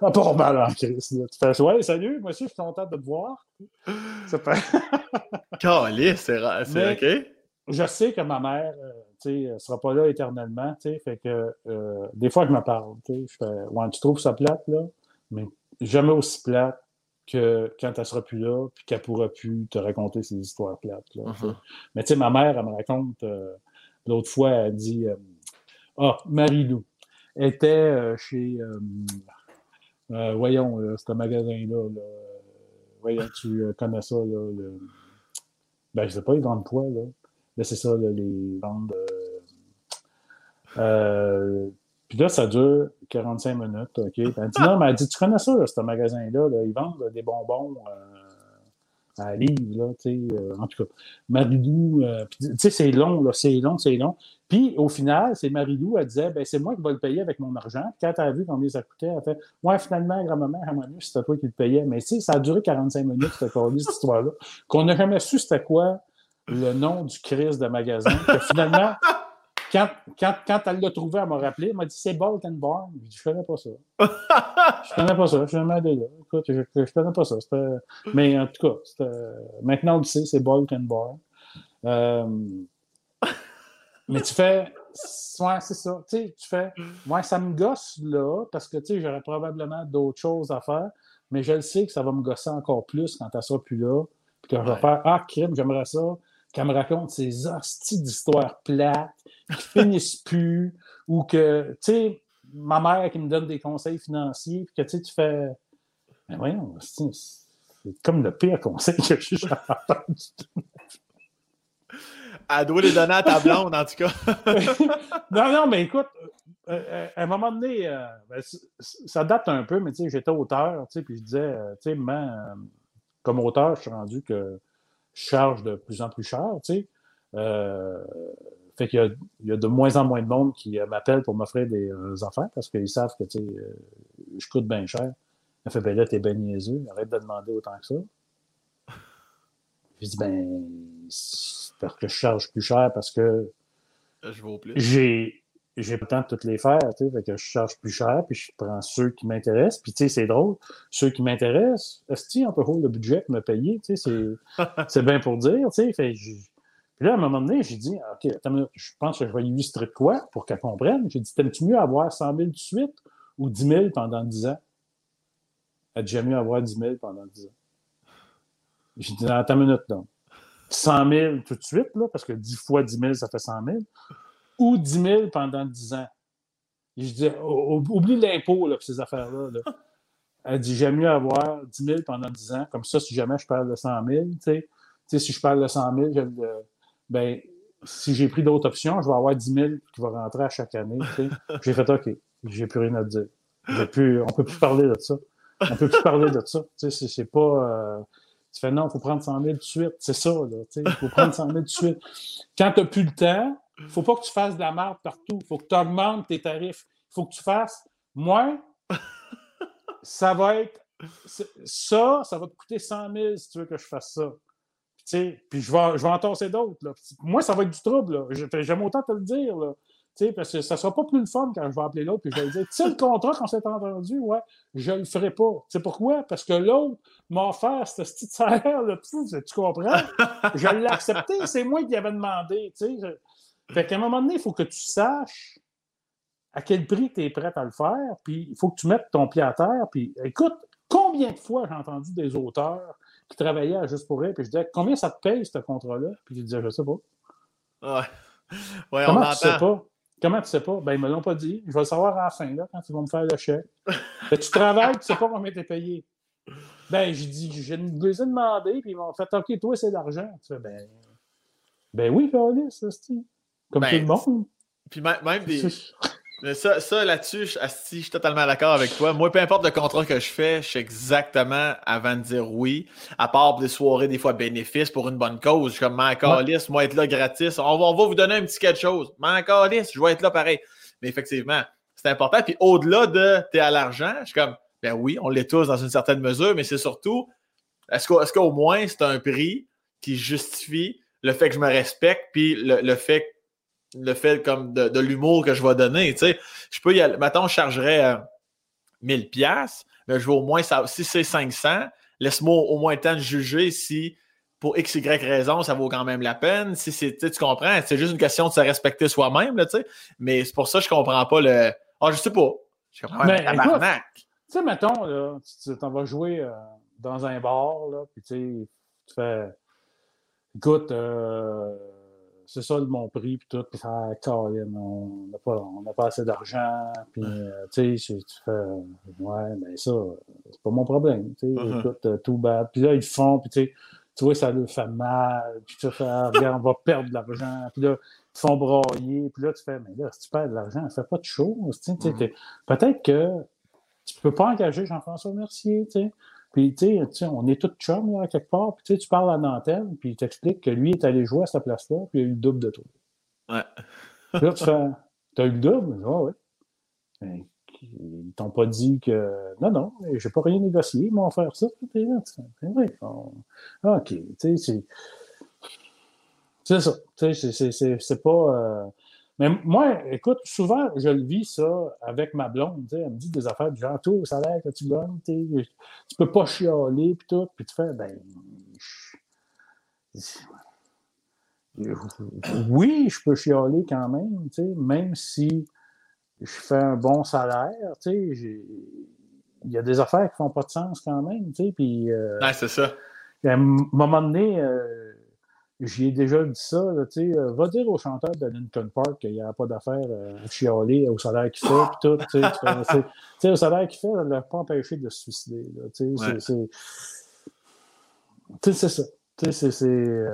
Ça part mal en crise. Tu fais, ouais, salut, moi aussi, je suis content de te voir. Ça fait. C'est OK? Je sais que ma mère, euh, elle ne sera pas là éternellement. Fait que euh, des fois, je me parle. Je fais Ouais, tu trouves ça plate, là? Mais jamais aussi plate que quand elle ne sera plus là, puis qu'elle ne pourra plus te raconter ses histoires plates. Là, uh-huh. Mais tu sais, ma mère, elle me raconte. Euh, L'autre fois, elle dit Ah, Marie-Lou était chez. voyons, ce magasin-là. voyons, tu connais ça. Là, le... Ben, je sais pas, ils vendent quoi, là? Là, c'est ça, les ventes. Euh, puis là, ça dure 45 minutes, OK? elle dit, non, mais elle dit, tu connais ça, ce magasin-là, ils vendent des bonbons euh, à livre, là, tu sais, euh, en tout cas. Marilou, euh, tu sais, c'est long, là, c'est long, c'est long. Puis, au final, c'est Marilou, elle disait, ben, c'est moi qui vais le payer avec mon argent. Puis, quand elle a vu combien ça coûtait, elle fait, ouais, finalement, grand-maman, j'aimerais mieux c'était toi qui le payais. Mais, tu sais, ça a duré 45 minutes, cette, cette histoire-là, qu'on n'a jamais su c'était quoi le nom du Chris de magasin, que finalement, quand, quand, quand elle l'a trouvé, elle m'a rappelé, elle m'a dit c'est Bolton Bar. Je dit je connais pas ça. je connais pas ça, je suis jamais allé là. Écoute, je, je connais pas ça. Mais en tout cas, maintenant on le sait, c'est Bolton Bar. Euh, mais tu fais. Ouais, c'est ça. Tu sais, tu fais. Ouais, ça me gosse là, parce que tu sais, j'aurais probablement d'autres choses à faire, mais je le sais que ça va me gosser encore plus quand elle sera plus là. Puis que je vais faire Ah, crime, j'aimerais ça qu'elle me raconte ces hosties d'histoires plates qui finissent plus, ou que, tu sais, ma mère qui me donne des conseils financiers, puis que, tu sais, tu fais, mais voyons, c'est comme le pire conseil que j'ai jamais entendu. Elle doit les donner à ta blonde, en tout cas. non, non, mais écoute, euh, euh, à un moment donné, euh, ben, ça date un peu, mais tu sais, j'étais auteur, tu sais, puis je disais, tu sais, comme auteur, je suis rendu que charge de plus en plus cher, tu sais. Euh, fait qu'il y, a de moins en moins de monde qui euh, m'appelle pour m'offrir des euh, affaires parce qu'ils savent que, tu sais, je coûte bien cher. Elle fait, ben là, t'es ben niaiseux, arrête de demander autant que ça. Je dis, ben, parce que je charge plus cher parce que j'ai j'ai pas le temps de toutes les faire, tu sais, fait que je charge plus cher, puis je prends ceux qui m'intéressent, puis tu sais, c'est drôle, ceux qui m'intéressent, est-ce on peut rouler le budget pour me payer, tu sais, c'est bien pour dire, tu sais, fait puis là, à un moment donné, j'ai dit, OK, attends, je pense que je vais illustrer de quoi pour qu'elle comprenne. J'ai dit, t'aimes-tu mieux avoir 100 000 tout de suite ou 10 000 pendant 10 ans? Elle dit, j'aime mieux avoir 10 000 pendant 10 ans. J'ai dit, attends une minute, donc. 100 000 tout de suite, là, parce que 10 fois 10 000, ça fait 100 000 ou 10 000 pendant 10 ans. je dis, oublie l'impôt, pour ces affaires-là. Elle dit, j'aime mieux avoir 10 000 pendant 10 ans. Comme ça, si jamais je parle de 100 000, tu sais, si je parle de 100 000, je, ben, si j'ai pris d'autres options, je vais avoir 10 000 qui vont rentrer à chaque année. J'ai fait OK, j'ai plus rien à dire. Plus, on ne peut plus parler de ça. On ne peut plus parler de ça. C'est pas. Euh, tu fais non, il faut prendre 100 000 tout de suite. C'est ça, Il faut prendre 100 000 tout de suite. Quand tu n'as plus le temps, faut pas que tu fasses de la merde partout. Il faut que tu augmentes tes tarifs. Il faut que tu fasses moins. ça va être. Ça, ça va te coûter 100 000 si tu veux que je fasse ça. Puis je vais, je vais en tasser d'autres. Moi, ça va être du trouble. J'aime autant te le dire. Parce que ça ne sera pas plus le fun quand je vais appeler l'autre et je vais lui dire Tu sais, le contrat qu'on s'est entendu, ouais, je ne le ferai pas. Tu sais pourquoi? Parce que l'autre m'a offert ce petit salaire, tu comprends? Je l'ai accepté, c'est moi qui avais demandé. Tu sais. Fait qu'à un moment donné, il faut que tu saches à quel prix tu es prêt à le faire, puis il faut que tu mettes ton pied à terre. Puis écoute, combien de fois j'ai entendu des auteurs qui travaillaient à Juste pour elle, puis je disais combien ça te paye ce contrat-là? Puis je disais, je sais pas. Ouais. Comment tu sais pas? Comment tu sais pas? Ben, ils me l'ont pas dit. Je vais le savoir à la fin, là, quand ils vont me faire le chèque. tu travailles, tu sais pas combien tu es payé. Ben, j'ai dit, j'ai demandé, puis ils m'ont fait, OK, toi, c'est l'argent. Tu fais, ben, ben oui, Carlis, comme ben, tout le monde. Puis même des. ça, ça là-dessus, je, je suis totalement d'accord avec toi. Moi, peu importe le contrat que je fais, je sais exactement avant de dire oui, à part des soirées, des fois bénéfices pour une bonne cause. Je suis comme, man, moi, être là gratis. On va, on va vous donner un petit quelque chose. Man, je vais être là pareil. Mais effectivement, c'est important. Puis au-delà de t'es à l'argent, je suis comme, ben oui, on l'est tous dans une certaine mesure, mais c'est surtout, est-ce qu'au moins c'est un prix qui justifie le fait que je me respecte, puis le, fait le fait comme de, l'humour que je vais donner. Tu sais, je peux y aller. Maintenant, je chargerais 1000 euh, pièces, mais je veux au moins, ça, si c'est 500, laisse-moi au moins le temps de juger si pour X, Y raison, ça vaut quand même la peine. Si c'est, tu comprends, c'est juste une question de se respecter soi-même, tu sais. Mais c'est pour ça que je comprends pas le. Ah, je sais pas. Je comprends pas le Tu sais, mettons, là, tu t'en vas jouer euh, dans un bar, là, puis tu fais. Écoute, euh, c'est ça mon prix, puis tout. Puis, ah, Colin, on n'a pas, on pas assez d'argent. Puis, euh, tu sais, tu fais, ouais, mais ça, c'est pas mon problème. Tu sais, uh-huh. écoute, tout bad. Puis là, ils font, puis tu sais, tu vois, ça leur fait mal. Puis tu fais, ah, regarde, on va perdre de l'argent. Puis là, ils font brailler. Puis là, tu fais, mais là, si tu perds de l'argent, ça fait pas de choses. Tu sais, uh-huh. Peut-être que tu peux pas engager Jean-François Mercier, tu sais. Puis, tu sais, on est tous chums, là, quelque part. Puis, tu parles à Nantel, puis il t'explique que lui est allé jouer à cette place-là, puis il a eu le double de toi. Ouais. puis là, tu fais, t'as eu le double? Ah, ouais. Ben, ils t'ont pas dit que, non, non, j'ai pas rien négocié, ils m'ont offert ça. Puis là, tu fais, ben ah, OK, tu sais, c'est. C'est ça. Tu sais, c'est pas. Euh, mais moi, écoute, souvent, je le vis ça avec ma blonde. Elle me dit des affaires du genre, tout au salaire que tu gagnes, tu peux pas chialer, puis tout. Puis tu fais, ben. Oui, je peux chialer quand même, même si je fais un bon salaire. Il y a des affaires qui font pas de sens quand même. Puis, euh, c'est ça. À un moment donné, euh, J'y ai déjà dit ça, là, sais, euh, va dire au chanteur de Lincoln Park qu'il n'y a pas d'affaire euh, à chialer au salaire qu'il fait, puis tout. Tu sais, au salaire qu'il fait, ne l'a pas empêché de se suicider. Tu sais, c'est ça. Tu sais, c'est. Euh,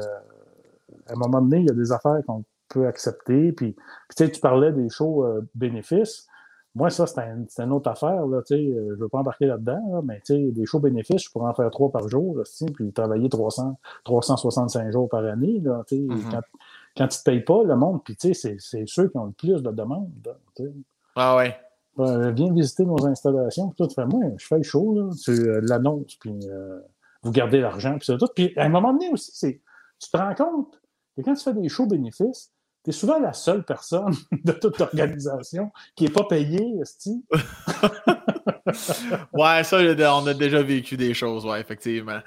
à un moment donné, il y a des affaires qu'on peut accepter. Puis, puis tu parlais des shows bénéfices. Moi, ça, c'est une autre affaire. Là, euh, je ne veux pas embarquer là-dedans, mais des shows bénéfices, je pourrais en faire trois par jour, puis travailler 300, 365 jours par année. Là, mm-hmm. quand, quand tu ne te payes pas, le monde, puis c'est ceux qui ont le plus de demandes. ah ouais. viens visiter nos installations, puis tout. moi, je fais le show, là, tu euh, l'annonces, puis euh, vous gardez l'argent, puis tout. Puis à un moment donné aussi, tu te rends compte que quand tu fais des shows bénéfices, tu es souvent la seule personne de toute l'organisation qui n'est pas payée, Esti. ouais, ça, on a déjà vécu des choses, ouais, effectivement.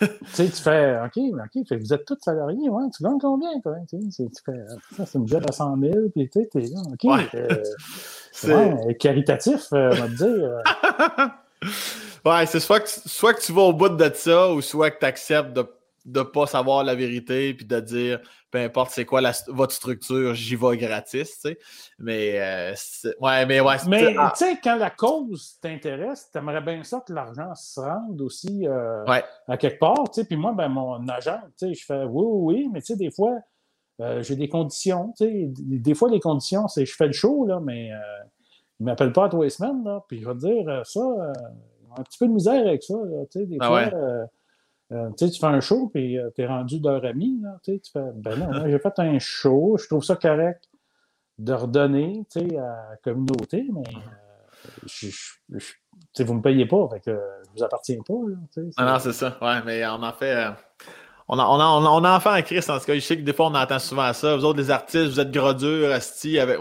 tu sais, tu fais, OK, OK, vous êtes tous salariés, ouais, tu gagnes combien, toi? Tu, tu fais, ça, c'est une job à 100 000, puis tu sais, t'es là, OK. Ouais. Euh, c'est caritatif, euh, on va te dire. Euh. ouais, c'est soit que, soit que tu vas au bout de ça, ou soit que tu acceptes de ne pas savoir la vérité, puis de dire, peu importe c'est quoi votre structure, j'y vais gratis, tu sais. Mais, euh, ouais, mais ouais. Mais, ah. tu sais, quand la cause t'intéresse, t'aimerais bien ça que l'argent se rende aussi euh, à quelque part, tu sais. Puis moi, ben, mon agent, tu sais, je fais oui, oui, mais tu sais, des fois, euh, j'ai des conditions, tu sais. Des fois, les conditions, c'est je fais le show, là, mais il ne m'appelle pas à tous les semaines, là. Puis je vais te dire, ça, un petit peu de misère avec ça, tu sais. Des ah fois, euh, tu fais un show, puis euh, tu es rendu d'heure à mi. Tu fais, ben non, j'ai fait un show, je trouve ça correct de redonner à la communauté, mais euh, vous ne me payez pas, fait que je vous appartiens pas. ah non, c'est ça. Ouais, mais on en fait. On, a, on, a, on, a, en fait en Christ, en tout cas. Je sais que des fois, on entend souvent ça. Vous autres, les artistes, vous êtes gros durs, asti, avec.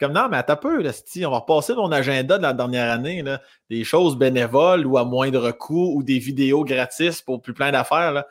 Comme non, mais attends peu, là, on va repasser mon agenda de la dernière année, là, des choses bénévoles ou à moindre coût ou des vidéos gratis pour plus plein d'affaires.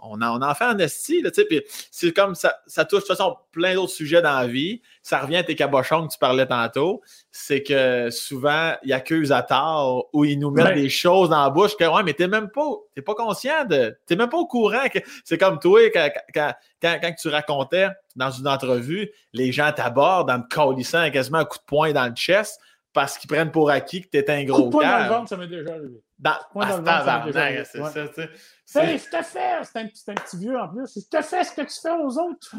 On en, on en fait en esti, là, puis c'est comme ça, ça touche de toute façon plein d'autres sujets dans la vie. Ça revient à tes cabochons que tu parlais tantôt. C'est que souvent, ils accusent à tort ou ils nous mettent des choses dans la bouche que, ouais, mais t'es même pas, t'es pas conscient de, t'es même pas au courant que c'est comme toi, quand, quand, quand, tu racontais dans une entrevue, les gens t'abordent en te colissant quasiment un coup de poing dans le chest parce qu'ils prennent pour acquis que t'es un gros coup de poing dans le ventre, ça m'est déjà arrivé. Dans, point dans. C'est ça, tu sais. je te fais, c'est un, un, petit vieux en plus, je te fais ce que tu fais aux autres.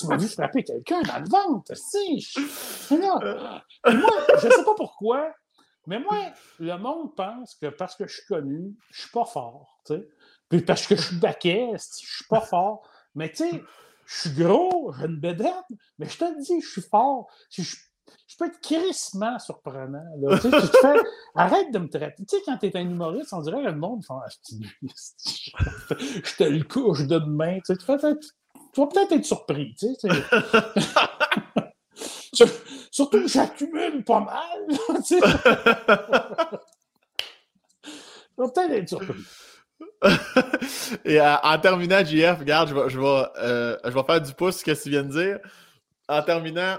tu m'as vu frapper quelqu'un dans le ventre. Si. Je... moi, je sais pas pourquoi, mais moi, le monde pense que parce que je suis connu, je suis pas fort. sais. Puis parce que je suis baquet, je suis pas fort. Mais tu sais, je suis gros, j'ai une bédaine, mais je te dis, je suis fort. Je, je peux être crissement surprenant. Là. Tu, sais, tu te fais, arrête de me traiter. Tu sais, quand tu es un humoriste, on dirait que le monde fait ah, Je te le couche de demain. Tu, sais, tu, fais, tu vas peut-être être surpris. Tu sais, Surtout que j'accumule pas mal. Tu vas peut-être être surpris. Et euh, en terminant, JF, regarde, je vais, je, vais, euh, je vais faire du pouce ce que tu viens de dire. En terminant,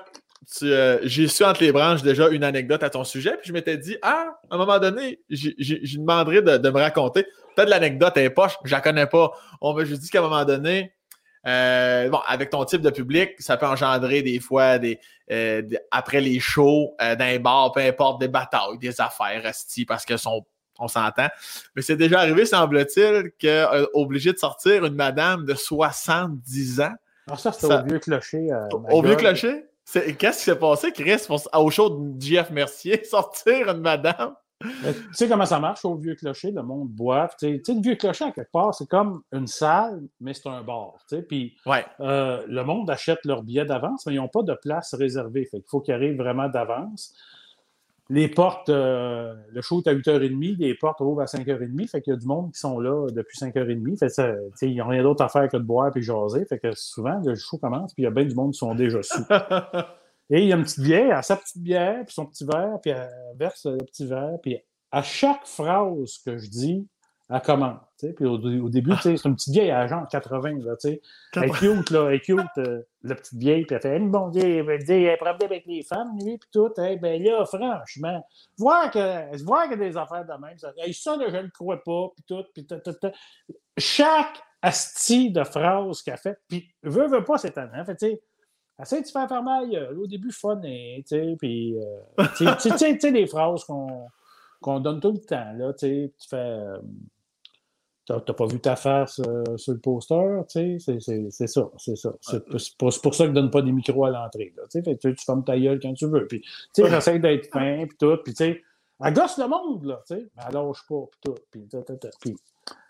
euh, j'ai su entre les branches déjà une anecdote à ton sujet, puis je m'étais dit, ah, à un moment donné, je demanderais de, me raconter. Peut-être l'anecdote est poche, je la connais pas. On m'a juste dit qu'à un moment donné, euh, bon, avec ton type de public, ça peut engendrer des fois des, euh, après les shows d'un bar, peu importe, des batailles, des affaires, parce que sont, on s'entend. Mais c'est déjà arrivé, semble-t-il, qu'obligé de sortir une madame de 70 ans. Alors ah, ça, c'était au vieux clocher. au vieux clocher? Qu'est-ce qui s'est passé, Chris, au show de JF Mercier, sortir une madame? tu sais comment ça marche au vieux clocher, le monde boit. Tu sais, le vieux clocher, à quelque part, c'est comme une salle, mais c'est un bar. Puis euh, le monde achète leurs billets d'avance, mais ils n'ont pas de place réservée. Fait il faut qu'ils arrivent vraiment d'avance. Les portes, euh, le show est à 8h30, les portes ouvrent à 5h30. Fait qu'il y a du monde qui sont là depuis 5h30. Fait ça, ils n'ont rien d'autre à faire que de boire et jaser. Fait que souvent, le show commence, puis il y a bien du monde qui sont déjà sous. Et il y a une petite vieille, elle a sa petite bière, puis son petit verre, puis elle verse le petit verre, puis à chaque phrase que je dis, elle commente. Puis au, début, c'est une petite vieille à genre 80, là, tu sais. Elle est cute, là, elle est cute, euh, la petite vieille, puis elle fait une bon Dieu, elle dire, elle problème avec les femmes, lui, puis tout. Hey, ben là, franchement, voir que, voir a des affaires de même, ça, ça là, je ne le crois pas, puis tout, puis tout, tout, tout. Chaque asti de phrase qu'elle fait, puis veut, veut pas, c'est un fait, tu sais, Essaye de faire faire mal. Au début, fun, tu sais, puis, euh, tu sais, des phrases qu'on donne tout le temps, là, tu fais, euh, t'as pas vu ta face euh, sur le poster, tu sais, c'est ça, c'est ça. C'est pour, pour, ça que donne pas des micros à l'entrée, tu sais, tu fermes ta gueule quand tu veux, puis, tu sais, j'essaie d'être fin, puis tout, puis, tu sais, elle gosse le monde, là, tu sais, mais elle lâche pas, puis tout, puis, puis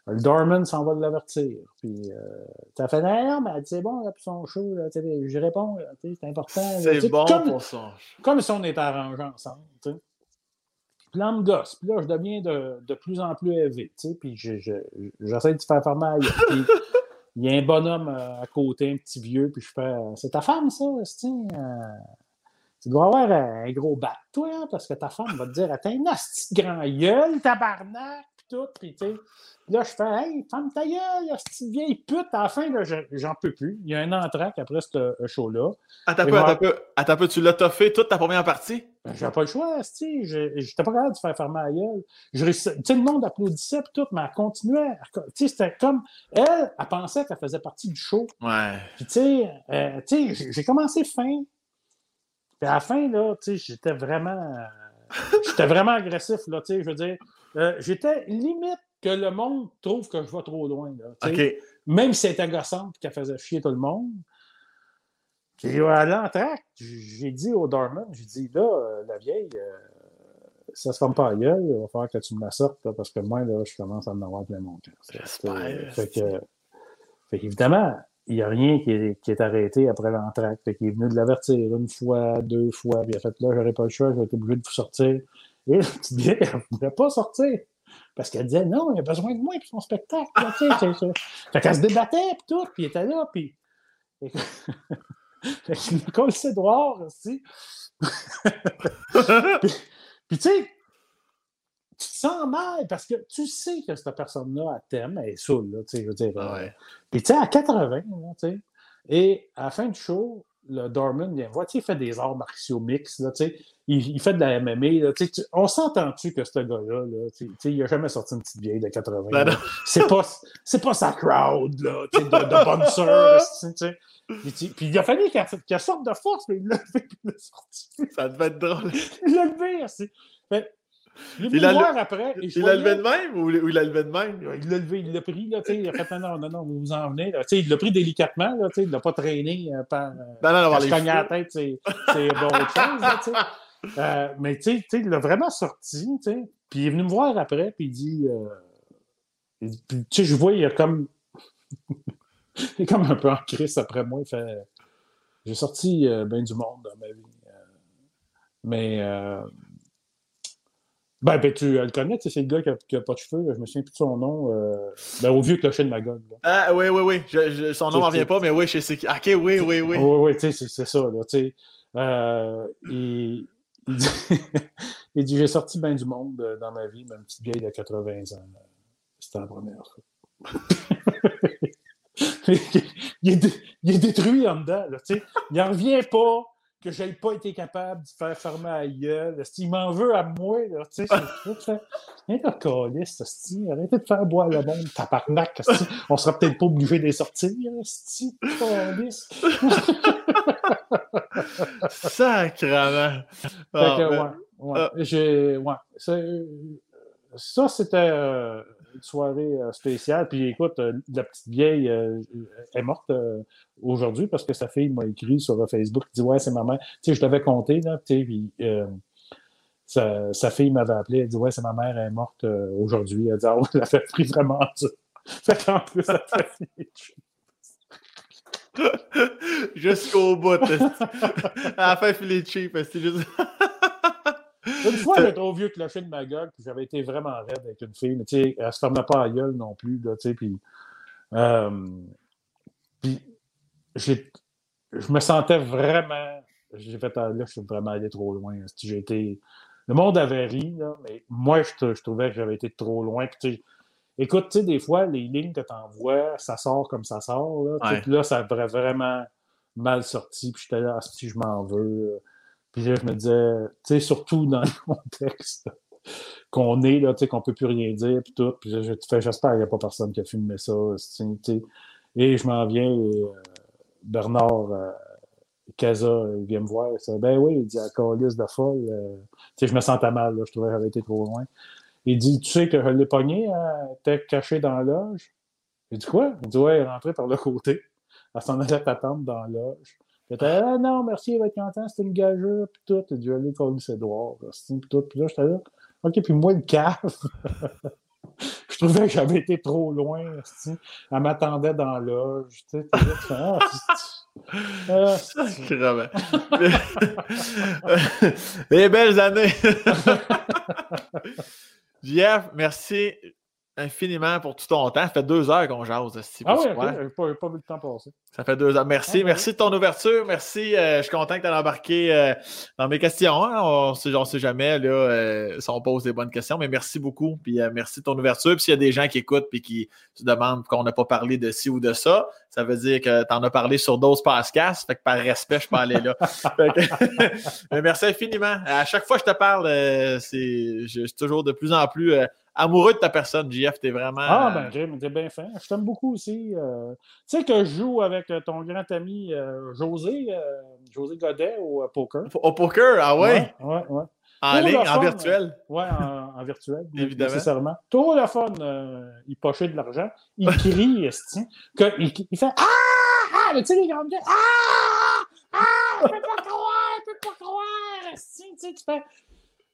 le Dorman s'en va de l'avertir. Puis, euh, t'as fait, non, mais c'est bon, là, pour son show, là, je réponds, c'est important. C'est bon comme, pour ça. Comme si on était arrangés ensemble, tu sais. Puis gosse. Puis là, je deviens de, de plus en plus élevé, tu sais. Puis j'essaie de faire faire mal. Il y a un bonhomme euh, à côté, un petit vieux, puis je fais, c'est ta femme, ça, euh, tu dois avoir un gros bat, toi, hein, parce que ta femme va te dire, t'as un grand gueule, tabarnak, tout, puis tu sais. Là, je fais Hey, femme ta gueule, cette vieille pute, à la fin, j'en peux plus. Il y a un entraque après ce euh, show-là. Attends peu, attends peu. Attends un peu, tu l'as toffé toute ta première partie? Ben, J'avais pas le choix, je J'étais pas capable de faire fermer la gueule. Tu sais, le monde applaudissait tout, mais elle continuait. Tu sais, c'était comme. Elle, elle pensait qu'elle faisait partie du show. Ouais. Puis, tu sais, euh, j'ai commencé fin. Puis à la fin, là, tu sais, j'étais vraiment. J'étais vraiment agressif, là, tu sais, je veux dire. Euh, j'étais limite que le monde trouve que je vais trop loin. Là, Même si c'était agaçante et qu'elle faisait chier tout le monde. Puis à l'entraque, j'ai dit au Dorman, j'ai dit là, euh, la vieille, euh, ça se forme pas à gueule, il va falloir que tu me la sortes parce que moi, là, je commence à en avoir plein mon cœur. Fait que, fait évidemment, il n'y a rien qui est, qui est, arrêté après l'entraque. Fait qu'il est venu de l'avertir une fois, deux fois, puis il a fait là, j'aurais pas le choix, je vais être obligé de vous sortir. Et la petite vieille, elle ne voulait pas sortir. Parce qu'elle disait non, il a besoin de moi pour son spectacle. Là, fait qu'elle se débattait, puis tout, puis il était là, puis. fait me collait dehors aussi. puis, puis tu sais, tu te sens mal parce que tu sais que cette personne-là, elle t'aime, elle est saoule, là, tu sais, je veux dire. Euh, puis tu sais, à 80, tu sais, et à la fin du show, le Dorman vient voir, il fait des arts martiaux mix, là, il, il, fait de la MMA. on s'entend-tu que ce gars-là, là, il n'a jamais sorti une petite vieille de 80. Ben c'est pas, pas sa crowd là, de, de bonne sœur. Puis il a fallu qu'il sorte de force, mais il l'a levé il l'a sorti. Ça devait être drôle. il l'a levé. Fait, il, a voir après. il l'a levé de même ou il l'a levé de même? Il l'a levé, il l'a pris, là, il a fait non, non, non, vous vous en venez. Là. Il l'a pris délicatement, là, il ne l'a pas traîné euh, par. Euh, non, non, non, à la tête, c'est bon autre chose. Là, euh, mais tu sais, il l'a vraiment sorti, puis il est venu me voir après, puis il dit. Euh, tu sais, je vois, il a comme. il est comme un peu en crise après moi. Il fait. J'ai sorti bien du monde dans ma vie. mais ben, ben, tu le connais, c'est le gars qui n'a pas de cheveux, je me souviens plus de son nom. Euh, ben, au vieux clocher de ma gueule. Ah, oui, oui, oui. Je, son nom ne revient pas, mais oui, je sais qui. Ok, oui, oui, oui. Oui, oui, tu sais, c'est ça, là, tu sais. Euh, il, dit, il dit J'ai sorti bien du monde euh, dans ma vie, ma petite vieille de 80 ans. C'était la première fois. il, est, il, est, détruit en dedans, là, tu sais. Il n'en revient pas que je n'ai pas été capable de faire fermer la gueule. Il m'en veut à moi. Là, tu sais, c'est Viens de calice, arrêtez de faire boire le monde, tabarnak. On sera peut-être pas obligé de les sortir. calice. Sacrement. Ah, ouais, ouais. Ouais. Ça, c'était euh, une soirée euh, spéciale. Puis écoute, euh, la petite vieille est morte aujourd'hui parce que sa fille m'a écrit sur Facebook. Elle dit Ouais, c'est ma mère. Tu sais, je t'avais compté, là. Tu sais, puis sa, sa, fille m'avait appelé. Elle dit Ouais, c'est ma mère, elle est morte aujourd'hui. Elle dit Ah, ouais, elle a fait pris vraiment dur. Fait qu'en plus, elle a fait Jusqu'au bout. à la fin, filet cheap. C'est juste. Une fois, j'étais trop vieux que clocher de ma gueule, puis j'avais été vraiment raide avec une fille, mais tu sais, elle se fermait pas à gueule non plus, tu sais, puis. Euh, puis, je me sentais vraiment. J'ai fait, ah, là, je suis vraiment allé trop loin. J'ai été. Le monde avait ri, là, mais moi, je, je trouvais que j'avais été trop loin. Puis, tu sais, Écoute, tu sais, des fois, les lignes que tu envoies, ça sort comme ça sort. Là, là ça aurait vraiment mal sorti. Puis j'étais là, ah, si je m'en veux. Puis là, je me disais, tu sais, surtout dans le contexte qu'on est, là, tu sais, qu'on peut plus rien dire, puis tout. Puis je fais, j'espère qu'il n'y a pas personne qui a filmé ça. sais. Et je m'en viens, et euh, Bernard euh, vient me voir. Il dit, ben oui, il dit, à calice de folle. Euh, tu sais, je me sentais mal, là, je trouvais que j'avais été trop loin. Il dit Tu sais que je l'ai pogné, hein, t'es caché dans la loge? Il dit Quoi? Il dit Ouais, il est rentré par le côté. Elle s'en allait t'attendre dans la loge. Puis Ah non, merci, être content, c'était une gageure, puis tout. Dit Allez, comme c'est droit, puis tout. Puis là, j'étais là Ok, puis moi, le cave. je trouvais que j'avais été trop loin. Elle m'attendait dans la loge. Tu sais, ah, ah, Les belles années. Jeff, merci infiniment pour tout ton temps. Ça fait deux heures qu'on jase. Ah oui, okay. j'ai pas, pas, vu le temps passer. Ça fait deux heures. Merci. merci de ton ouverture. Merci. Euh, je suis content que tu aies embarqué euh, dans mes questions. Hein. On ne sait jamais là, euh, si on pose des bonnes questions, mais merci beaucoup. Puis merci de ton ouverture. Puis s'il y a des gens qui écoutent et qui se demandent qu'on n'a pas parlé de ci ou de ça, ça veut dire que tu en as parlé sur d'autres podcasts. Fait que par respect, je peux aller là. merci infiniment. À chaque fois que je te parle, c'est, je suis toujours de plus en plus amoureux de ta personne, JF. T'es vraiment. Ah, ben, Jim, t'es bien fin. Je t'aime beaucoup aussi. Euh, tu sais que je joue avec euh, ton grand ami euh, José, José Godet au poker. Au poker, ah ouais? Ouais, ouais. En ligne, en virtuel? Oui, en, virtuel. Évidemment. Nécessairement. Tout le fun, il pochait de l'argent. Il crie, il, il fait Ah! Ah! Tu sais, les grandes Ah! Ah! Je peux pas croire! Je peux pas croire! Tu fais.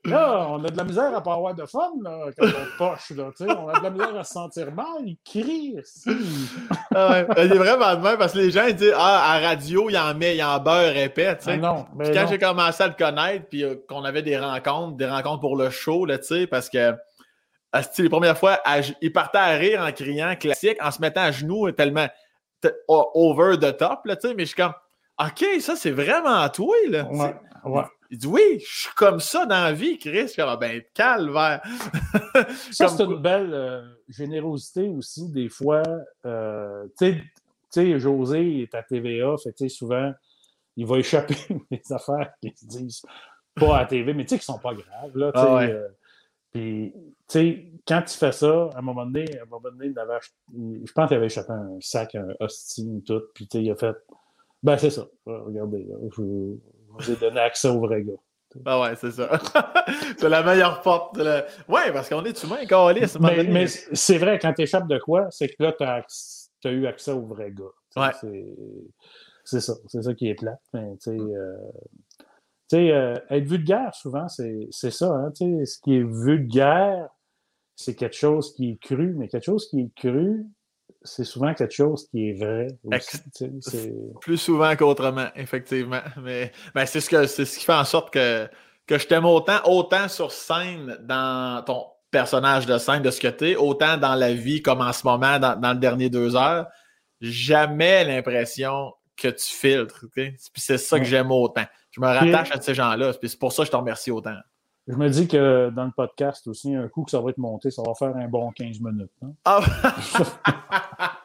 Là, on a de la misère à pas avoir de fun là, quand on poche. Là, on a de la misère à se sentir mal. Il crie. ah il est vraiment de même parce que les gens ils disent Ah, à radio, il en met, il en beurre épais. Ah non, puis quand j'ai commencé à le connaître, puis euh, qu'on avait des rencontres, des rencontres pour le show, là, parce que les premières fois, il partait à rire en criant classique, en se mettant à genoux tellement over the top, là, mais je suis comme OK, ça c'est vraiment toi. Là, ouais, ouais. Il dit Oui, je suis comme ça dans la vie, Chris. Comme, ben, calvaire. ça, c'est une belle euh, générosité aussi, des fois. Euh, tu sais, José est à TVA, fait souvent, il va échapper des affaires qui se disent pas à TV, mais tu sais, qui sont pas graves. Là, ah euh, puis, tu sais, quand tu fais ça, à un moment donné, à un moment donné il avait, je pense qu'il avait échappé un sac, un hostie, tout, puis tu sais, il a fait. Ben, c'est ça. Regardez, je, j'ai donné accès au vrai gars. Ah ouais, c'est ça. c'est la meilleure porte. Le... Ouais, parce qu'on est humain, Calis. Mais, mais c'est vrai, quand tu échappes de quoi, c'est que là, tu as, eu accès au vrai gars. Ouais. C'est ça. C'est ça qui est plat. Mais, tu sais, euh, euh, être vulgaire, souvent, c'est ça. Hein, ce qui est vulgaire, c'est quelque chose qui est cru, mais quelque chose qui est cru, c'est souvent quelque chose qui est vrai. Plus souvent qu'autrement, effectivement. Mais ben, c'est ce, que, ce qui fait en sorte que, que je t'aime autant, autant sur scène dans ton personnage de scène de ce que tu es, autant dans la vie comme en ce moment, dans, dans le dernier deux heures. Jamais l'impression que tu filtres. Puis c'est ça que j'aime autant. Je me rattache à ces gens-là. C'est pour ça que je te remercie autant. Je me dis que dans le podcast aussi, un coup que ça va être monté, ça va faire un bon 15 minutes. Hein? Ah!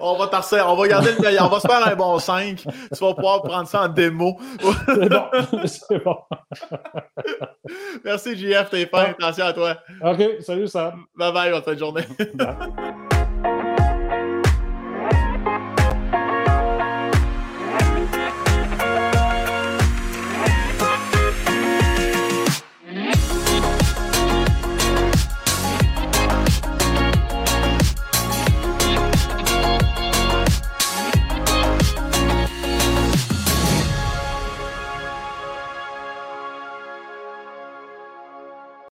on va on va garder le meilleur. On va se faire un bon 5. Tu vas pouvoir prendre ça en démo. c'est bon. C'est bon. Merci, JF. T'es fin. Attention à toi. OK. Salut, Sam. Bye bye. Bonne fin de journée.